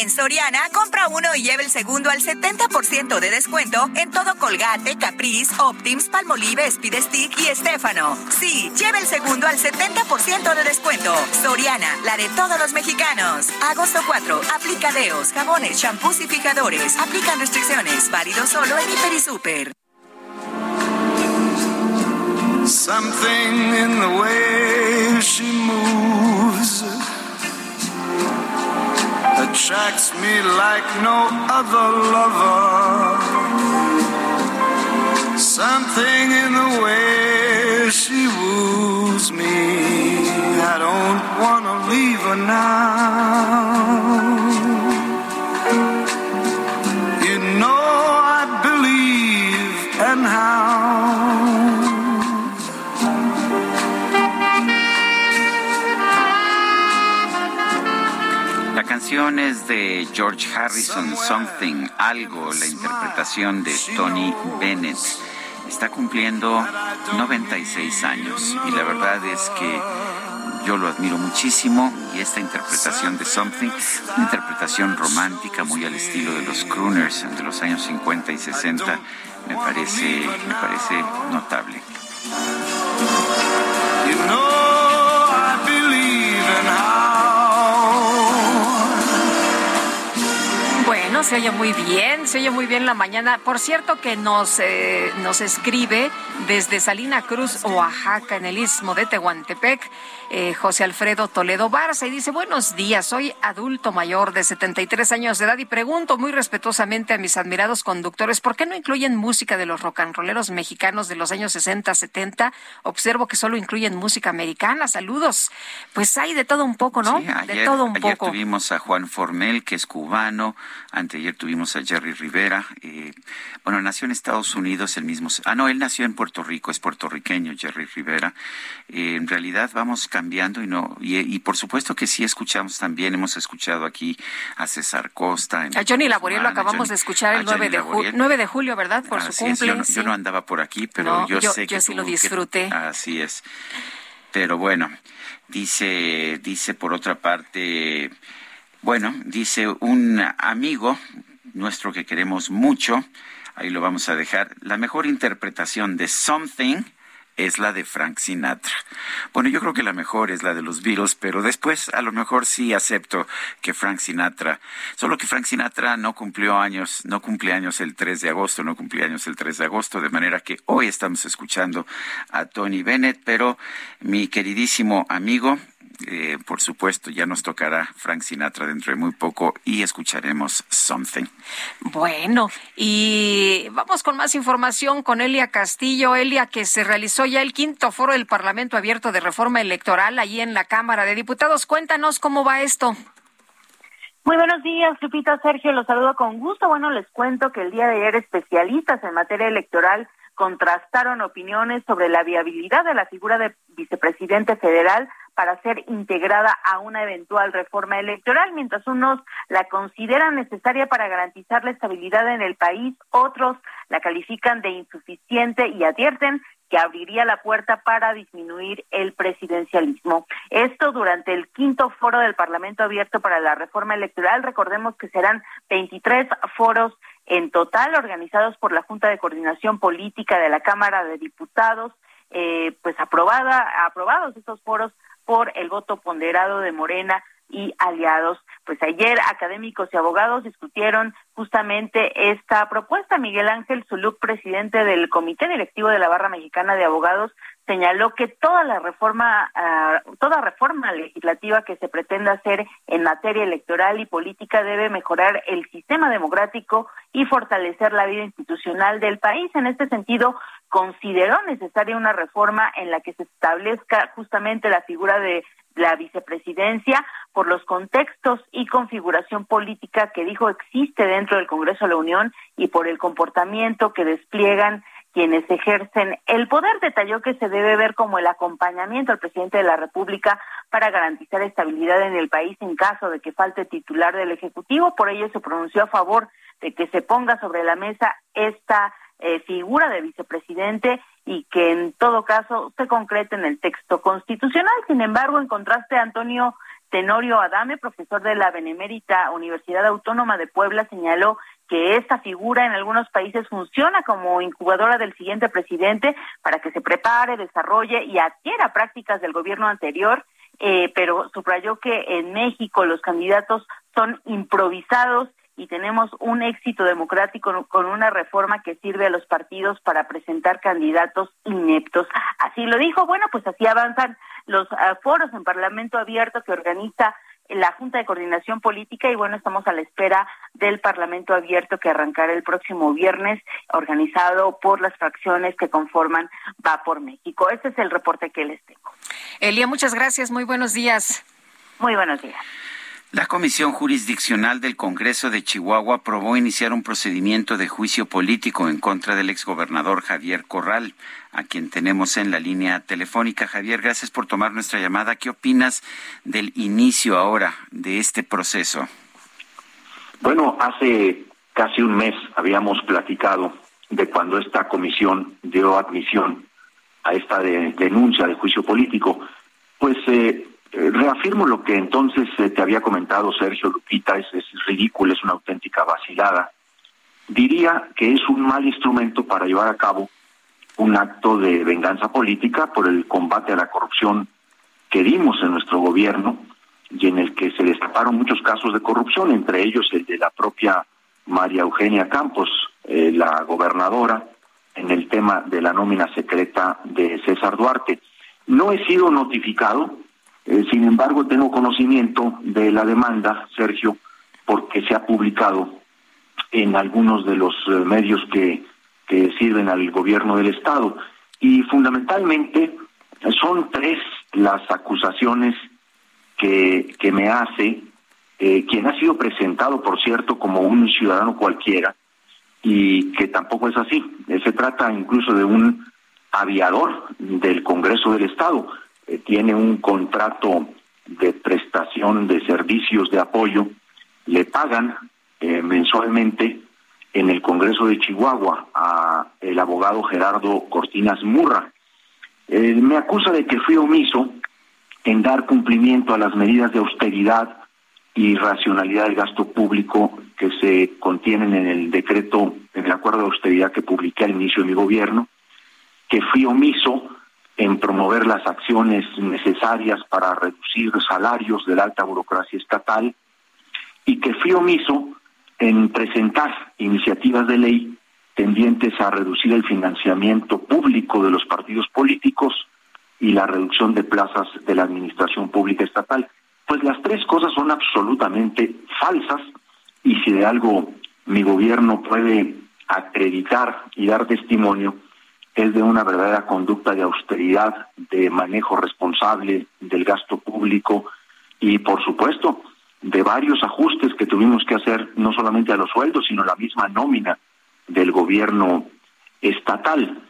En Soriana, compra uno y lleve el segundo al 70% de descuento en todo Colgate, Caprice, Optims, Palmolive, Speed Stick y Estefano. Sí, lleve el segundo al 70% de descuento. Soriana, la de todos los mexicanos. Agosto 4, aplicadeos, jabones, champús y fijadores. Aplican restricciones. Válido solo en Hiper y Super. Something in the way she attracts me like no other lover. Something in the way she woos me. I don't wanna leave her now. Canción es de George Harrison, Something, algo, la interpretación de Tony Bennett. Está cumpliendo 96 años y la verdad es que yo lo admiro muchísimo y esta interpretación de Something, una interpretación romántica muy al estilo de los crooners de los años 50 y 60, me parece, me parece notable. Se oye muy bien, se oye muy bien la mañana. Por cierto que nos, eh, nos escribe desde Salina Cruz, Oaxaca, en el istmo de Tehuantepec, eh, José Alfredo Toledo Barza, y dice, buenos días, soy adulto mayor de 73 años de edad y pregunto muy respetuosamente a mis admirados conductores, ¿por qué no incluyen música de los rock and rolleros mexicanos de los años 60, 70? Observo que solo incluyen música americana. Saludos. Pues hay de todo un poco, ¿no? Sí, ayer, de todo un ayer poco. tuvimos a Juan Formel, que es cubano, anteayer tuvimos a Jerry Rivera. Eh, bueno, nació en Estados Unidos el mismo. Ah, no, él nació en Puerto Rico, es puertorriqueño, Jerry Rivera. Eh, en realidad vamos cambiando y no. Y, por supuesto que sí escuchamos también, hemos escuchado aquí a César Costa. a Johnny Laboriel lo acabamos de escuchar el 9 de, 9 de julio, ¿verdad? Por su cumpleaños. Yo, no andaba por aquí, pero yo, sé que. Yo sí lo disfruté. así es. Pero bueno, dice, dice por otra parte. Bueno, dice un amigo nuestro que queremos mucho, ahí lo vamos a dejar, la mejor interpretación de Something es la de Frank Sinatra. Bueno, yo creo que la mejor es la de los Beatles, pero después a lo mejor sí acepto que Frank Sinatra, solo que Frank Sinatra no cumplió años, no cumple años el 3 de agosto, no cumple años el 3 de agosto, de manera que hoy estamos escuchando a Tony Bennett, pero mi queridísimo amigo, eh, por supuesto, ya nos tocará Frank Sinatra dentro de muy poco y escucharemos Something. Bueno, y vamos con más información con Elia Castillo. Elia, que se realizó ya el quinto foro del Parlamento Abierto de Reforma Electoral allí en la Cámara de Diputados. Cuéntanos cómo va esto. Muy buenos días, Lupita Sergio, los saludo con gusto. Bueno, les cuento que el día de ayer especialistas en materia electoral contrastaron opiniones sobre la viabilidad de la figura de vicepresidente federal para ser integrada a una eventual reforma electoral, mientras unos la consideran necesaria para garantizar la estabilidad en el país, otros la califican de insuficiente y advierten que abriría la puerta para disminuir el presidencialismo. Esto durante el quinto foro del Parlamento Abierto para la Reforma Electoral. Recordemos que serán 23 foros en total organizados por la Junta de Coordinación Política de la Cámara de Diputados, eh, pues aprobada, aprobados estos foros por el voto ponderado de Morena y aliados. Pues ayer académicos y abogados discutieron justamente esta propuesta. Miguel Ángel Zuluk, presidente del Comité Directivo de la Barra Mexicana de Abogados, señaló que toda la reforma, ah, toda reforma legislativa que se pretenda hacer en materia electoral y política debe mejorar el sistema democrático y fortalecer la vida institucional del país. En este sentido, consideró necesaria una reforma en la que se establezca justamente la figura de la vicepresidencia por los contextos y configuración política que dijo existe dentro del Congreso de la Unión y por el comportamiento que despliegan quienes ejercen el poder. Detalló que se debe ver como el acompañamiento al presidente de la República para garantizar estabilidad en el país en caso de que falte titular del Ejecutivo. Por ello se pronunció a favor de que se ponga sobre la mesa esta eh, figura de vicepresidente y que en todo caso se concrete en el texto constitucional. Sin embargo, en contraste, Antonio Tenorio Adame, profesor de la Benemérita Universidad Autónoma de Puebla, señaló que esta figura en algunos países funciona como incubadora del siguiente presidente para que se prepare, desarrolle y adquiera prácticas del gobierno anterior, eh, pero subrayó que en México los candidatos son improvisados y tenemos un éxito democrático con una reforma que sirve a los partidos para presentar candidatos ineptos. Así lo dijo, bueno, pues así avanzan los ah, foros en Parlamento Abierto que organiza la Junta de Coordinación Política y bueno, estamos a la espera del Parlamento Abierto que arrancará el próximo viernes, organizado por las fracciones que conforman Va por México. Este es el reporte que les tengo. Elia, muchas gracias. Muy buenos días. Muy buenos días. La Comisión Jurisdiccional del Congreso de Chihuahua aprobó iniciar un procedimiento de juicio político en contra del exgobernador Javier Corral, a quien tenemos en la línea telefónica. Javier, gracias por tomar nuestra llamada. ¿Qué opinas del inicio ahora de este proceso? Bueno, hace casi un mes habíamos platicado de cuando esta comisión dio admisión a esta denuncia de juicio político. Pues eh, reafirmo lo que entonces eh, te había comentado Sergio Lupita, es, es ridículo, es una auténtica vacilada. Diría que es un mal instrumento para llevar a cabo un acto de venganza política por el combate a la corrupción que dimos en nuestro gobierno y en el que se destaparon muchos casos de corrupción, entre ellos el de la propia María Eugenia Campos, eh, la gobernadora, en el tema de la nómina secreta de César Duarte. No he sido notificado, eh, sin embargo, tengo conocimiento de la demanda, Sergio, porque se ha publicado en algunos de los eh, medios que, que sirven al gobierno del Estado. Y fundamentalmente son tres las acusaciones que, que me hace eh, quien ha sido presentado, por cierto, como un ciudadano cualquiera, y que tampoco es así. Se trata incluso de un aviador del Congreso del Estado. Eh, tiene un contrato de prestación de servicios de apoyo. Le pagan mensualmente en el Congreso de Chihuahua a el abogado Gerardo Cortinas Murra. me acusa de que fui omiso en dar cumplimiento a las medidas de austeridad y racionalidad del gasto público que se contienen en el decreto, en el acuerdo de austeridad que publiqué al inicio de mi gobierno, que fui omiso en promover las acciones necesarias para reducir salarios de la alta burocracia estatal y que fui omiso en presentar iniciativas de ley tendientes a reducir el financiamiento público de los partidos políticos y la reducción de plazas de la administración pública estatal. Pues las tres cosas son absolutamente falsas y si de algo mi gobierno puede acreditar y dar testimonio es de una verdadera conducta de austeridad, de manejo responsable del gasto público y por supuesto de varios ajustes que tuvimos que hacer no solamente a los sueldos, sino a la misma nómina del gobierno estatal.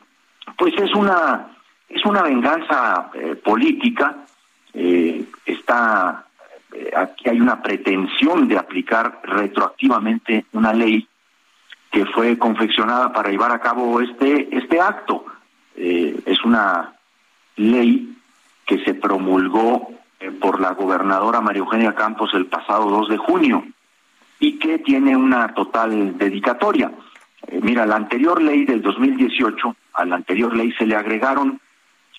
Pues es una es una venganza eh, política, eh, está eh, aquí hay una pretensión de aplicar retroactivamente una ley que fue confeccionada para llevar a cabo este este acto. Eh, es una ley que se promulgó eh, por la gobernadora María Eugenia Campos el pasado 2 de junio y que tiene una total dedicatoria. mira, la anterior ley del 2018, a la anterior ley se le agregaron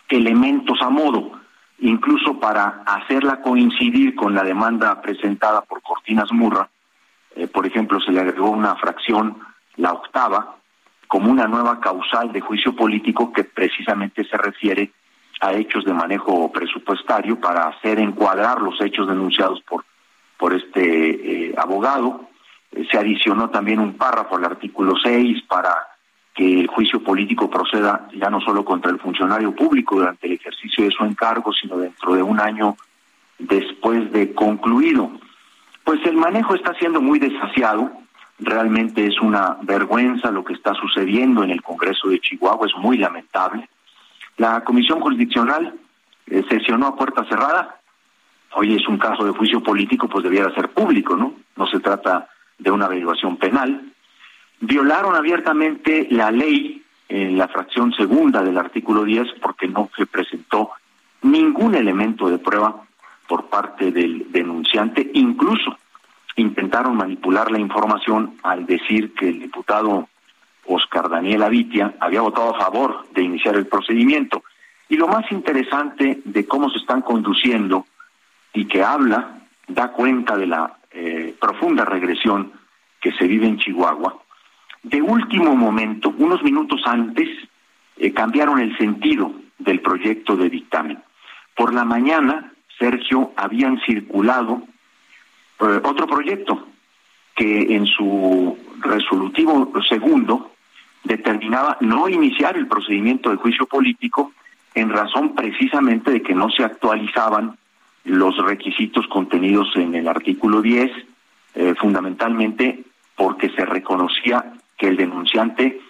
elementos a modo incluso para hacerla coincidir con la demanda presentada por Cortinas Murra, eh, por ejemplo, se le agregó una fracción, la octava, como una nueva causal de juicio político que precisamente se refiere a hechos de manejo presupuestario para hacer encuadrar los hechos denunciados por, por este eh, abogado. Eh, se adicionó también un párrafo al artículo 6 para que el juicio político proceda ya no solo contra el funcionario público durante el ejercicio de su encargo, sino dentro de un año después de concluido. Pues el manejo está siendo muy desasiado, realmente es una vergüenza lo que está sucediendo en el Congreso de Chihuahua, es muy lamentable. La Comisión Jurisdiccional eh, sesionó a puerta cerrada, hoy es un caso de juicio político, pues debiera ser público, ¿no? No se trata de una averiguación penal violaron abiertamente la ley en la fracción segunda del artículo 10 porque no se presentó ningún elemento de prueba por parte del denunciante, incluso intentaron manipular la información al decir que el diputado Oscar Daniel Avitia había votado a favor de iniciar el procedimiento. Y lo más interesante de cómo se están conduciendo y que habla, da cuenta de la eh, profunda regresión que se vive en Chihuahua, de último momento, unos minutos antes, eh, cambiaron el sentido del proyecto de dictamen. Por la mañana, Sergio, habían circulado eh, otro proyecto que en su resolutivo segundo determinaba no iniciar el procedimiento de juicio político en razón precisamente de que no se actualizaban los requisitos contenidos en el artículo 10, eh, fundamentalmente porque se reconocía que el denunciante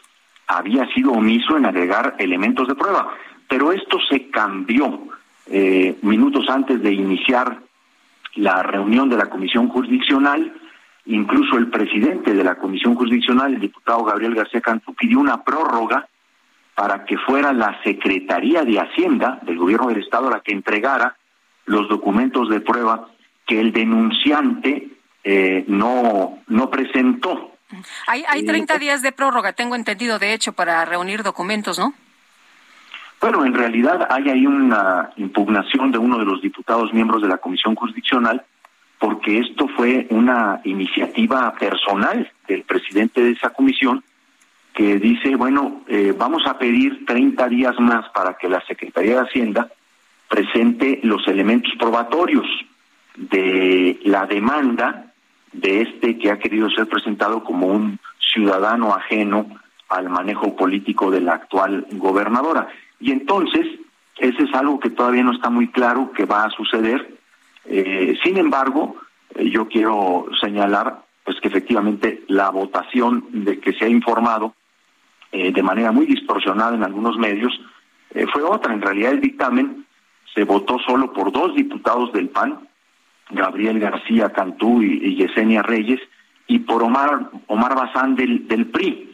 había sido omiso en agregar elementos de prueba. Pero esto se cambió eh, minutos antes de iniciar la reunión de la Comisión Jurisdiccional. Incluso el presidente de la Comisión Jurisdiccional, el diputado Gabriel García Cantú, pidió una prórroga para que fuera la Secretaría de Hacienda del Gobierno del Estado la que entregara los documentos de prueba que el denunciante eh, no, no presentó. Hay, hay 30 días de prórroga, tengo entendido, de hecho, para reunir documentos, ¿no? Bueno, en realidad hay ahí una impugnación de uno de los diputados miembros de la Comisión Jurisdiccional, porque esto fue una iniciativa personal del presidente de esa comisión, que dice, bueno, eh, vamos a pedir 30 días más para que la Secretaría de Hacienda presente los elementos probatorios de la demanda de este que ha querido ser presentado como un ciudadano ajeno al manejo político de la actual gobernadora. Y entonces, ese es algo que todavía no está muy claro que va a suceder. Eh, sin embargo, eh, yo quiero señalar pues que efectivamente la votación de que se ha informado eh, de manera muy distorsionada en algunos medios fue otra. En realidad el dictamen se votó solo por dos diputados del PAN, Gabriel García Cantú y, Yesenia Reyes, y por Omar, Omar Bazán del, del PRI.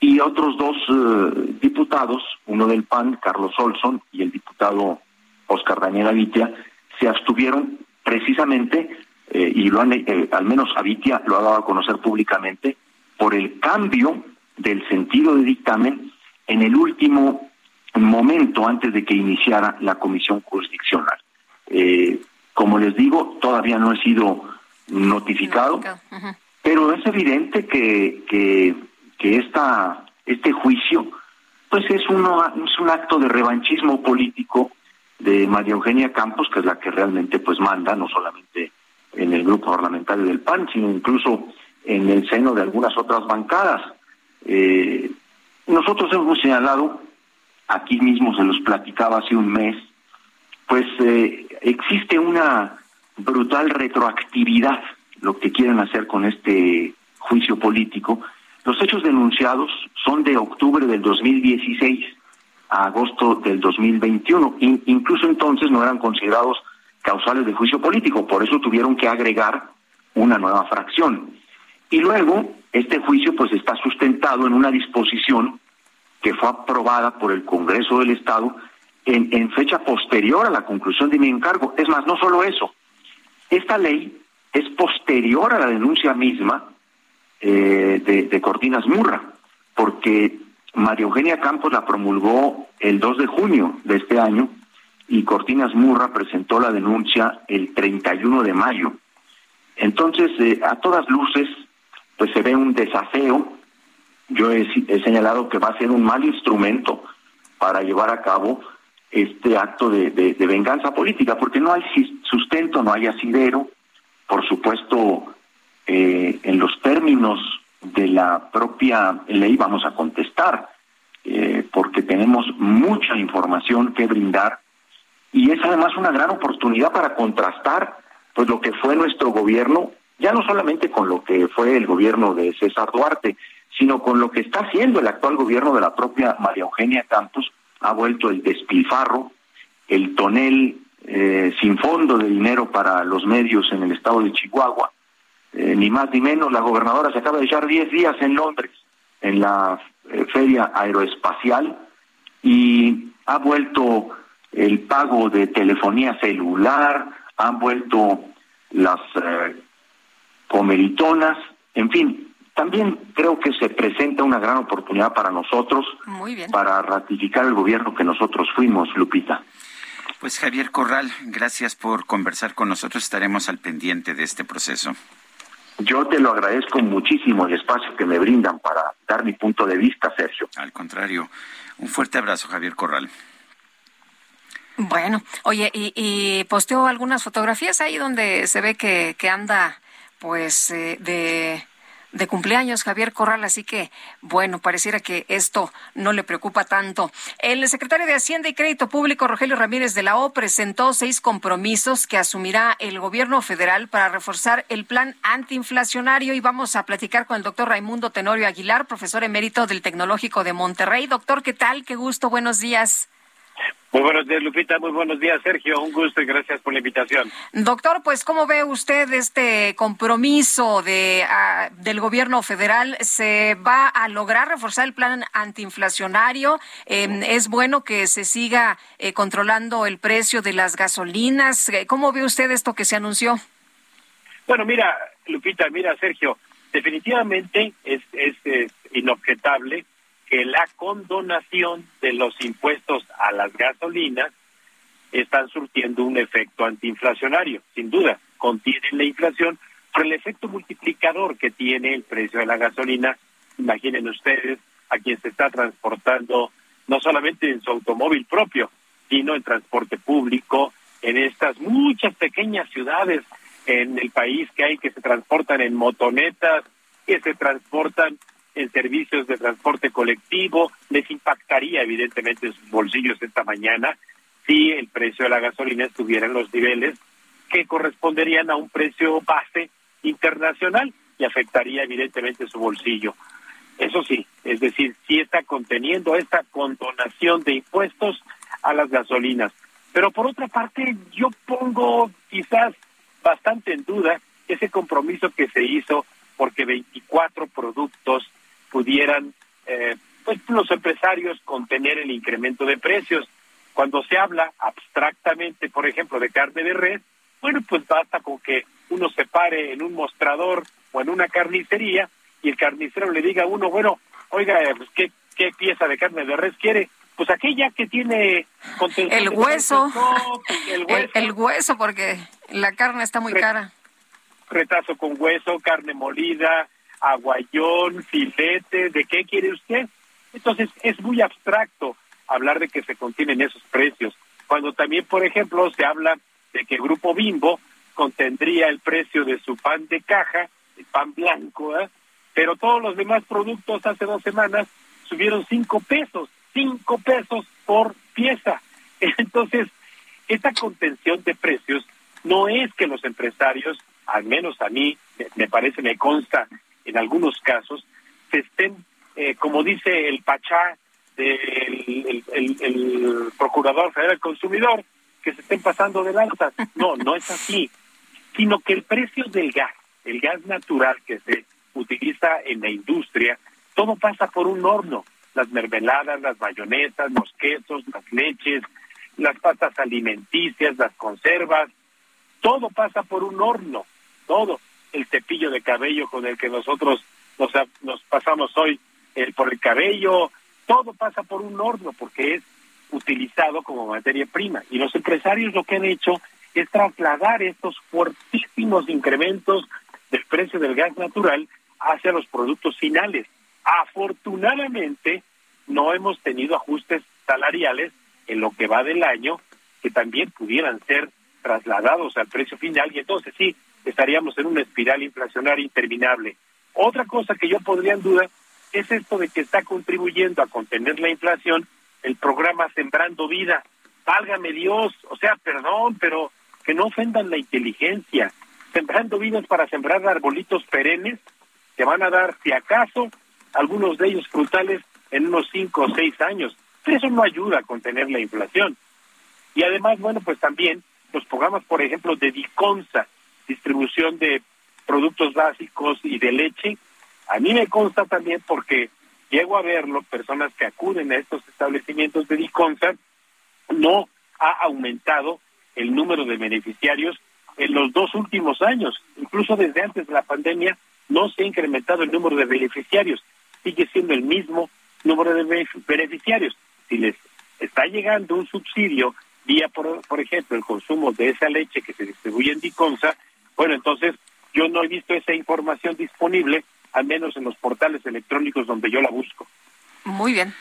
Y otros dos eh, diputados, uno del PAN, Carlos Olson, y el diputado Oscar Daniel Avitia, se abstuvieron precisamente, eh, y lo han, eh, al menos Avitia lo ha dado a conocer públicamente, por el cambio del sentido de dictamen en el último momento antes de que iniciara la comisión jurisdiccional. Eh, como les digo, todavía no he sido notificado, pero es evidente que, que, que esta, este juicio pues es, uno, es un acto de revanchismo político de María Eugenia Campos, que es la que realmente pues manda, no solamente en el grupo parlamentario del PAN, sino incluso en el seno de algunas otras bancadas. Eh, nosotros hemos señalado, aquí mismo se los platicaba hace un mes, pues eh, existe una brutal retroactividad, lo que quieren hacer con este juicio político. Los hechos denunciados son de octubre del 2016 a agosto del 2021. incluso entonces no eran considerados causales de juicio político, por eso tuvieron que agregar una nueva fracción. Y luego, este juicio pues está sustentado en una disposición que fue aprobada por el Congreso del Estado en, fecha posterior a la conclusión de mi encargo. Es más, no solo eso, esta ley es posterior a la denuncia misma eh, de, de Cortinas Murra, porque María Eugenia Campos la promulgó el 2 de junio de este año y Cortinas Murra presentó la denuncia el 31 de mayo. Entonces, eh, a todas luces, pues se ve un desafío. Yo he, señalado que va a ser un mal instrumento para llevar a cabo este acto de, venganza política, porque no hay sustento, no hay asidero. Por supuesto, eh, en los términos de la propia ley vamos a contestar, eh, porque tenemos mucha información que brindar y es además una gran oportunidad para contrastar pues lo que fue nuestro gobierno, ya no solamente con lo que fue el gobierno de César Duarte, sino con lo que está haciendo el actual gobierno de la propia María Eugenia Campos, ha vuelto el despilfarro, el tonel eh, sin fondo de dinero para los medios en el estado de Chihuahua, eh, ni más ni menos, la gobernadora se acaba de echar 10 días en Londres, en la eh, feria aeroespacial, y ha vuelto el pago de telefonía celular, han vuelto las eh, comeritonas, en fin, también creo que se presenta una gran oportunidad para nosotros para ratificar el gobierno que nosotros fuimos, Lupita. Pues Javier Corral, gracias por conversar con nosotros. Estaremos al pendiente de este proceso. Yo te lo agradezco muchísimo el espacio que me brindan para dar mi punto de vista, Sergio. Al contrario, un fuerte abrazo, Javier Corral. Bueno, oye, y, y posteó algunas fotografías ahí donde se ve que, que anda, pues, eh, de de cumpleaños, Javier Corral, así que, bueno, pareciera que esto no le preocupa tanto. El secretario de Hacienda y Crédito Público, Rogelio Ramírez de la O, presentó seis compromisos que asumirá el gobierno federal para reforzar el plan antiinflacionario y vamos a platicar con el doctor Raimundo Tenorio Aguilar, profesor emérito del Tecnológico de Monterrey. Doctor, ¿qué tal? Qué gusto, buenos días. Muy buenos días, Lupita. Muy buenos días, Sergio. Un gusto y gracias por la invitación. Doctor, pues, ¿cómo ve usted este compromiso de, ah, del gobierno federal? ¿Se va a lograr reforzar el plan antiinflacionario? Em, ¿Es bueno que se siga eh, controlando el precio de las gasolinas? Eh, ¿Cómo ve usted esto que se anunció? Bueno, mira, Lupita, mira, Sergio, definitivamente es, es, es inobjetable que la condonación de los impuestos a las gasolinas están surtiendo un efecto antiinflacionario, sin duda, contienen la inflación, pero el efecto multiplicador que tiene el precio de la gasolina, imaginen ustedes a quien se está transportando no solamente en su automóvil propio, sino en transporte público, en estas muchas pequeñas ciudades en el país que hay que se transportan en motonetas, que se transportan en servicios de transporte colectivo, les impactaría evidentemente en sus bolsillos esta mañana si el precio de la gasolina estuviera en los niveles que corresponderían a un precio base internacional y afectaría evidentemente su bolsillo. Eso sí, es decir, sí está conteniendo esta condonación de impuestos a las gasolinas. Pero por otra parte, yo pongo quizás bastante en duda ese compromiso que se hizo porque 24 productos pudieran, eh, pues los empresarios contener el incremento de precios. Cuando se habla abstractamente, por ejemplo, de carne de res, bueno, pues basta con que uno se pare en un mostrador o en una carnicería y el carnicero le diga a uno, bueno, oiga, pues, ¿qué, qué pieza de carne de res quiere? Pues aquella que tiene el hueso, el hueso, el, hueso, porque la carne está muy cara. Retazo con hueso, carne molida, aguayón, filete, ¿de qué quiere usted? Entonces es muy abstracto hablar de que se contienen esos precios. Cuando también, por ejemplo, se habla de que Grupo Bimbo contendría el precio de su pan de caja, el pan blanco, ¿eh? pero todos los demás productos hace dos semanas subieron cinco pesos, cinco pesos por pieza. Entonces, esta contención de precios no es que los empresarios, al menos a mí, me parece, me consta en algunos casos, se estén, eh, como dice el Pachá del el, Procurador Federal del Consumidor, que se estén pasando de lanzas. No, no es así, sino que el precio del gas, el gas natural que se utiliza en la industria, todo pasa por un horno. Las mermeladas, las mayonesas, los quesos, las leches, las pastas alimenticias, las conservas, todo pasa por un horno, todo. El cepillo de cabello con el que nosotros nos, nos pasamos hoy el, por el cabello, todo pasa por un horno porque es utilizado como materia prima. Y los empresarios lo que han hecho es trasladar estos fuertísimos incrementos del precio del gas natural hacia los productos finales. Afortunadamente, no hemos tenido ajustes salariales en lo que va del año que también pudieran ser trasladados al precio final y entonces sí, estaríamos en una espiral inflacionaria interminable. Otra cosa que yo podría en duda es esto de que está contribuyendo a contener la inflación el programa Sembrando Vida. Válgame Dios, o sea, perdón, pero que no ofendan la inteligencia. Sembrando Vidas para sembrar arbolitos perennes que van a dar, si acaso, algunos de ellos frutales en unos cinco o seis años. eso no ayuda a contener la inflación. Y además, bueno, pues también los programas, por ejemplo, de Diconsa, distribución de productos básicos y de leche, a mí me consta también porque llego a verlo, personas que acuden a estos establecimientos de Diconsa, no ha aumentado el número de beneficiarios en los dos últimos años. Incluso desde antes de la pandemia no se ha incrementado el número de beneficiarios, sigue siendo el mismo número de beneficiarios. Si les está llegando un subsidio vía, por, por ejemplo, el consumo de esa leche que se distribuye en Diconsa, bueno, entonces yo no he visto esa información disponible, al menos en los portales electrónicos donde yo la busco. Muy bien.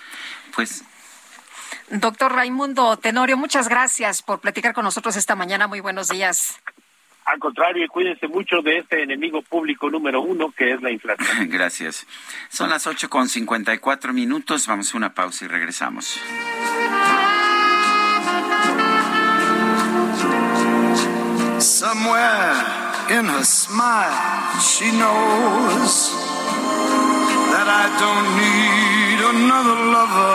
Pues Doctor Raimundo Tenorio, muchas gracias por platicar con nosotros esta mañana. Muy buenos días. Al contrario, cuídense mucho de este enemigo público número uno, que es la inflación. Gracias. Son las ocho con cincuenta y cuatro minutos. Vamos a una pausa y regresamos. Somewhere in her smile, she knows that I don't need another lover.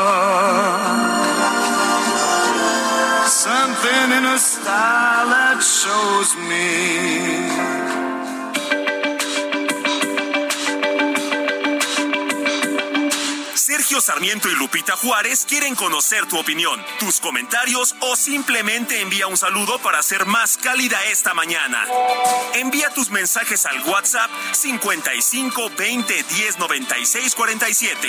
something in a style that shows me. Sergio Sarmiento y Lupita Juárez quieren conocer tu opinión, tus comentarios o simplemente envía un saludo para hacer más cálida esta mañana. Envía tus mensajes al WhatsApp 55 20 10 96 47.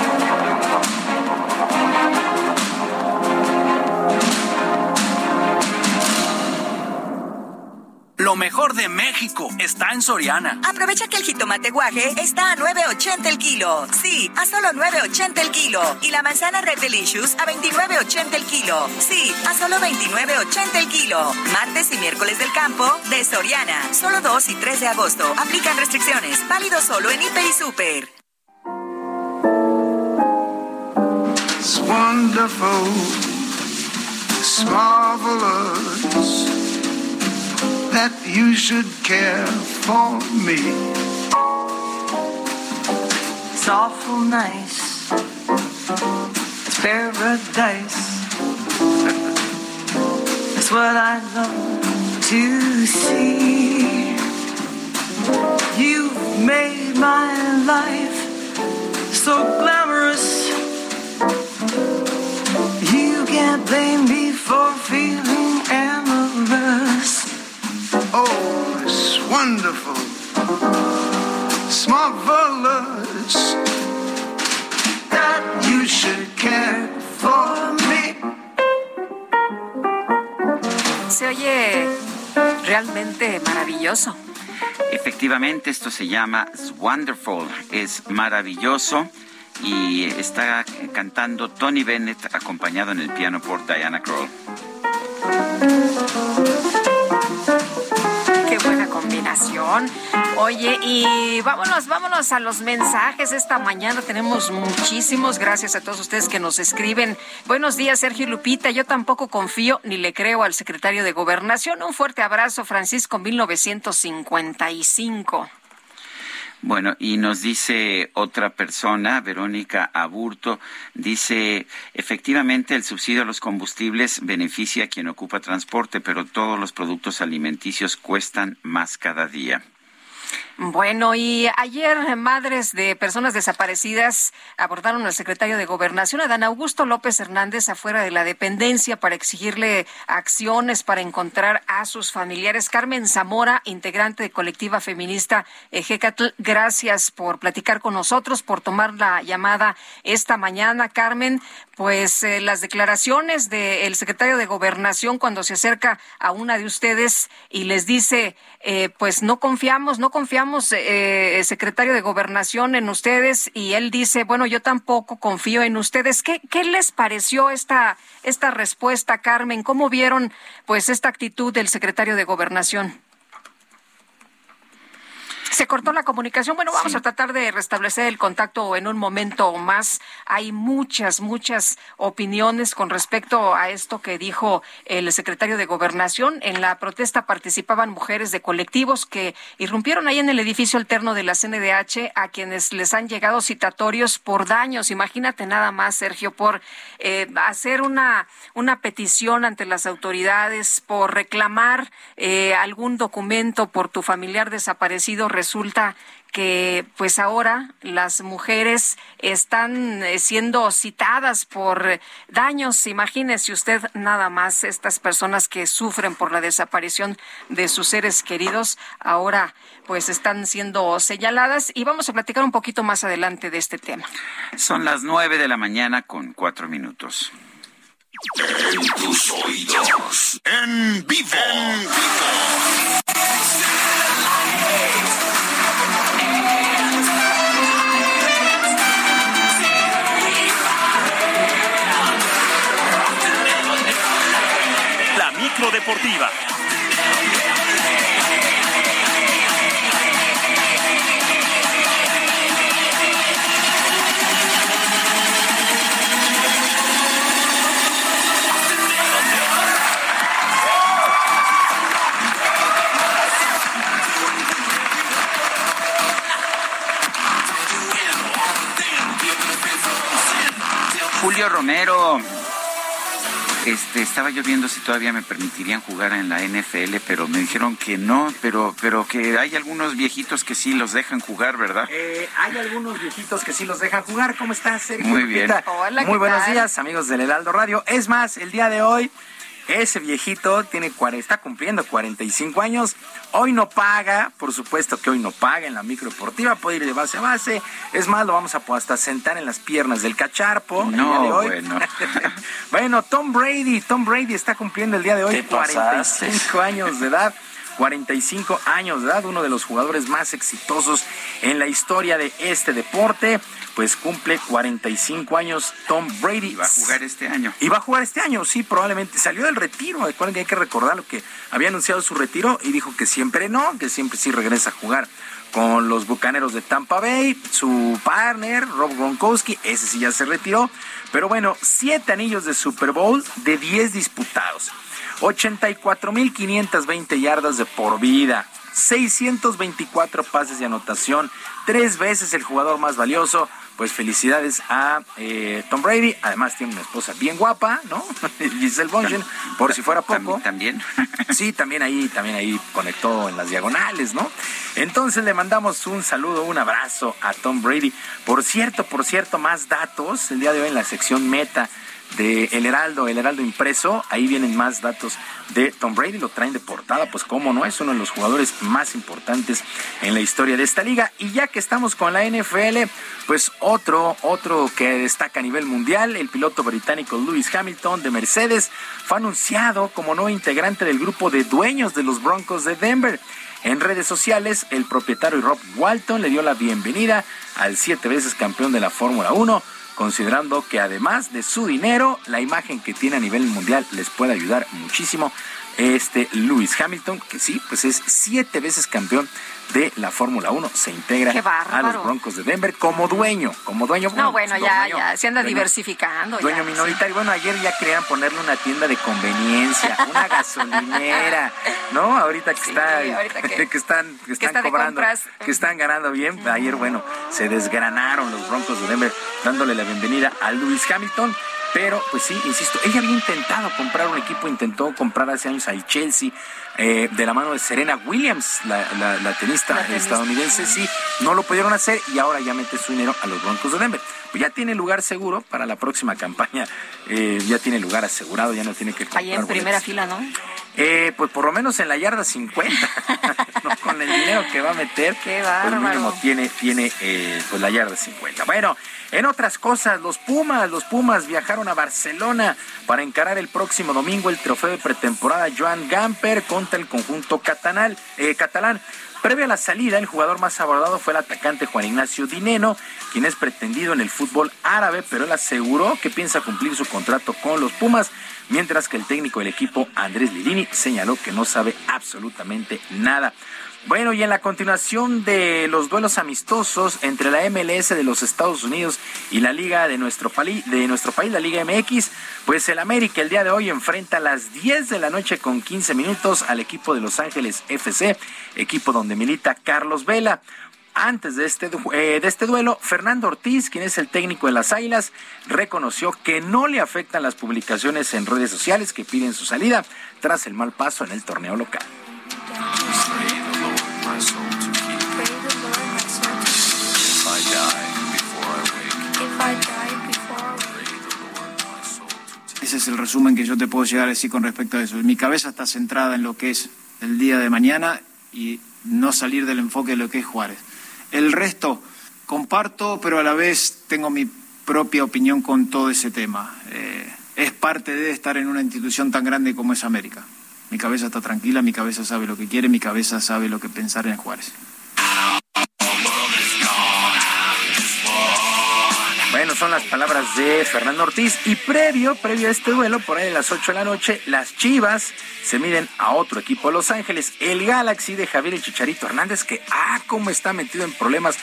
Lo mejor de México está en Soriana. Aprovecha que el jitomate guaje está a 9.80 el kilo. Sí, a solo 9.80 el kilo. Y la manzana Red Delicious a 29.80 el kilo. Sí, a solo 29.80 el kilo. Martes y miércoles del campo de Soriana. Solo 2 y 3 de agosto. Aplican restricciones. Válido solo en Hiper y Super. It's wonderful, it's marvelous that you should care for me. It's awful nice. It's paradise. It's what I love to see. You've made my life so glamorous. You can't blame me for feeling. Oh, it's wonderful, it's marvelous that you should care for me. Se oye realmente maravilloso. Efectivamente, esto se llama It's Wonderful, es maravilloso y está cantando Tony Bennett acompañado en el piano por Diana Krall. Oye, y vámonos, vámonos a los mensajes. Esta mañana tenemos muchísimos. Gracias a todos ustedes que nos escriben. Buenos días, Sergio Lupita. Yo tampoco confío ni le creo al secretario de Gobernación. Un fuerte abrazo, Francisco, 1955. Bueno, y nos dice otra persona, Verónica Aburto, dice, efectivamente el subsidio a los combustibles beneficia a quien ocupa transporte, pero todos los productos alimenticios cuestan más cada día. Bueno, y ayer madres de personas desaparecidas abordaron al secretario de Gobernación, Adán Augusto López Hernández, afuera de la dependencia para exigirle acciones para encontrar a sus familiares. Carmen Zamora, integrante de colectiva feminista Ejecatl, gracias por platicar con nosotros, por tomar la llamada esta mañana. Carmen, pues eh, las declaraciones del secretario de Gobernación cuando se acerca a una de ustedes y les dice, eh, pues no confiamos, no confiamos, eh, secretario de Gobernación, en ustedes, y él dice, bueno, yo tampoco confío en ustedes. ¿Qué, qué les pareció esta, esta respuesta, Carmen? ¿Cómo vieron, pues, esta actitud del secretario de Gobernación? Se cortó la comunicación. Bueno, vamos a tratar de restablecer el contacto en un momento más. Hay muchas, muchas opiniones con respecto a esto que dijo el secretario de Gobernación. En la protesta participaban mujeres de colectivos que irrumpieron ahí en el edificio alterno de la CNDH a quienes les han llegado citatorios por daños. Imagínate nada más, Sergio, por eh, hacer una, una petición ante las autoridades, por reclamar eh, algún documento por tu familiar desaparecido resulta que pues ahora las mujeres están eh, siendo citadas por daños. Imagínese usted nada más estas personas que sufren por la desaparición de sus seres queridos, ahora pues están siendo señaladas y vamos a platicar un poquito más adelante de este tema. Son las nueve de la mañana con cuatro minutos. En tus oídos. En vivo. En vivo. La micro deportiva. Julio Romero. Este, estaba yo viendo si todavía me permitirían jugar en la NFL, pero me dijeron que no, pero, pero que hay algunos viejitos que sí los dejan jugar, ¿verdad? Eh, hay algunos viejitos que sí los dejan jugar. ¿Cómo estás, Sergio? Muy bien. Hola, Muy ¿qué buenos tal? días, amigos del Heraldo Radio. Es más, el día de hoy, ese viejito tiene cuare- está cumpliendo 45 años. Hoy no paga, por supuesto que hoy no paga en la micro deportiva, puede ir de base a base. Es más, lo vamos a hasta sentar en las piernas del cacharpo el No, día de hoy. bueno. bueno, Tom Brady, Tom Brady está cumpliendo el día de hoy Te pasaste. 45 años de edad. 45 años de edad, uno de los jugadores más exitosos en la historia de este deporte, pues cumple 45 años Tom Brady. Va a jugar este año. Y va a jugar este año, sí, probablemente. Salió del retiro, recuerden que hay que recordar lo que había anunciado su retiro y dijo que siempre no, que siempre sí regresa a jugar con los Bucaneros de Tampa Bay, su partner, Rob Gronkowski, ese sí ya se retiró, pero bueno, siete anillos de Super Bowl de 10 disputados, 84.520 yardas de por vida, 624 pases de anotación, tres veces el jugador más valioso, pues felicidades a eh, Tom Brady. Además tiene una esposa bien guapa, ¿no? Giselle Bonchen, por si fuera poco. También. sí, también ahí, también ahí conectó en las diagonales, ¿no? Entonces le mandamos un saludo, un abrazo a Tom Brady. Por cierto, por cierto, más datos el día de hoy en la sección Meta de El Heraldo, El Heraldo impreso. Ahí vienen más datos de Tom Brady, lo traen de portada, pues cómo no, es uno de los jugadores más importantes en la historia de esta liga. Y ya que estamos con la NFL, pues otro, otro que destaca a nivel mundial, el piloto británico Lewis Hamilton de Mercedes, fue anunciado como nuevo integrante del grupo de dueños de los Broncos de Denver. En redes sociales, el propietario Rob Walton le dio la bienvenida al siete veces campeón de la Fórmula 1 considerando que además de su dinero, la imagen que tiene a nivel mundial les puede ayudar muchísimo. Este Lewis Hamilton, que sí, pues es siete veces campeón de la Fórmula 1, se integra a los Broncos de Denver como dueño, como dueño. No, bueno, ya, ya, se anda diversificando. Dueño minoritario. Bueno, ayer ya querían ponerle una tienda de conveniencia, una gasolinera, ¿no? Ahorita que está, que, están, que están cobrando, que están ganando bien. Ayer, bueno, se desgranaron los Broncos de Denver dándole la bienvenida a Lewis Hamilton. Pero, pues sí, insisto, ella había intentado comprar un equipo, intentó comprar hace años al Chelsea, eh, de la mano de Serena Williams, la, tenista, estadounidense, sí, no lo pudieron hacer y ahora ya mete su dinero a los Broncos de Denver. Pues ya tiene lugar seguro para la próxima campaña, eh, ya tiene lugar asegurado, ya no tiene que comprar. Ahí en primera fila, ¿no? Eh, pues por lo menos en la yarda 50, con el dinero que va a meter, Qué pues mínimo tiene, tiene pues la yarda 50. Bueno, en otras cosas, los Pumas, los Pumas viajaron a Barcelona para encarar el próximo domingo el trofeo de pretemporada Joan Gamper contra el conjunto catalán. Eh, catalán. Previo a la salida, el jugador más abordado fue el atacante Juan Ignacio Dineno, quien es pretendido en el fútbol árabe, pero él aseguró que piensa cumplir su contrato con los Pumas, mientras que el técnico del equipo, Andrés Lidini, señaló que no sabe absolutamente nada. Bueno, y en la continuación de los duelos amistosos entre la MLS de los Estados Unidos y la Liga de nuestro, de nuestro país, la Liga MX, pues el América el día de hoy enfrenta a las 10 de la noche con 15 minutos al equipo de Los Ángeles FC, equipo donde milita Carlos Vela. Antes de este, eh, de este duelo, Fernando Ortiz, quien es el técnico de las Águilas, reconoció que no le afectan las publicaciones en redes sociales que piden su salida tras el mal paso en el torneo local. Ese es el resumen que yo te puedo llegar a decir con respecto a eso. Mi cabeza está centrada en lo que es el día de mañana y no salir del enfoque de lo que es Juárez. El resto comparto, pero a la vez tengo mi propia opinión con todo ese tema. Eh, es parte de estar en una institución tan grande como es América. Mi cabeza está tranquila, mi cabeza sabe lo que quiere, mi cabeza sabe lo que pensar en Juárez. Bueno, son las palabras de Fernando Ortiz. Y previo, previo a este duelo, por ahí a las 8 de la noche, las Chivas se miden a otro equipo de Los Ángeles, el Galaxy de Javier Chicharito Hernández, que, ah, cómo está metido en problemas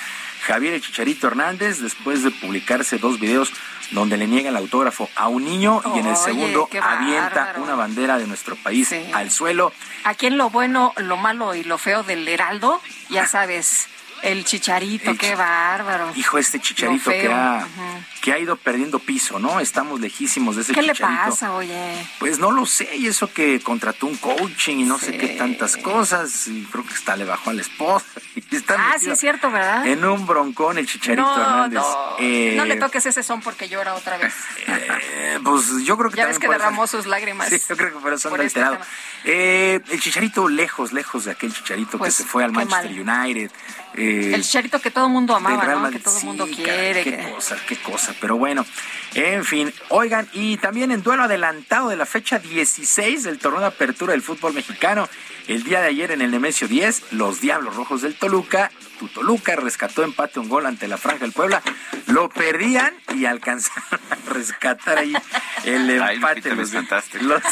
Javier Chicharito Hernández después de publicarse dos videos donde le niega el autógrafo a un niño y en el segundo avienta una bandera de nuestro país al suelo. Aquí en lo bueno, lo malo y lo feo del Heraldo, ya sabes. El chicharito, qué bárbaro. Hijo, este chicharito que ha, que ha ido perdiendo piso, ¿no? Estamos lejísimos de ese ¿Qué chicharito. ¿Qué le pasa, oye? Pues no lo sé, y eso que contrató un coaching y no sé qué tantas cosas, y creo que está le bajó a la esposa. ah, sí, es cierto, ¿verdad? En un broncón el chicharito no, Hernández. No, eh, no le toques ese son porque llora otra vez. Eh, pues yo creo que Ya ves que derramó sus lágrimas. Sí, yo creo que por eso anda este alterado. Eh, el chicharito lejos, lejos de aquel chicharito pues, que se fue al Manchester mal. United. Eh, el chicharito que todo el mundo amaba, ¿no? Que todo el mundo quiere. Qué que... cosa, qué cosa. Pero bueno, en fin, oigan, y también en duelo adelantado de la fecha 16 del torneo de apertura del fútbol mexicano, El día de ayer en el Nemesio 10, los Diablos Rojos del Toluca, tu Toluca rescató empate un gol ante la Franja del Puebla. Lo perdían y alcanzaron a rescatar ahí el empate. los, los,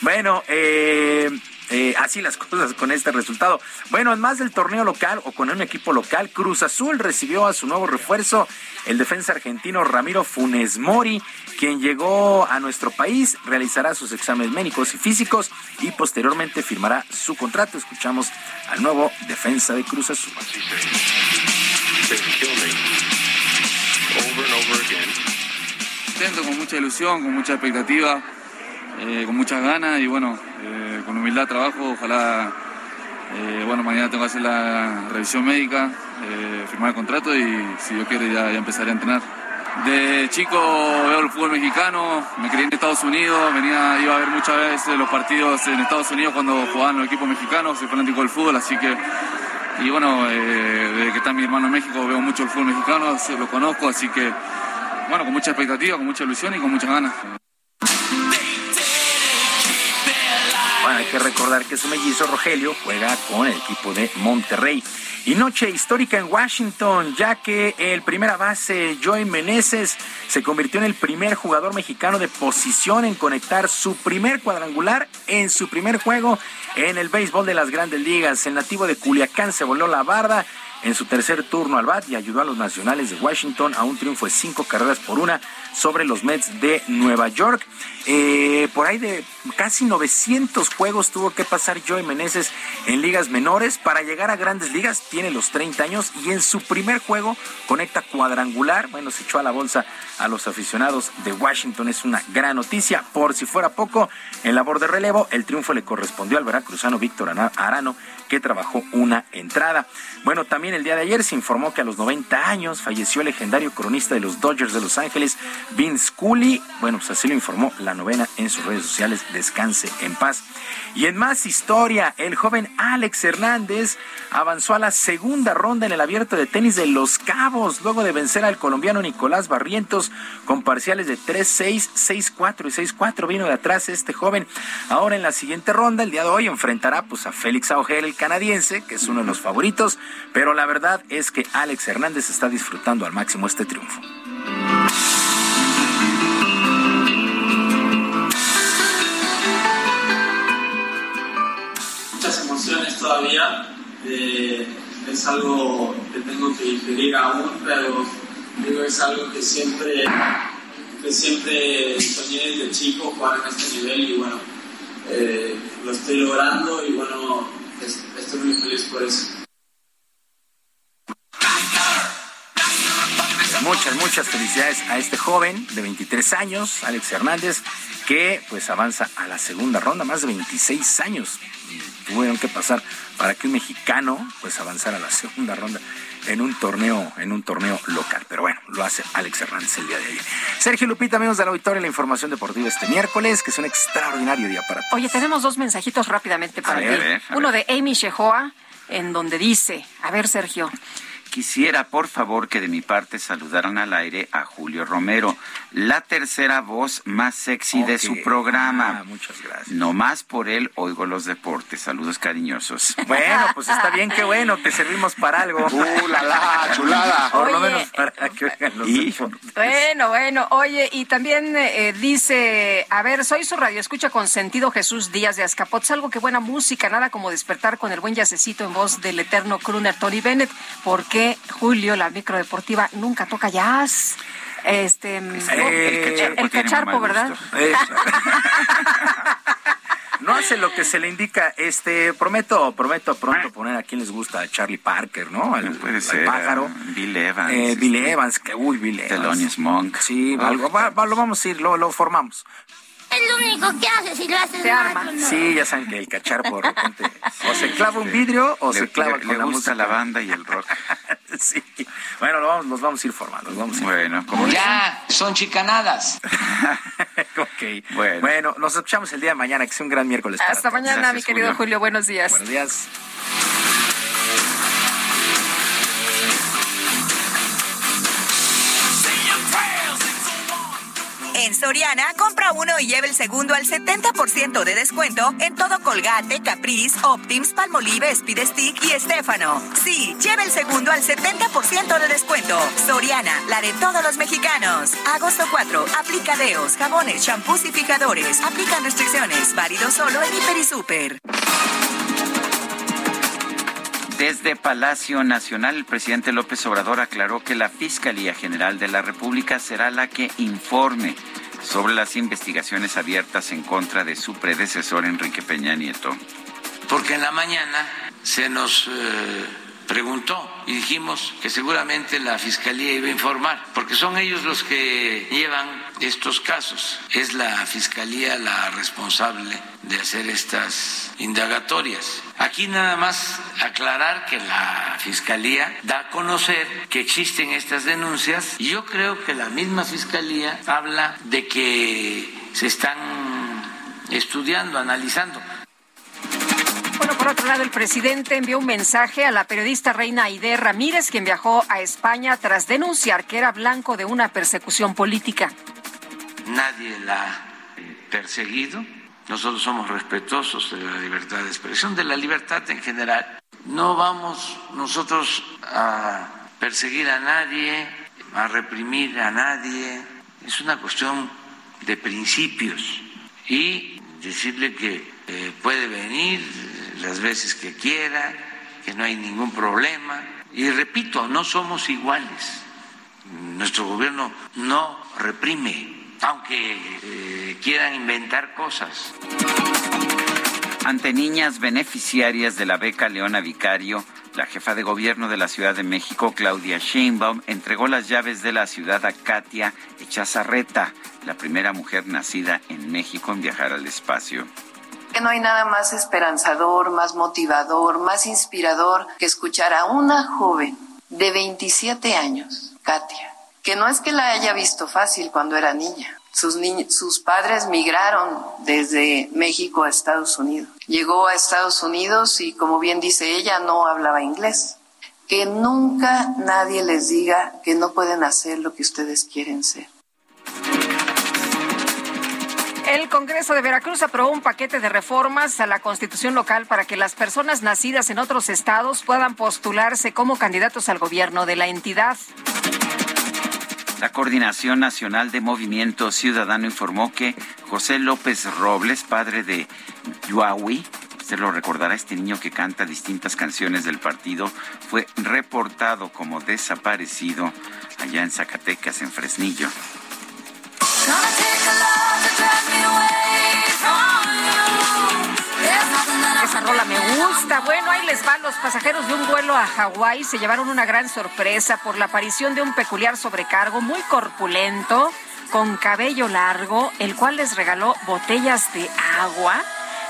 bueno, eh eh, así las cosas con este resultado. Bueno, en más del torneo local o con un equipo local, Cruz Azul recibió a su nuevo refuerzo, el defensa argentino Ramiro Funes Mori, quien llegó a nuestro país, realizará sus exámenes médicos y físicos y posteriormente firmará su contrato. Escuchamos al nuevo defensa de Cruz Azul. con mucha ilusión, con mucha expectativa eh, con muchas ganas y bueno, eh, con humildad trabajo. Ojalá, eh, bueno, mañana tengo que hacer la revisión médica, firmar el contrato y si Dios quiere ya, ya empezaré a entrenar. De chico veo el fútbol mexicano, me crié en Estados Unidos, venía, iba a ver muchas veces los partidos en Estados Unidos cuando jugaban los equipos mexicanos, soy fanático del fútbol, así que, y bueno, desde que está mi hermano en México veo mucho el fútbol mexicano, lo conozco, así que, bueno, con mucha expectativa, con mucha ilusión y con muchas ganas. Que recordar que su mellizo Rogelio juega con el equipo de Monterrey. Y noche histórica en Washington, ya que el primera base Joey Meneses se convirtió en el primer jugador mexicano de posición en conectar su primer cuadrangular en su primer juego en el béisbol de las grandes ligas. El nativo de Culiacán se voló la barda en su tercer turno al bat y ayudó a los nacionales de Washington a un triunfo de cinco carreras por una sobre los Mets de Nueva York. Eh, por ahí de casi 900 juegos tuvo que pasar Joey Meneses en ligas menores para llegar a grandes ligas. Tiene los 30 años y en su primer juego conecta cuadrangular. Bueno, se echó a la bolsa a los aficionados de Washington. Es una gran noticia. Por si fuera poco, en labor de relevo, el triunfo le correspondió al veracruzano Víctor Arano, que trabajó una entrada. Bueno, también el día de ayer se informó que a los 90 años falleció el legendario cronista de los Dodgers de Los Ángeles, Vince Cooley. Bueno, pues así lo informó la novena en sus redes sociales. Descanse en paz. Y en más historia, el joven Alex Hernández avanzó a la segunda ronda en el abierto de tenis de Los Cabos, luego de vencer al colombiano Nicolás Barrientos con parciales de 3-6, 6-4 y 6-4. Vino de atrás este joven. Ahora en la siguiente ronda, el día de hoy, enfrentará pues, a Félix Auger, canadiense, que es uno de los favoritos, pero la verdad es que Alex Hernández está disfrutando al máximo este triunfo. todavía. Eh, es algo que tengo que digerir aún, pero digo, es algo que siempre, que siempre soñé desde chico jugar en este nivel y bueno, eh, lo estoy logrando y bueno, estoy muy feliz por eso. Muchas, muchas felicidades a este joven de 23 años, Alex Hernández, que pues avanza a la segunda ronda, más de 26 años tuvieron que pasar para que un mexicano pues avanzara a la segunda ronda en un torneo en un torneo local. Pero bueno, lo hace Alex Hernández el día de ayer. Sergio Lupita, amigos de la auditorio, la información deportiva este miércoles, que es un extraordinario día para todos. Oye, tenemos dos mensajitos rápidamente para ti. Uno de Amy Shehoa, en donde dice, a ver, Sergio, quisiera, por favor, que de mi parte saludaran al aire a Julio Romero, la tercera voz más sexy de su programa. Ah, muchas gracias. No más por él oigo los deportes. Saludos cariñosos. Bueno, pues está bien, qué bueno, que servimos para algo. ¡Uh, la, la chulada! Por lo menos para que oigan los deportes. Bueno, bueno, oye, y también eh, dice, a ver, soy su radio escucha con sentido Jesús Díaz de Azcapotzalco, algo que buena música, nada como despertar con el buen yacecito en voz del eterno crooner Tony Bennett, porque Julio, la microdeportiva, nunca toca jazz. Este, eh, el, cacharpo, ¿verdad? no hace lo que se le indica. Este, prometo, prometo pronto poner a quien les gusta a Charlie Parker, ¿no? Al, Puede ser, pájaro. Bill Evans. Eh, Bill Evans, que uy, Bill Evans. Thelonious Monk. Sí, algo, va, va, lo vamos a ir, lo, lo formamos. Es lo único que hace si lo haces Se arma. mal, ¿no? Sí, ya saben que el cacharpo de repente o se clava un vidrio o Le- se clava le- con le la gusta música. la banda y el rock. sí. Bueno, lo vamos, nos vamos a ir formando. nos vamos a ir Bueno, como Ya, son chicanadas. ok. Bueno. Bueno. nos escuchamos el día de mañana, que sea un gran miércoles. para Hasta todos. mañana, Gracias, mi querido Julio. Julio. Buenos días. Buenos días. En Soriana, compra uno y lleve el segundo al 70% de descuento en todo Colgate, Caprice, Optims, Palmolive, Speed Stick y Estefano. Sí, lleve el segundo al 70% de descuento. Soriana, la de todos los mexicanos. Agosto 4, aplica deos, jabones, champús y fijadores. Aplican restricciones, válido solo en Hiper y Super. Desde Palacio Nacional, el presidente López Obrador aclaró que la Fiscalía General de la República será la que informe sobre las investigaciones abiertas en contra de su predecesor Enrique Peña Nieto. Porque en la mañana se nos eh, preguntó y dijimos que seguramente la Fiscalía iba a informar, porque son ellos los que llevan estos casos. Es la Fiscalía la responsable de hacer estas indagatorias. Aquí nada más aclarar que la Fiscalía da a conocer que existen estas denuncias y yo creo que la misma Fiscalía habla de que se están estudiando, analizando. Bueno, por otro lado, el presidente envió un mensaje a la periodista Reina Aide Ramírez, quien viajó a España tras denunciar que era blanco de una persecución política. Nadie la ha perseguido. Nosotros somos respetuosos de la libertad de expresión, de la libertad en general. No vamos nosotros a perseguir a nadie, a reprimir a nadie. Es una cuestión de principios y decirle que eh, puede venir las veces que quiera, que no hay ningún problema. Y repito, no somos iguales. Nuestro gobierno no reprime, aunque eh, quieran inventar cosas. Ante niñas beneficiarias de la beca Leona Vicario, la jefa de gobierno de la Ciudad de México, Claudia Sheinbaum, entregó las llaves de la ciudad a Katia Echazarreta, la primera mujer nacida en México en viajar al espacio que no hay nada más esperanzador, más motivador, más inspirador que escuchar a una joven de 27 años, Katia, que no es que la haya visto fácil cuando era niña. Sus, padres migraron desde México a Estados Unidos. Llegó a Estados Unidos y, como bien dice ella, no hablaba inglés. Que nunca nadie les diga que no pueden hacer lo que ustedes quieren ser. El Congreso de Veracruz aprobó un paquete de reformas a la constitución local para que las personas nacidas en otros estados puedan postularse como candidatos al gobierno de la entidad. La Coordinación Nacional de Movimiento Ciudadano informó que José López Robles, padre de Yuawi, usted lo recordará, este niño que canta distintas canciones del partido, fue reportado como desaparecido allá en Zacatecas, en Fresnillo. Me gusta. Bueno, ahí les va. Los pasajeros de un vuelo a Hawái se llevaron una gran sorpresa por la aparición de un peculiar sobrecargo muy corpulento, con cabello largo, el cual les regaló botellas de agua.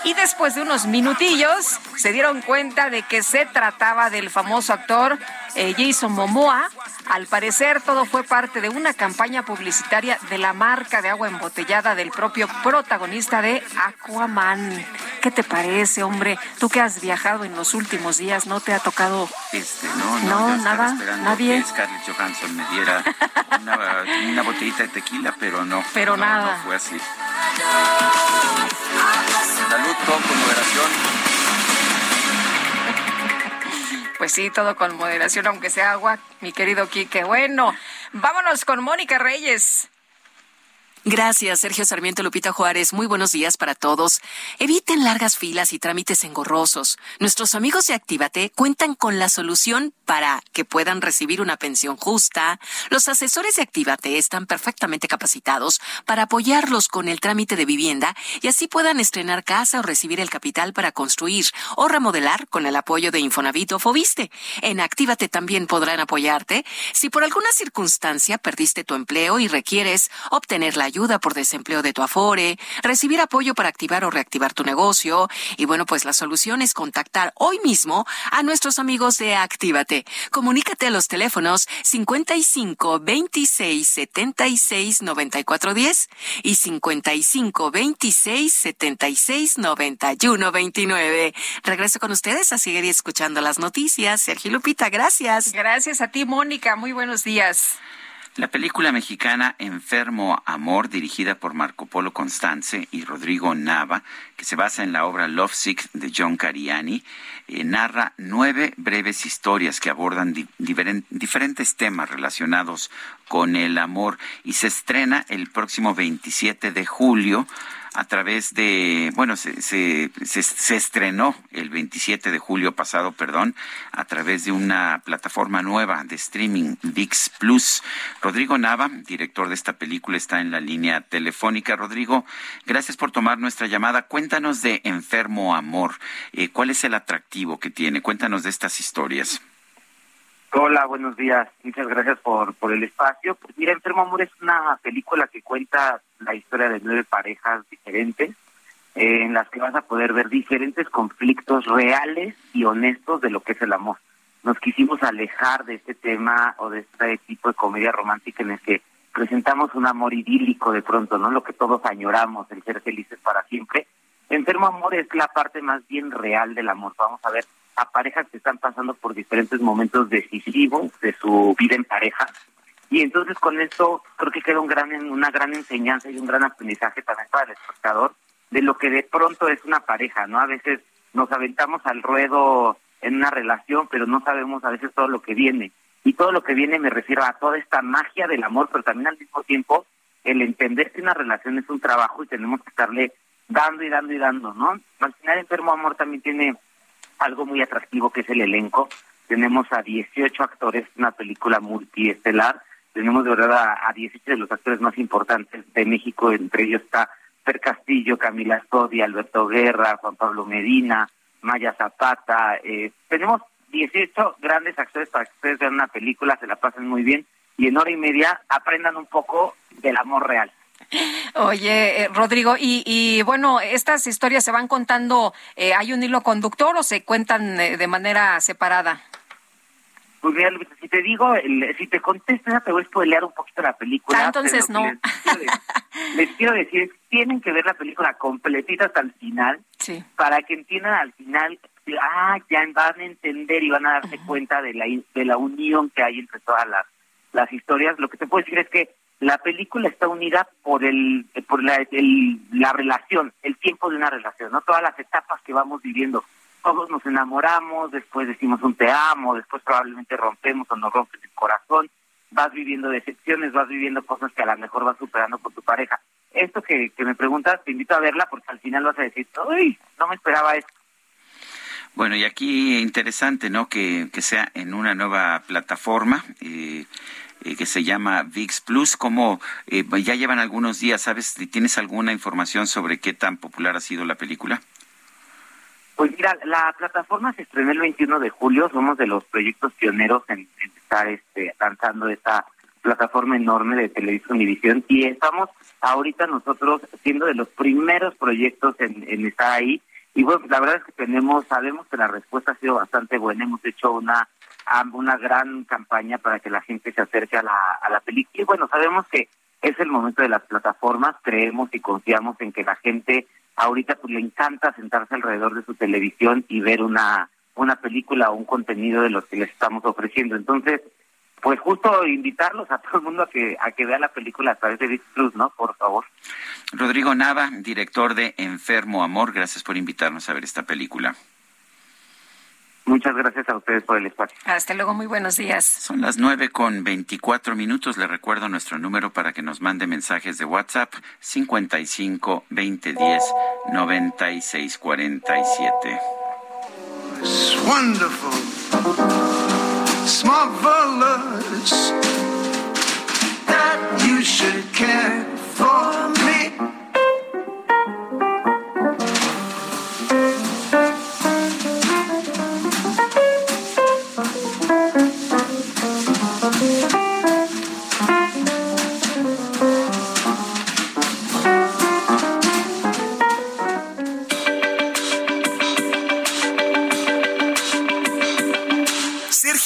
Y después de unos minutillos se dieron cuenta de que se trataba del famoso actor eh, Jason Momoa. Al parecer todo fue parte de una campaña publicitaria de la marca de agua embotellada del propio protagonista de Aquaman. ¿Qué te parece, hombre? Tú que has viajado en los últimos días, ¿no te ha tocado? Este, no, no, nada, nadie. Que Scarlett Johansson me diera una, botellita de tequila, pero no. Pero nada. No fue así. Salud, con moderación. Pues sí, todo con moderación, aunque sea agua, mi querido Quique. Bueno, vámonos con Mónica Reyes. Gracias, Sergio Sarmiento Lupita Juárez. Muy buenos días para todos. Eviten largas filas y trámites engorrosos. Nuestros amigos de Actívate cuentan con la solución para que puedan recibir una pensión justa. Los asesores de Actívate están perfectamente capacitados para apoyarlos con el trámite de vivienda y así puedan estrenar casa o recibir el capital para construir o remodelar con el apoyo de Infonavit o Fobiste. En Actívate también podrán apoyarte si por alguna circunstancia perdiste tu empleo y requieres obtener la ayuda por desempleo de tu Afore, recibir apoyo para activar o reactivar tu negocio. Y bueno, pues la solución es contactar hoy mismo a nuestros amigos de Actívate. Comunícate a los teléfonos 55 26 76 94 10 y 55 26 76 91 29. Regreso con ustedes a seguir escuchando las noticias. Sergio Lupita, gracias. Gracias a ti, Mónica. Muy buenos días. La película mexicana Enfermo Amor, dirigida por Marco Polo Constance y Rodrigo Nava, que se basa en la obra Love Sick de John Cariani, eh, narra nueve breves historias que abordan diferentes temas relacionados con el amor y se estrena el próximo 27 de julio a través de, bueno, se, se, estrenó el 27 de julio pasado, perdón, a través de una plataforma nueva de streaming, VIX Plus. Rodrigo Nava, director de esta película, está en la línea telefónica. Rodrigo, gracias por tomar nuestra llamada. Cuéntanos de Enfermo Amor. Eh, ¿Cuál es el atractivo que tiene? Cuéntanos de estas historias. Hola, buenos días. Muchas gracias por, por el espacio. Pues mira, Enfermo Amor es una película que cuenta la historia de nueve parejas diferentes, eh, en las que vas a poder ver diferentes conflictos reales y honestos de lo que es el amor. Nos quisimos alejar de este tema o de este tipo de comedia romántica en el que presentamos un amor idílico de pronto, ¿no? Lo que todos añoramos, el ser felices para siempre. Enfermo Amor es la parte más bien real del amor. Vamos a ver a parejas que están pasando por diferentes momentos decisivos de su vida en pareja. Y entonces con esto creo que queda un gran, una gran enseñanza y un gran aprendizaje también para el espectador de lo que de pronto es una pareja, ¿no? A veces nos aventamos al ruedo en una relación, pero no sabemos a veces todo lo que viene. Y todo lo que viene me refiero a toda esta magia del amor, pero también al mismo tiempo el entender que una relación es un trabajo y tenemos que estarle dando y dando y dando, ¿no? Al final Enfermo Amor también tiene algo muy atractivo que es el elenco. Tenemos a 18 actores, una película multiestelar. Tenemos de verdad a, 18 de los actores más importantes de México, entre ellos está Fer Castillo, Camila Sodi, Alberto Guerra, Juan Pablo Medina, Maya Zapata. Eh, tenemos 18 grandes actores para que ustedes vean una película, se la pasen muy bien y en hora y media aprendan un poco del amor real. Oye, eh, Rodrigo, y, bueno, ¿estas historias se van contando, eh, hay un hilo conductor o se cuentan eh, de manera separada? Pues mira, si te digo, si te contesto, te voy a spoilear un poquito la película. Ah, entonces no. Les quiero, decir, tienen que ver la película completita hasta el final, para que entiendan al final, ah, ya van a entender y van a darse cuenta de la, de la unión que hay entre todas las, las historias. Lo que te puedo decir es que la película está unida por el por la, la relación, el tiempo de una relación, no todas las etapas que vamos viviendo. Todos nos enamoramos, después decimos un te amo, después probablemente rompemos o nos rompes el corazón, vas viviendo decepciones, vas viviendo cosas que a lo mejor vas superando con tu pareja. Esto que, que me preguntas, te invito a verla porque al final vas a decir, uy, no me esperaba esto. Bueno, y aquí interesante, ¿no? Que, que sea en una nueva plataforma. Eh, eh, que se llama VIX Plus. como eh, ya llevan algunos días? ¿Sabes? ¿Tienes alguna información sobre qué tan popular ha sido la película? Pues mira, la plataforma se estrenó el 21 de julio. Somos de los proyectos pioneros en, estar este, lanzando esta plataforma enorme de televisión y visión y estamos ahorita nosotros siendo de los primeros proyectos en estar ahí y bueno, la verdad es que tenemos, sabemos que la respuesta ha sido bastante buena, hemos hecho una una gran campaña para que la gente se acerque a la, a la película. Y bueno, sabemos que es el momento de las plataformas, creemos y confiamos en que la gente ahorita pues le encanta sentarse alrededor de su televisión y ver una, una película o un contenido de los que les estamos ofreciendo. Entonces, pues justo invitarlos a todo el mundo a que a que vea la película a través de Disney Plus, ¿no? Por favor. Rodrigo Nava, director de Enfermo Amor, gracias por invitarnos a ver esta película. Muchas gracias a ustedes por el espacio. Hasta luego, muy buenos días. Son las nueve con veinticuatro minutos. Le recuerdo nuestro número para que nos mande mensajes de WhatsApp 55 20 10 96 47. It's wonderful. That you should care for me.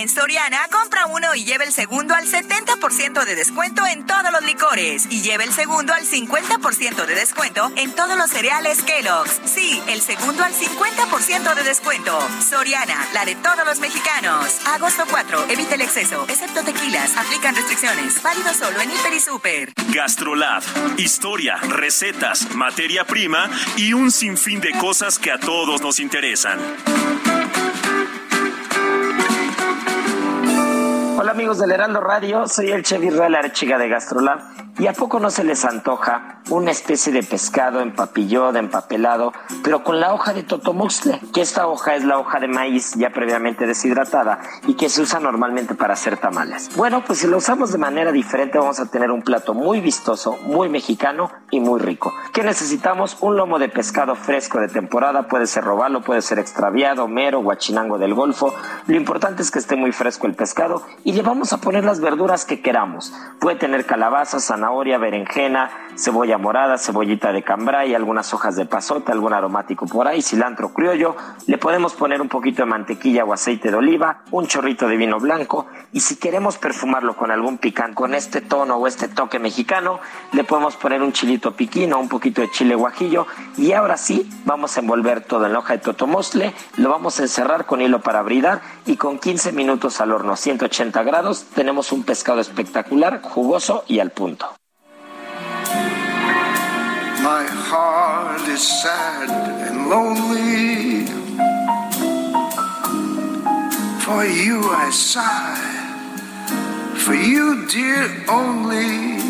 En Soriana, compra uno y lleva el segundo al 70% de descuento en todos los licores y lleva el segundo al 50% de descuento en todos los cereales Kellogg's. Sí, el segundo al 50% de descuento. Soriana, la de todos los mexicanos. Agosto 4, evita el exceso, excepto tequilas. Aplican restricciones. Válido solo en Hiper y Super. Gastrolab, historia, recetas, materia prima y un sinfín de cosas que a todos nos interesan. Hola amigos del Heraldo Radio, soy el chef Israel Arechiga de Gastrolab y a poco no se les antoja una especie de pescado empapillado, empapelado, pero con la hoja de totomuxle, que esta hoja es la hoja de maíz ya previamente deshidratada y que se usa normalmente para hacer tamales. Bueno, pues si lo usamos de manera diferente vamos a tener un plato muy vistoso, muy mexicano y muy rico. ¿Qué necesitamos? Un lomo de pescado fresco de temporada, puede ser robalo, puede ser extraviado, mero, guachinango del Golfo. Lo importante es que esté muy fresco el pescado le vamos a poner las verduras que queramos. Puede tener calabaza, zanahoria, berenjena, cebolla morada, cebollita de cambray, algunas hojas de pasote, algún aromático por ahí, cilantro criollo. Le podemos poner un poquito de mantequilla o aceite de oliva, un chorrito de vino blanco y si queremos perfumarlo con algún picante, con este tono o este toque mexicano, le podemos poner un chilito piquino, un poquito de chile guajillo y ahora sí vamos a envolver todo en la hoja de totomosle, lo vamos a encerrar con hilo para bridar y con 15 minutos al horno 180 grados tenemos un pescado espectacular, jugoso y al punto. My heart is sad and lonely. For you I sigh, for you, dear, only.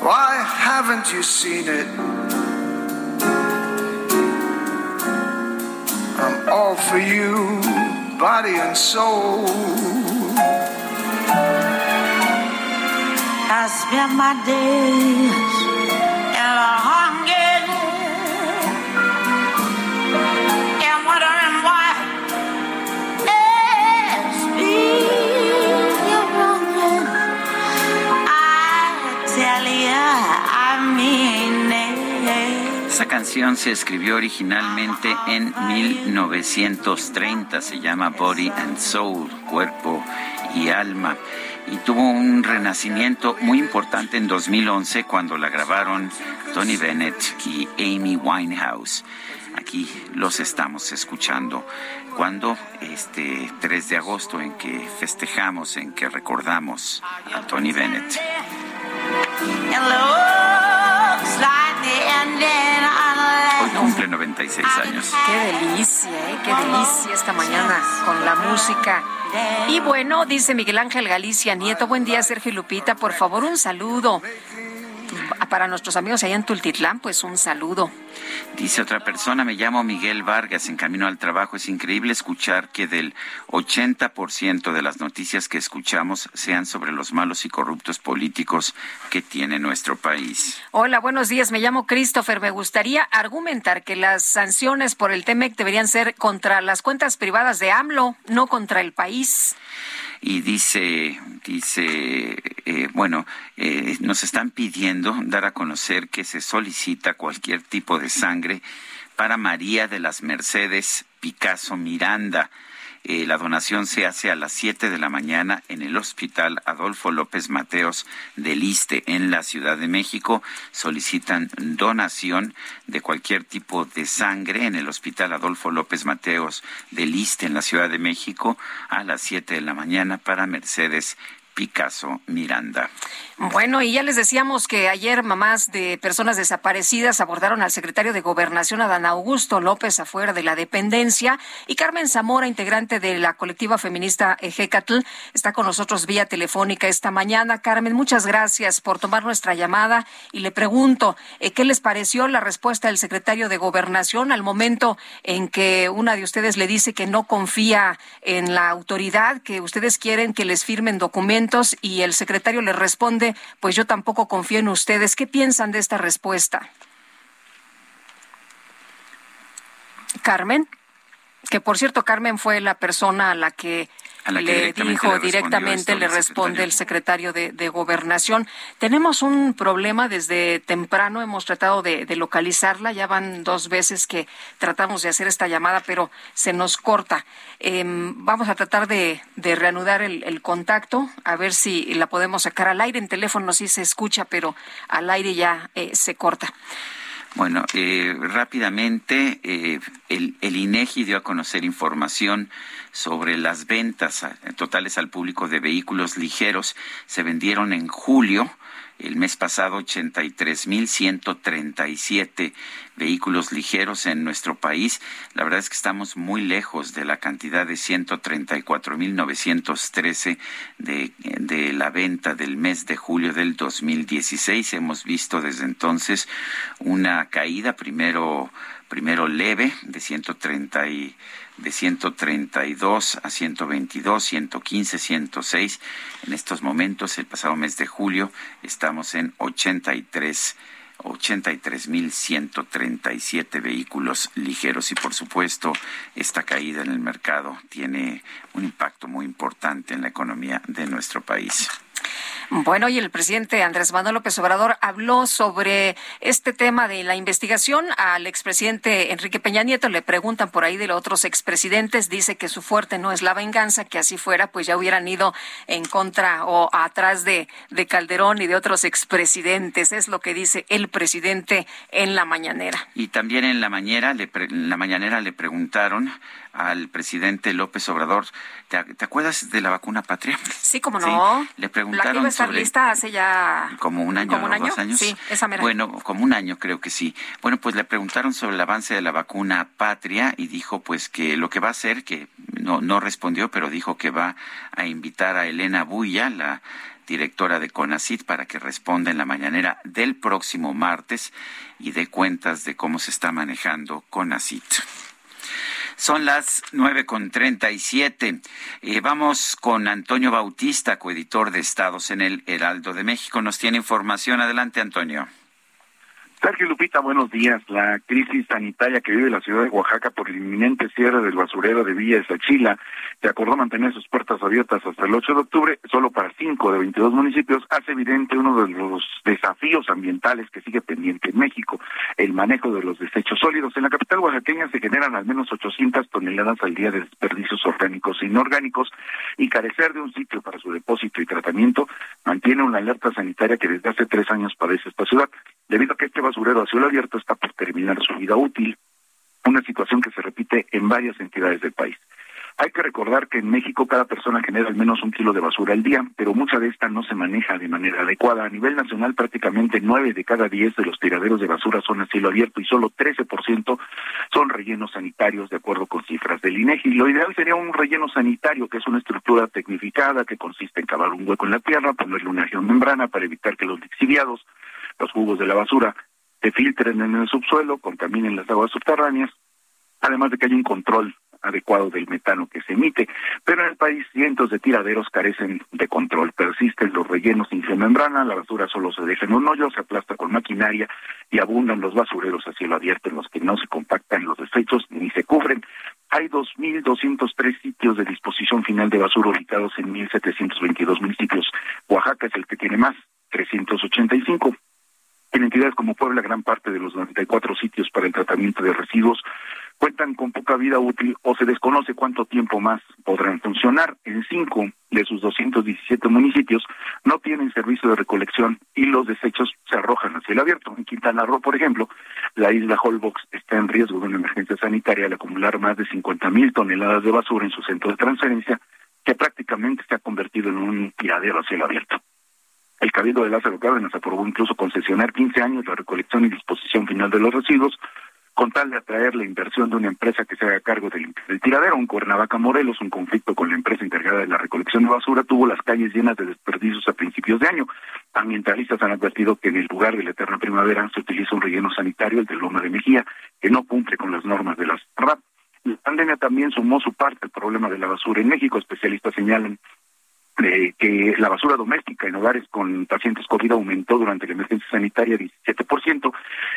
Why haven't you seen it? I'm all for you, body and soul. I spend my days it. Esta canción se escribió originalmente en 1930, se llama Body and Soul, cuerpo y alma, y tuvo un renacimiento muy importante en 2011 cuando la grabaron Tony Bennett y Amy Winehouse. Aquí los estamos escuchando cuando este 3 de agosto en que festejamos, en que recordamos a Tony Bennett. Cumple 96 años. Qué delicia, ¿eh? qué delicia esta mañana con la música. Y bueno, dice Miguel Ángel Galicia Nieto, buen día Sergio y Lupita, por favor un saludo. Para nuestros amigos allá en Tultitlán, pues un saludo. Dice otra persona, me llamo Miguel Vargas, en camino al trabajo. Es increíble escuchar que del 80% de las noticias que escuchamos sean sobre los malos y corruptos políticos que tiene nuestro país. Hola, buenos días. Me llamo Christopher. Me gustaría argumentar que las sanciones por el TEMEC deberían ser contra las cuentas privadas de AMLO, no contra el país. Y dice, dice, eh, bueno, eh, nos están pidiendo dar a conocer que se solicita cualquier tipo de sangre para María de las Mercedes Picasso Miranda. Eh, la donación se hace a las 7 de la mañana en el Hospital Adolfo López Mateos del Iste en la Ciudad de México. Solicitan donación de cualquier tipo de sangre en el Hospital Adolfo López Mateos del Iste en la Ciudad de México a las 7 de la mañana para Mercedes Picasso Miranda. Bueno, y ya les decíamos que ayer mamás de personas desaparecidas abordaron al secretario de Gobernación, Adán Augusto López, afuera de la dependencia. Y Carmen Zamora, integrante de la colectiva feminista Ejecatl, está con nosotros vía telefónica esta mañana. Carmen, muchas gracias por tomar nuestra llamada. Y le pregunto, eh, ¿qué les pareció la respuesta del secretario de Gobernación al momento en que una de ustedes le dice que no confía en la autoridad, que ustedes quieren que les firmen documentos y el secretario le responde, pues yo tampoco confío en ustedes. ¿Qué piensan de esta respuesta? Carmen. Que por cierto, Carmen fue la persona a la que le dijo directamente, le responde el secretario de, Gobernación. Tenemos un problema desde temprano, hemos tratado de, localizarla, ya van dos veces que tratamos de hacer esta llamada, pero se nos corta. Em, vamos a tratar de, reanudar el, contacto, a ver si la podemos sacar al aire. En teléfono sí se escucha, pero al aire ya eh, se corta. Bueno, eh, rápidamente, eh, el, el, INEGI dio a conocer información sobre las ventas totales al público de vehículos ligeros. Se vendieron en julio el mes pasado 83.137 vehículos ligeros en nuestro país. La verdad es que estamos muy lejos de la cantidad de 134.913 de, de la venta del mes de julio del 2016. Hemos visto desde entonces una caída primero primero leve de 130 y de 132 a 122, 115, 106. En estos momentos, el pasado mes de julio, estamos en 83 83.137 vehículos ligeros y por supuesto esta caída en el mercado tiene un impacto muy importante en la economía de nuestro país. Bueno, y el presidente Andrés Manuel López Obrador habló sobre este tema de la investigación al expresidente Enrique Peña Nieto. Le preguntan por ahí de los otros expresidentes. Dice que su fuerte no es la venganza, que así fuera, pues ya hubieran ido en contra o atrás de, de Calderón y de otros expresidentes. Es lo que dice el presidente en la mañanera. Y también en la mañana le, en la mañanera le preguntaron al presidente López Obrador. ¿Te, acuerdas de la vacuna patria? Sí, como no. Le preguntaron estar lista hace ya como un año, ¿Como un año? dos años. Sí, esa mera. Bueno, como un año creo que sí. Bueno, pues le preguntaron sobre el avance de la vacuna patria y dijo pues que lo que va a hacer, que no no respondió, pero dijo que va a invitar a Elena Buya, la directora de CONACIT, para que responda en la mañanera del próximo martes y dé cuentas de cómo se está manejando CONACIT. Son las nueve con treinta y siete. Eh, vamos con Antonio Bautista, coeditor de Estados en el Heraldo de México. Nos tiene información. Adelante, Antonio. Sergio Lupita, buenos días. La crisis sanitaria que vive la ciudad de Oaxaca por el inminente cierre del basurero de Villa Sachila, que acordó mantener sus puertas abiertas hasta el 8 de octubre, solo para 5 de 22 municipios, hace evidente uno de los desafíos ambientales que sigue pendiente en México, el manejo de los desechos sólidos. En la capital oaxaqueña se generan al menos 800 toneladas al día de desperdicios orgánicos e inorgánicos y carecer de un sitio para su depósito y tratamiento mantiene una alerta sanitaria que desde hace tres años padece esta ciudad, debido a que este basurero a cielo abierto está por terminar su vida útil, una situación que se repite en varias entidades del país. Hay que recordar que en México cada persona genera al menos un kilo de basura al día, pero mucha de esta no se maneja de manera adecuada. A nivel nacional, prácticamente nueve de cada diez de los tiraderos de basura son a cielo abierto y solo 13% son rellenos sanitarios, de acuerdo con cifras del INEGI. Lo ideal sería un relleno sanitario, que es una estructura tecnificada que consiste en cavar un hueco en la tierra, ponerle una membrana para evitar que los lixiviados, los jugos de la basura, se filtren en el subsuelo, contaminen las aguas subterráneas, además de que hay un control adecuado del metano que se emite. Pero en el país cientos de tiraderos carecen de control. Persisten los rellenos sin membrana, la basura solo se deja en un hoyo, se aplasta con maquinaria y abundan los basureros a cielo abierto en los que no se compactan los desechos ni se cubren. Hay 2.203 sitios de disposición final de basura ubicados en 1.722 municipios. Oaxaca es el que tiene más, 385. En entidades como Puebla, gran parte de los 94 sitios para el tratamiento de residuos cuentan con poca vida útil o se desconoce cuánto tiempo más podrán funcionar. En cinco de sus 217 municipios no tienen servicio de recolección y los desechos se arrojan hacia el abierto. En Quintana Roo, por ejemplo, la isla Holbox está en riesgo de una emergencia sanitaria al acumular más de 50 mil toneladas de basura en su centro de transferencia, que prácticamente se ha convertido en un tiradero hacia el abierto. El Cabildo de Lázaro Cárdenas aprobó incluso concesionar 15 años la recolección y disposición final de los residuos, con tal de atraer la inversión de una empresa que se haga cargo del, tiradero. En Cuernavaca, Morelos, un conflicto con la empresa encargada de la recolección de basura tuvo las calles llenas de desperdicios a principios de año. Ambientalistas han advertido que en el lugar de la eterna primavera se utiliza un relleno sanitario, el de Loma de Mejía, que no cumple con las normas de las RAP. La pandemia también sumó su parte al problema de la basura en México. Especialistas señalan eh, que la basura doméstica en hogares con pacientes COVID aumentó durante la emergencia sanitaria 17%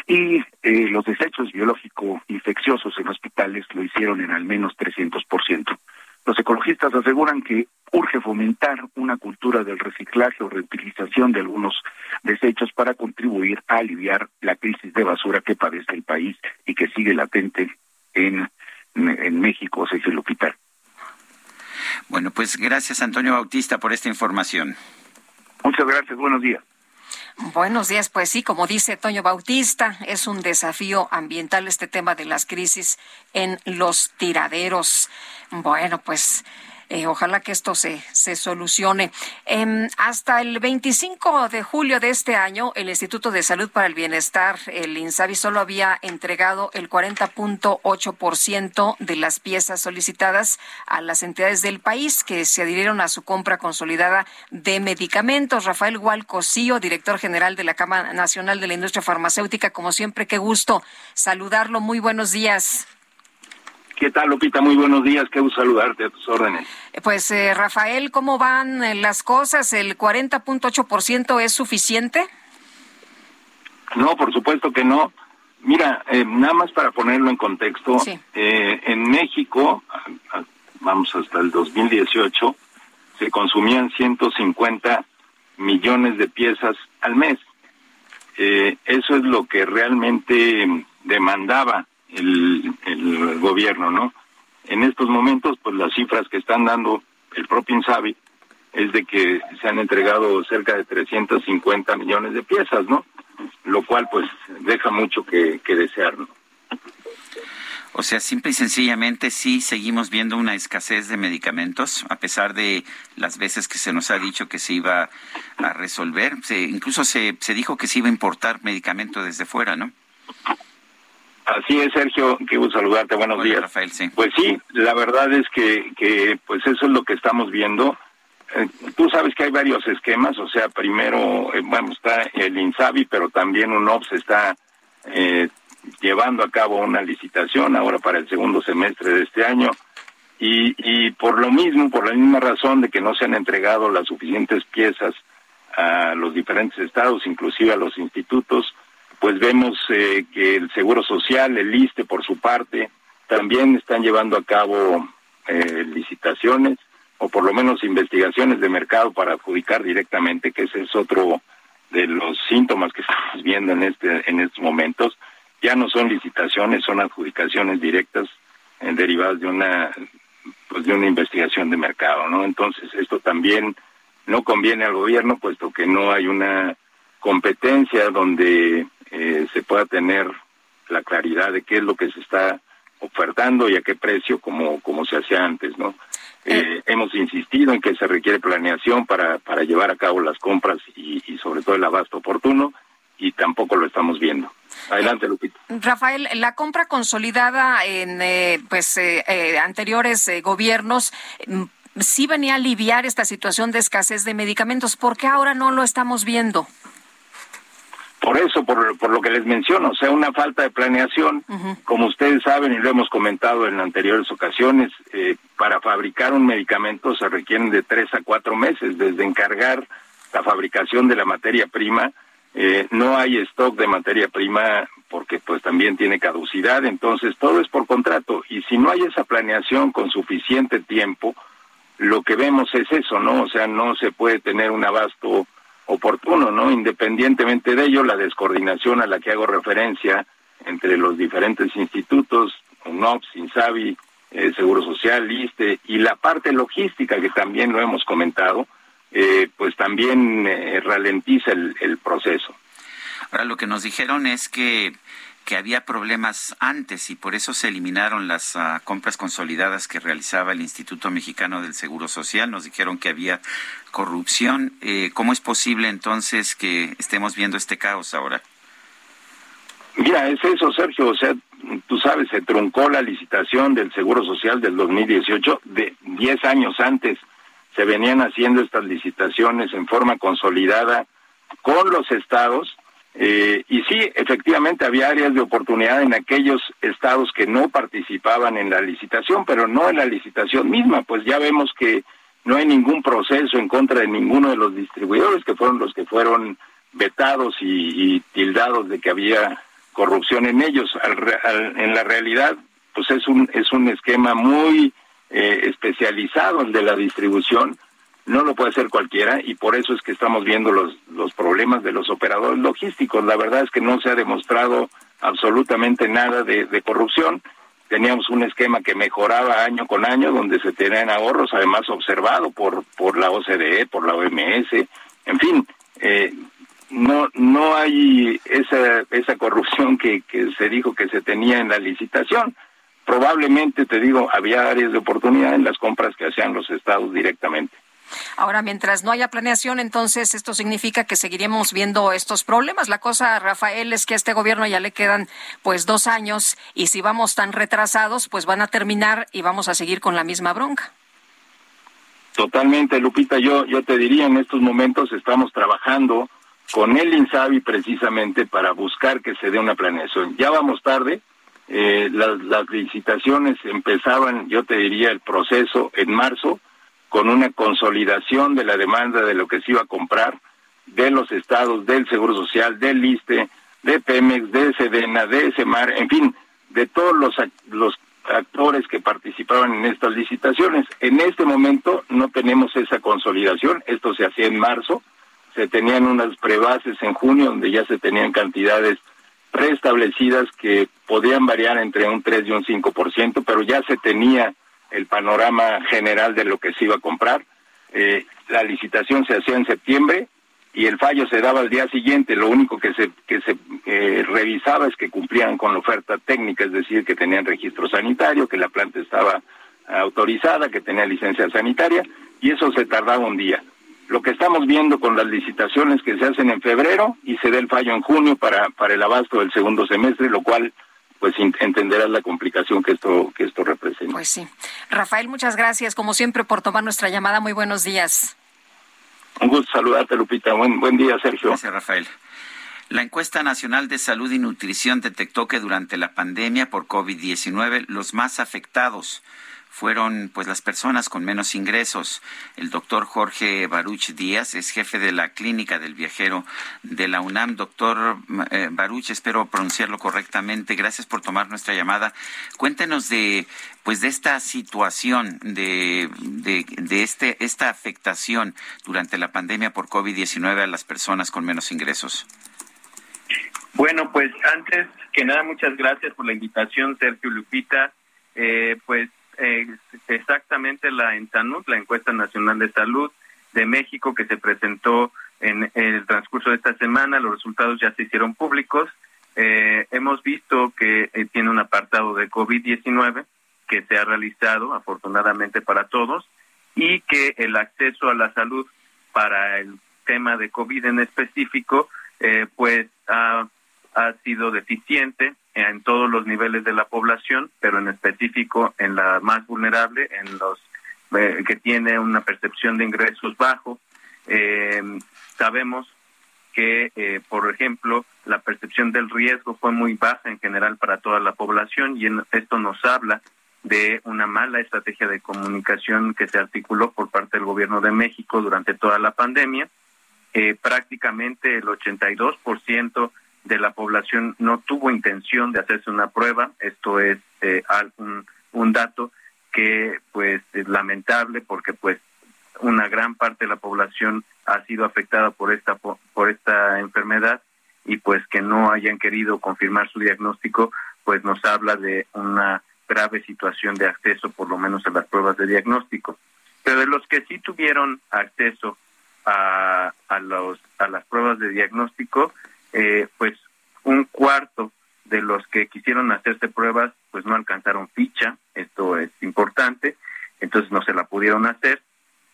y eh, los desechos biológico infecciosos en hospitales lo hicieron en al menos 300%. Los ecologistas aseguran que urge fomentar una cultura del reciclaje o reutilización de algunos desechos para contribuir a aliviar la crisis de basura que padece el país y que sigue latente en, en México, Sergio Lupita. Bueno, pues gracias Antonio Bautista por esta información. Muchas gracias, buenos días. Buenos días, pues sí, como dice Toño Bautista, es un desafío ambiental este tema de las crisis en los tiraderos. Bueno, pues eh, ojalá que esto se, se solucione. Em, hasta el 25 de julio de este año, el Instituto de Salud para el Bienestar, el INSABI, solo había entregado el 40.8% de las piezas solicitadas a las entidades del país que se adhirieron a su compra consolidada de medicamentos. Rafael Hualcosío, director general de la Cámara Nacional de la Industria Farmacéutica, como siempre, qué gusto saludarlo. Muy buenos días. ¿Qué tal, Lupita? Muy buenos días. Qué gusto saludarte a tus órdenes. Pues, eh, Rafael, ¿cómo van eh, las cosas? ¿El 40.8% es suficiente? No, por supuesto que no. Mira, eh, nada más para ponerlo en contexto, eh, en México, vamos hasta el 2018, se consumían 150 millones de piezas al mes. eso es lo que realmente demandaba el, gobierno, ¿no? En estos momentos, pues las cifras que están dando el propio Insabi es de que se han entregado cerca de 350 millones de piezas, ¿no? Lo cual, pues, deja mucho que, que desear, ¿no? O sea, simple y sencillamente sí seguimos viendo una escasez de medicamentos, a pesar de las veces que se nos ha dicho que se iba a resolver. Se, incluso se, se dijo que se iba a importar medicamento desde fuera, ¿no? Así es, Sergio, qué gusto saludarte, buenos días. Rafael, sí. Pues sí, la verdad es que, que pues eso es lo que estamos viendo. Eh, tú sabes que hay varios esquemas, o sea, primero, eh, bueno, está el INSABI, pero también UNOPS está eh, llevando a cabo una licitación ahora para el segundo semestre de este año. Y, y por lo mismo, por la misma razón de que no se han entregado las suficientes piezas a los diferentes estados, inclusive a los institutos, pues vemos eh, que el Seguro Social, el ISTE por su parte, también están llevando a cabo eh, licitaciones o por lo menos investigaciones de mercado para adjudicar directamente, que ese es otro de los síntomas que estamos viendo en este en estos momentos. Ya no son licitaciones, son adjudicaciones directas eh, derivadas de una pues de una investigación de mercado, ¿no? Entonces, esto también no conviene al gobierno puesto que no hay una competencia donde eh, se pueda tener la claridad de qué es lo que se está ofertando y a qué precio como, como se hacía antes, ¿no? Eh, hemos insistido en que se requiere planeación para, para llevar a cabo las compras y, y sobre todo el abasto oportuno y tampoco lo estamos viendo. Adelante, Lupita. Rafael, la compra consolidada en eh, pues eh, eh, anteriores eh, gobiernos mm, sí venía a aliviar esta situación de escasez de medicamentos. ¿Por qué ahora no lo estamos viendo? Por eso, por, por lo que les menciono, o sea, una falta de planeación, como ustedes saben y lo hemos comentado en anteriores ocasiones, eh, para fabricar un medicamento se requieren de tres a cuatro meses, desde encargar la fabricación de la materia prima, eh, no hay stock de materia prima porque pues también tiene caducidad, entonces todo es por contrato y si no hay esa planeación con suficiente tiempo, lo que vemos es eso, ¿no? O sea, no se puede tener un abasto oportuno, ¿no? Independientemente de ello, la descoordinación a la que hago referencia entre los diferentes institutos, UNOPS, INSABI, eh, Seguro Social, ISTE, y la parte logística que también lo hemos comentado, eh, pues también eh, ralentiza el, el proceso. Ahora, lo que nos dijeron es que que había problemas antes y por eso se eliminaron las uh, compras consolidadas que realizaba el Instituto Mexicano del Seguro Social. Nos dijeron que había corrupción. Eh, ¿Cómo es posible entonces que estemos viendo este caos ahora? Mira, es eso, Sergio. O sea, tú sabes, se truncó la licitación del Seguro Social del 2018 de 10 años antes. Se venían haciendo estas licitaciones en forma consolidada con los estados eh, y sí, efectivamente había áreas de oportunidad en aquellos estados que no participaban en la licitación, pero no en la licitación misma, pues ya vemos que no hay ningún proceso en contra de ninguno de los distribuidores que fueron los que fueron vetados y, tildados de que había corrupción en ellos. en la realidad, pues es un es un esquema muy eh, especializado el de la distribución. No lo puede hacer cualquiera y por eso es que estamos viendo los los problemas de los operadores logísticos. La verdad es que no se ha demostrado absolutamente nada de, corrupción teníamos un esquema que mejoraba año con año, donde se tenían ahorros, además observado por, por la OCDE, por la OMS, en fin, eh, no no hay esa esa corrupción que se dijo que se tenía en la licitación. Probablemente, te digo, había áreas de oportunidad en las compras que hacían los estados directamente. Ahora, mientras no haya planeación, entonces esto significa que seguiremos viendo estos problemas. La cosa, Rafael, es que a este gobierno ya le quedan pues dos años y si vamos tan retrasados, pues van a terminar y vamos a seguir con la misma bronca. Totalmente, Lupita. Yo, yo te diría, en estos momentos estamos trabajando con el INSABI precisamente para buscar que se dé una planeación. Ya vamos tarde. Eh, las, las licitaciones empezaban, yo te diría, el proceso en marzo con una consolidación de la demanda de lo que se iba a comprar de los estados, del Seguro Social, del ISTE, de Pemex, de Sedena, de Semar, en fin, de todos los, los actores que participaban en estas licitaciones. En este momento no tenemos esa consolidación, esto se hacía en marzo, se tenían unas prebases en junio donde ya se tenían cantidades preestablecidas que podían variar entre un 3 y un 5%, pero ya se tenía el panorama general de lo que se iba a comprar. Eh, la licitación se hacía en septiembre y el fallo se daba al día siguiente. Lo único que se que se eh, revisaba es que cumplían con la oferta técnica, es decir, que tenían registro sanitario, que la planta estaba autorizada, que tenía licencia sanitaria y eso se tardaba un día. Lo que estamos viendo con las licitaciones que se hacen en febrero y se da el fallo en junio para para el abasto del segundo semestre, lo cual pues entenderás la complicación que esto que esto representa. Pues sí. Rafael, muchas gracias como siempre por tomar nuestra llamada. Muy buenos días. Un gusto saludarte, Lupita. Buen, buen día, Sergio. Gracias, Rafael. La encuesta nacional de salud y nutrición detectó que durante la pandemia por COVID-19 los más afectados fueron pues las personas con menos ingresos. El doctor Jorge Baruch Díaz es jefe de la clínica del viajero de la UNAM. Doctor eh, Baruch, espero pronunciarlo correctamente. Gracias por tomar nuestra llamada. Cuéntenos de pues de esta situación de, de, de este esta afectación durante la pandemia por COVID-19 a las personas con menos ingresos. Bueno, pues antes que nada, muchas gracias por la invitación, Sergio Lupita. Eh, pues eh, exactamente la ENSANUD, la Encuesta Nacional de Salud de México, que se presentó en, el transcurso de esta semana. Los resultados ya se hicieron públicos. Eh, hemos visto que eh, tiene un apartado de COVID-19 que se ha realizado, afortunadamente para todos, y que el acceso a la salud para el tema de COVID en específico, eh, pues ha, ha sido deficiente en todos los niveles de la población, pero en específico en la más vulnerable, en los eh, que tiene una percepción de ingresos bajo. Eh, sabemos que, eh, por ejemplo, la percepción del riesgo fue muy baja en general para toda la población y esto nos habla de una mala estrategia de comunicación que se articuló por parte del gobierno de México durante toda la pandemia. prácticamente el 82% de la población no tuvo intención de hacerse una prueba. Esto es eh, un, un dato que pues es lamentable porque pues una gran parte de la población ha sido afectada por esta por esta enfermedad y pues que no hayan querido confirmar su diagnóstico pues nos habla de una grave situación de acceso por lo menos a las pruebas de diagnóstico pero de los que sí tuvieron acceso a, a los a las pruebas de diagnóstico eh, pues un cuarto de los que quisieron hacerse pruebas, pues no alcanzaron ficha, esto es importante, entonces no se la pudieron hacer.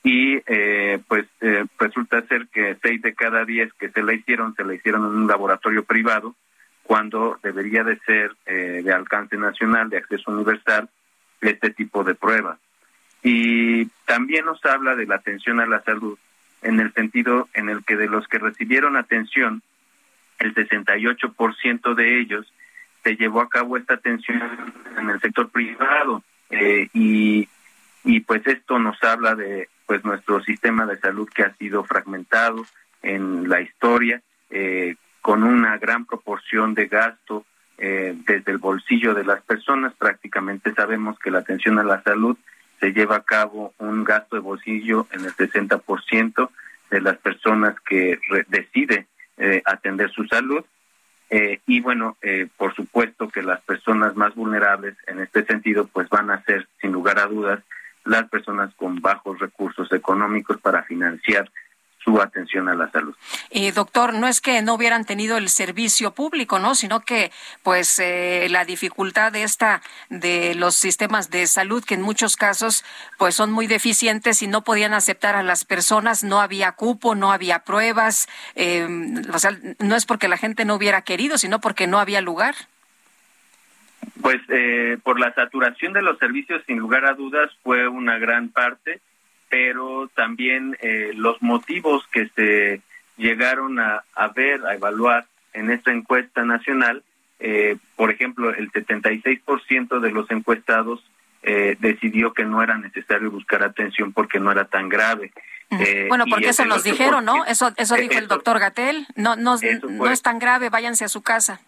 Y eh, pues eh, resulta ser que seis de cada diez que se la hicieron, se la hicieron en un laboratorio privado, cuando debería de ser eh, de alcance nacional, de acceso universal, este tipo de pruebas. Y también nos habla de la atención a la salud en el sentido en el que de los que recibieron atención, el 68% de ellos se llevó a cabo esta atención en el sector privado eh, y y pues esto nos habla de pues nuestro sistema de salud que ha sido fragmentado en la historia eh, con una gran proporción de gasto eh, desde el bolsillo de las personas. Prácticamente sabemos que la atención a la salud se lleva a cabo un gasto de bolsillo en el 60% de las personas que decide eh, atender su salud. Eh, y bueno, eh, por supuesto que las personas más vulnerables en este sentido, pues van a ser, sin lugar a dudas, las personas con bajos recursos económicos para financiar su atención a la salud. Eh, doctor, no es que no hubieran tenido el servicio público, ¿no? Sino que, pues, eh, la dificultad de esta, de los sistemas de salud, que en muchos casos, pues, son muy deficientes y no podían aceptar a las personas, no había cupo, no había pruebas, eh, o sea, no es porque la gente no hubiera querido, sino porque no había lugar. Pues, eh, por la saturación de los servicios, sin lugar a dudas, fue una gran parte pero también eh, los motivos que se llegaron a, ver, a evaluar en esta encuesta nacional, eh, por ejemplo, el 76% de los encuestados eh, decidió que no era necesario buscar atención porque no era tan grave. bueno, porque eso nos dijeron, ¿no? Eso, eso dijo el doctor Gatel. No, no, no es tan grave, váyanse a su casa.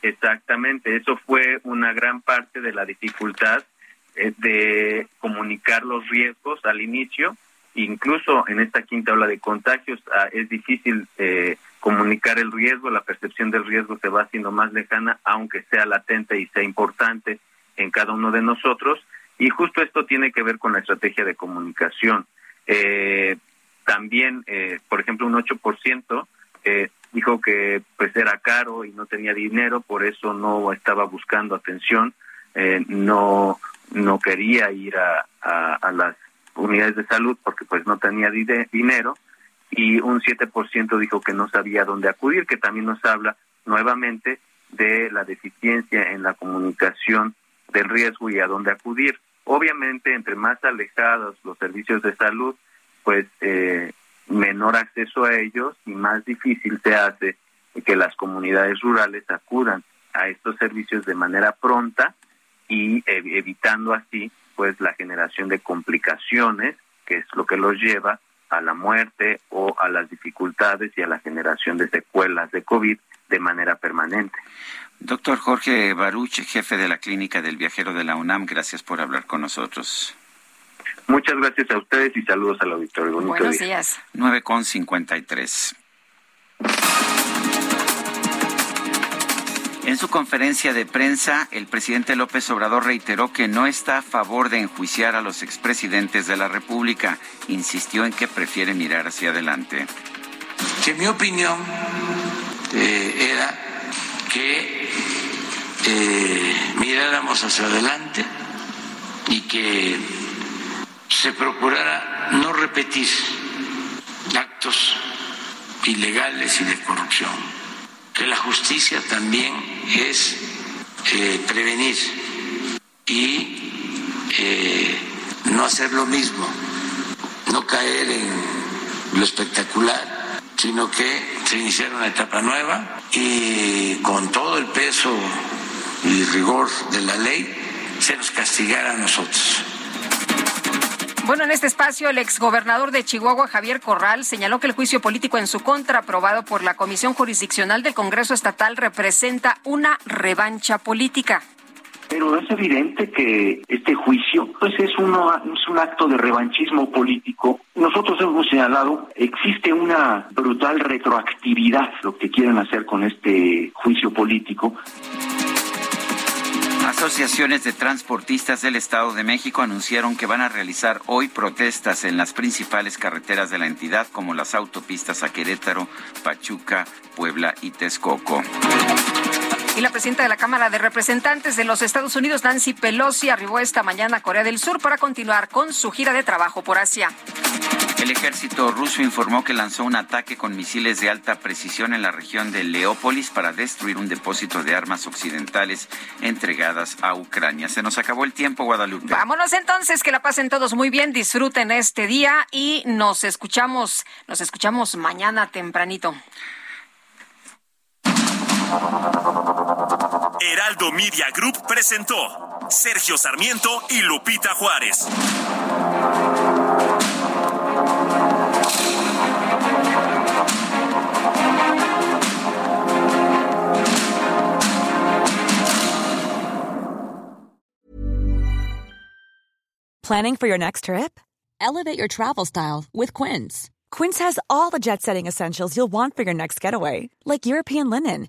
Exactamente, eso fue una gran parte de la dificultad eh, de comunicar los riesgos al inicio. Incluso en esta quinta ola de contagios ah, es difícil eh, comunicar el riesgo, la percepción del riesgo se va haciendo más lejana, aunque sea latente y sea importante en cada uno de nosotros. Y justo esto tiene que ver con la estrategia de comunicación. Eh, también, por ejemplo, un 8% dijo que pues era caro y no tenía dinero, por eso no estaba buscando atención, no no quería ir a, a, las unidades de salud porque pues no tenía dinero y un 7% dijo que no sabía dónde acudir, que también nos habla nuevamente de la deficiencia en la comunicación del riesgo y a dónde acudir. Obviamente, entre más alejados los servicios de salud, pues eh, menor acceso a ellos y más difícil se hace que las comunidades rurales acudan a estos servicios de manera pronta y evitando así pues la generación de complicaciones, que es lo que los lleva a la muerte o a las dificultades y a la generación de secuelas de COVID de manera permanente. Doctor Jorge Baruch, jefe de la Clínica del Viajero de la UNAM, gracias por hablar con nosotros. Muchas gracias a ustedes y saludos al auditorio. Buenos días. 9 con 53. En su conferencia de prensa, el presidente López Obrador reiteró que no está a favor de enjuiciar a los expresidentes de la República. Insistió en que prefiere mirar hacia adelante. Que mi opinión eh, era que eh, miráramos hacia adelante y que se procurara no repetir actos ilegales y de corrupción que la justicia también es eh, prevenir y eh, no hacer lo mismo, no caer en lo espectacular, sino que se iniciara una etapa nueva y con todo el peso y rigor de la ley se nos castigara a nosotros. Bueno, en este espacio, el exgobernador de Chihuahua, Javier Corral, señaló que el juicio político en su contra, aprobado por la Comisión Jurisdiccional del Congreso Estatal, representa una revancha política. Pero es evidente que este juicio pues es, uno, es un acto de revanchismo político. Nosotros hemos señalado, existe una brutal retroactividad, lo que quieren hacer con este juicio político. Asociaciones de transportistas del Estado de México anunciaron que van a realizar hoy protestas en las principales carreteras de la entidad, como las autopistas a Querétaro, Pachuca, Puebla y Texcoco. Y la presidenta de la Cámara de Representantes de los Estados Unidos, Nancy Pelosi, arribó esta mañana a Corea del Sur para continuar con su gira de trabajo por Asia. El ejército ruso informó que lanzó un ataque con misiles de alta precisión en la región de Leópolis para destruir un depósito de armas occidentales entregadas a Ucrania. Se nos acabó el tiempo, Guadalupe. Vámonos entonces, que la pasen todos muy bien, disfruten este día y nos escuchamos, nos escuchamos mañana tempranito. Heraldo Media Group presentó Sergio Sarmiento y Lupita Juárez. Planning for your next trip? Elevate your travel style with Quince. Quince has all the jet setting essentials you'll want for your next getaway, like European linen,